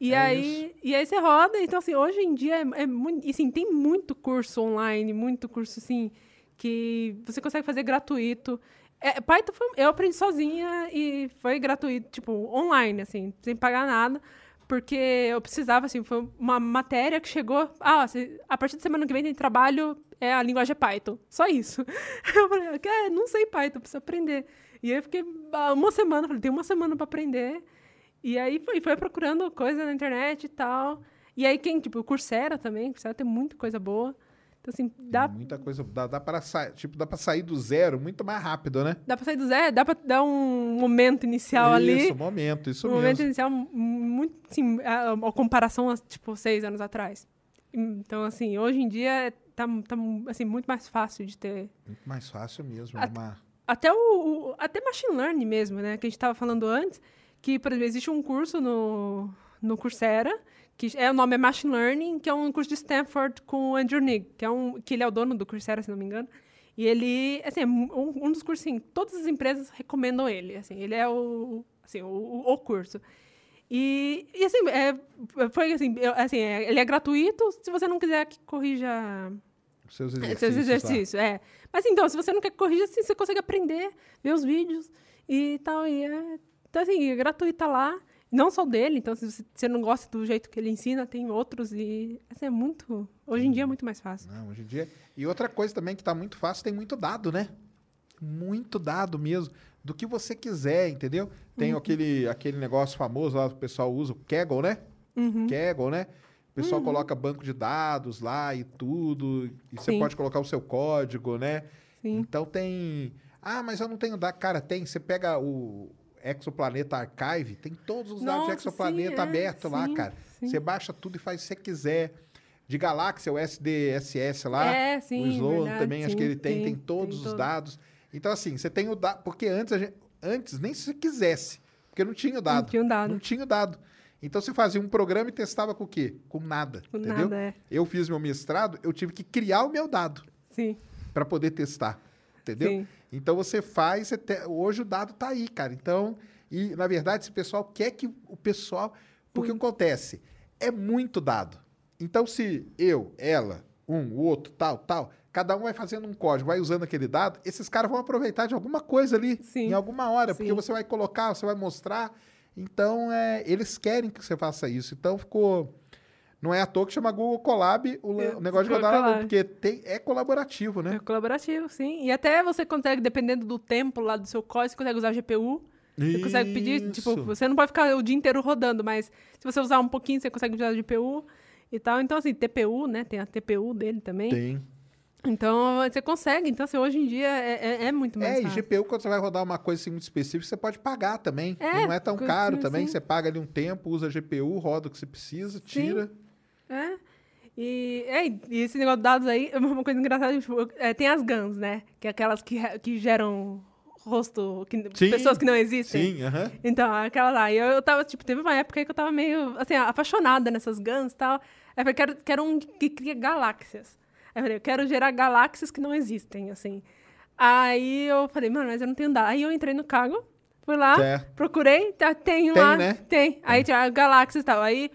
B: E,
A: É
B: aí, e aí você roda. Então, assim, hoje em dia é, é muito. E, assim, tem muito curso online, muito curso, assim, que você consegue fazer gratuito. É, Python foi, eu aprendi sozinha e foi gratuito, tipo, online, assim, sem pagar nada. Porque eu precisava, assim, foi uma matéria que chegou. Ah, a partir da semana que vem tem trabalho, é a linguagem é Python. Só isso. Eu falei, ah, não sei Python, preciso aprender. E aí eu fiquei ah, uma semana, falei, tem uma semana para aprender. E aí foi, foi procurando coisa na internet e tal. E aí quem, tipo, o Coursera também, o Coursera tem muita coisa boa. Então, assim, dá,
A: Muita coisa. Dá, dá para sair, tipo, dá para sair do zero muito mais rápido, né?
B: dá pra sair do zero, dá pra dar um momento inicial ali.
A: Isso, momento, isso
B: um
A: mesmo.
B: momento inicial muito, assim, a, a comparação a, tipo, seis anos atrás. Então, assim, hoje em dia tá, tá assim, muito mais fácil de ter
A: Muito mais fácil mesmo.
B: A-
A: uma-
B: até o, o- até machine learning mesmo, né? Que a gente estava falando antes, que por exemplo, existe um curso no no Coursera que é o nome é machine learning, que é um curso de Stanford com o Andrew Ng, que é um que ele é o dono do Coursera, se não me engano. E ele, assim, é um, um dos cursos, assim, todas as empresas recomendam ele, assim, ele é o, assim, o, o- curso. E, e assim, é, foi assim, eu- assim, é- ele é gratuito, se você não quiser que corrija
A: seus exercícios.
B: seus
A: lá.
B: exercícios, é. Mas então, se você não quer que corrija, assim, você consegue aprender, ver os vídeos e tal. E é, então, assim, é gratuita lá. Não só dele, então, se você- não gosta do jeito que ele ensina, tem outros. E assim, é muito. Hoje em dia é muito mais fácil.
A: Não, hoje em dia. E outra coisa também que tá muito fácil, tem muito dado, né? Muito dado mesmo. Do que você quiser, entendeu? Tem
B: Uhum.
A: aquele, aquele negócio famoso lá que o pessoal usa, o Kaggle, né?
B: Uhum.
A: Kaggle, né? O pessoal coloca banco de dados lá e tudo. E você
B: Sim.
A: pode colocar o seu código, né?
B: Sim.
A: Então tem. Ah, mas eu não tenho dados. Cara, tem. Você pega o Exoplaneta Archive, tem todos os dados de
B: Nossa,
A: Exoplaneta
B: sim, é,
A: aberto lá,
B: sim,
A: cara.
B: sim.
A: Você baixa tudo e faz o que você quiser. De Galáxia, o SDSS lá.
B: É, sim,
A: o Sloan
B: verdade,
A: também, acho que ele tem, tem,
B: tem,
A: todos
B: tem
A: os
B: todo.
A: dados. Então, assim, você tem o dado. Porque antes, gente- antes, nem se você quisesse. Porque não tinha o dado.
B: Não tinha o dado.
A: Não tinha o dado. Então você fazia um programa e testava com o quê? Com nada.
B: Com
A: entendeu?
B: nada, é.
A: Eu fiz meu mestrado, eu tive que criar o meu dado
B: Sim.
A: para poder testar. Entendeu?
B: Sim.
A: Então você faz, você te- hoje o dado tá aí, cara. Então, e na verdade, esse pessoal quer que o pessoal. Porque o que acontece? É muito dado. Então, se eu, ela, um, o outro, tal, tal, cada um vai fazendo um código, vai usando aquele dado, esses caras vão aproveitar de alguma coisa ali,
B: Sim.
A: em alguma hora, porque
B: Sim.
A: você vai colocar, você vai mostrar. Então, é, eles querem que você faça isso. Então, ficou. Não é à toa que chama Google Collab o,
B: É,
A: o negócio de rodar na nuvem,
B: Collab.
A: porque tem, é colaborativo, né?
B: É colaborativo, sim. E até você consegue, dependendo do tempo lá do seu código, você consegue usar GPU. Você consegue pedir, tipo,
A: Isso.
B: você não pode ficar o dia inteiro rodando, mas se você usar um pouquinho, você consegue usar GPU e tal. Então, assim, TPU, né? Tem a TPU dele também.
A: Tem.
B: Então, você consegue. Então, assim, hoje em dia é, é, é muito mais
A: É, e
B: fácil.
A: GPU, quando você vai rodar uma coisa assim, muito específica, você pode pagar também.
B: É,
A: não é tão caro também.
B: sim.
A: Você paga ali um tempo, usa GPU, roda o que você precisa, tira.
B: É. E, é, e esse negócio de dados aí é uma coisa engraçada. Tipo, é, tem as GANs, né? Que é aquelas que, que geram rosto, que,
A: Sim,
B: pessoas que não existem.
A: Sim, aham.
B: Então, aquela lá. E eu, eu tava, tipo, teve uma época aí que eu tava meio, assim, apaixonada nessas guns e tal. Aí eu falei, quero, quero um que cria galáxias. Aí eu falei, eu quero gerar galáxias que não existem, assim. Aí eu falei, mano, mas eu não tenho dado. Aí eu entrei no Kaggle, fui lá,
A: Certo.
B: procurei, tá, tem,
A: Tem,
B: lá.
A: né?
B: Tem. Aí tinha galáxias e tal. Aí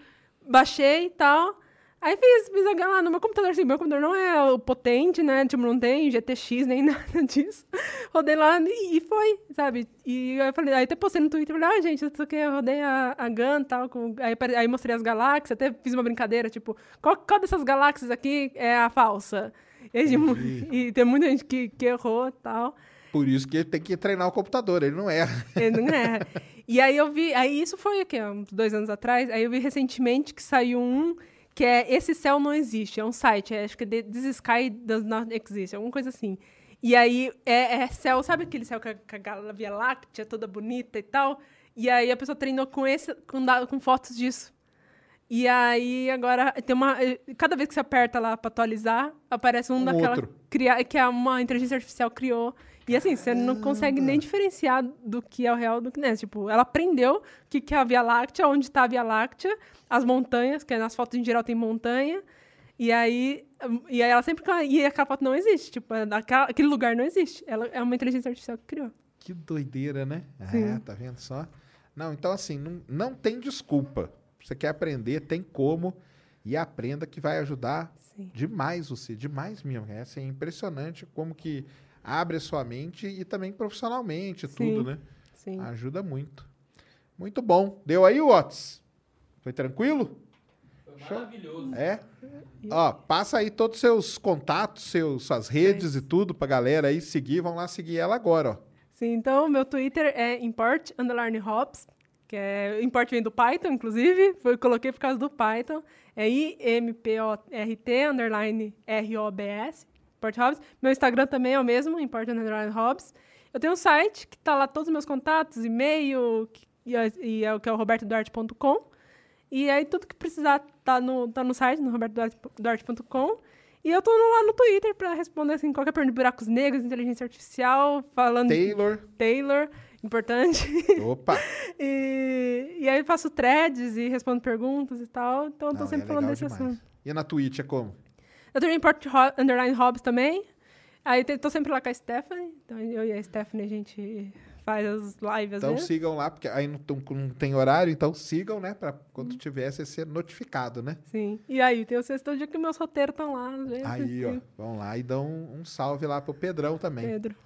B: baixei e tal. Aí fiz, fiz a lá no meu computador, assim, meu computador não é o potente, né? Tipo, não tem GTX nem nada disso. Rodei lá e, e foi, sabe? E aí eu falei, aí até postei no Twitter, falei, ah, gente, isso aqui, eu rodei a, a GAN e tal. Com, aí, aí mostrei as galáxias, até fiz uma brincadeira, tipo, qual, qual dessas galáxias aqui é a falsa? E, e tem muita gente que, que errou e tal.
A: Por isso que tem que treinar o computador, ele não erra.
B: Ele não é. E aí eu vi, aí isso foi aqui, ó, uns dois anos atrás, aí eu vi recentemente que saiu um que é Esse Céu Não Existe, é um site, é, acho que é This Sky Does Not Exist, alguma coisa assim. E aí é, é céu, sabe aquele céu com a, com a Via Láctea toda bonita e tal? E aí a pessoa treinou com esse, com, com fotos disso. E aí agora tem uma. eh, Cada vez que você aperta lá pra atualizar, aparece um,
A: Um
B: daquela.
A: outro.
B: Cria, que a- uma inteligência artificial criou. E assim, você não consegue nem diferenciar do que é o real do que não é. Tipo, ela aprendeu o que, que é a Via Láctea, onde está a Via Láctea, as montanhas, que nas fotos em geral tem montanha. E aí, e aí ela sempre. E aquela foto não existe. Tipo, aquela- aquele lugar não existe. Ela é uma inteligência artificial que criou.
A: Que doideira, né?
B: Sim.
A: É, tá vendo só? Não, então assim, não, não tem desculpa. Você quer aprender, tem como. E aprenda que vai ajudar
B: Sim.
A: demais você, demais mesmo. É assim, impressionante como que abre a sua mente e também profissionalmente,
B: Sim.
A: tudo, né?
B: Sim.
A: Ajuda muito. Muito bom. Deu aí, Watts? Foi tranquilo?
C: Foi
A: Show.
C: maravilhoso.
A: É? Ó, passa aí todos os seus contatos, seus, suas redes e tudo pra galera aí seguir. Vão lá seguir ela agora, ó.
B: Sim, então meu Twitter é import underline hops, que é import vem do Python, inclusive, foi, coloquei por causa do Python. É I-M-P-O-R-T underline R-O-B-S, import hops. Meu Instagram também é o mesmo, import underline hops. Eu tenho um site que tá lá todos os meus contatos, e-mail, que- e, é- e é o que é o robertoduarte.com. E aí tudo que precisar tá no, tá no site, no robertoduarte.com. E eu tô lá no Twitter pra responder assim, qualquer pergunta de buracos negros, inteligência artificial, falando
A: Taylor.
B: Taylor, importante.
A: Opa!
B: e, e aí eu faço threads e respondo perguntas e tal. Então eu tô
A: Não,
B: sempre
A: é
B: falando desse
A: demais.
B: assunto.
A: E na Twitch é como?
B: Eu também importo ho underline hobbies também. Aí tô sempre lá com a Stephanie. Então eu e a Stephanie a gente faz as lives
A: Então
B: vezes.
A: sigam lá, porque aí não, não tem horário, então sigam, né? Pra quando tiver, você ser notificado, né?
B: Sim. E aí tem o sexto dia que meus roteiros estão lá, vezes.
A: Aí, ó, vão lá e dão um, um salve lá pro Pedrão também.
B: Pedro.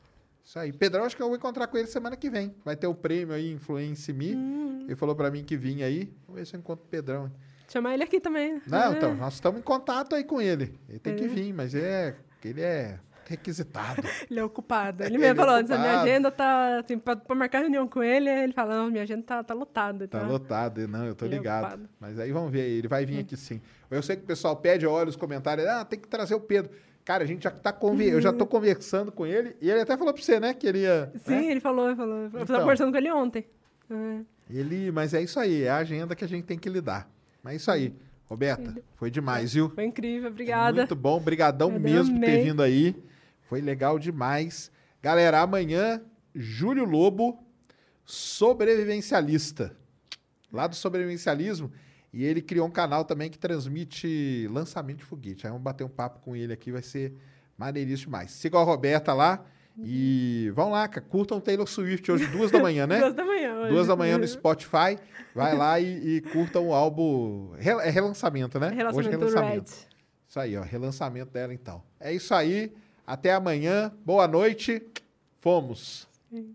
A: Isso aí. Pedrão, acho que eu vou encontrar com ele semana que vem. Vai ter o prêmio aí, Influence Me.
B: Hum.
A: Ele falou pra mim que vinha aí. Vamos ver se eu encontro o Pedrão.
B: Chamar ele aqui também.
A: Não,
B: É.
A: então, nós estamos em contato aí com ele. Ele tem que
B: É.
A: vir, mas é, ele é requisitado.
B: Ele é ocupado. Ele
A: Ele
B: mesmo
A: é
B: falou, antes, a minha
A: ocupado.
B: agenda tá. Assim, pra, pra marcar reunião com ele, ele fala, não, minha agenda tá, tá lotada.
A: Tá lotado, não, eu tô
B: Ele é
A: ligado.
B: ocupado. Hum.
A: Mas aí vamos ver, ele vai vir aqui sim. Eu sei que o pessoal pede, olha os comentários, ah, tem que trazer o Pedro. Cara, a gente já tá conver... eu já tô conversando com ele, e ele até falou pra você, né, que ele ia...
B: Sim,
A: né?
B: ele falou, ele falou. Eu
A: Então.
B: tava conversando com ele ontem. É.
A: Ele, mas é isso aí, é a agenda que a gente tem que lidar. Mas é isso aí. Roberta, foi demais, viu?
B: Foi incrível, obrigada.
A: Muito bom, brigadão
B: Eu
A: mesmo por ter
B: amei.
A: vindo aí. Foi legal demais. Galera, amanhã, Júlio Lobo, sobrevivencialista. Lá do sobrevivencialismo. E ele criou um canal também que transmite lançamento de foguete. Aí vamos bater um papo com ele aqui, vai ser maneiríssimo demais. Sigam a Roberta lá e vão lá, curtam o Taylor Swift hoje, duas da manhã, né?
B: Duas da manhã hoje.
A: Duas da manhã no Spotify. Vai lá e, e curtam o álbum. Re- É relançamento, né?
B: Relacionamento
A: Hoje é relançamento.
B: Red.
A: Isso aí, ó. Relançamento dela, então. É isso aí. Até amanhã. Boa noite. Fomos.
B: Sim.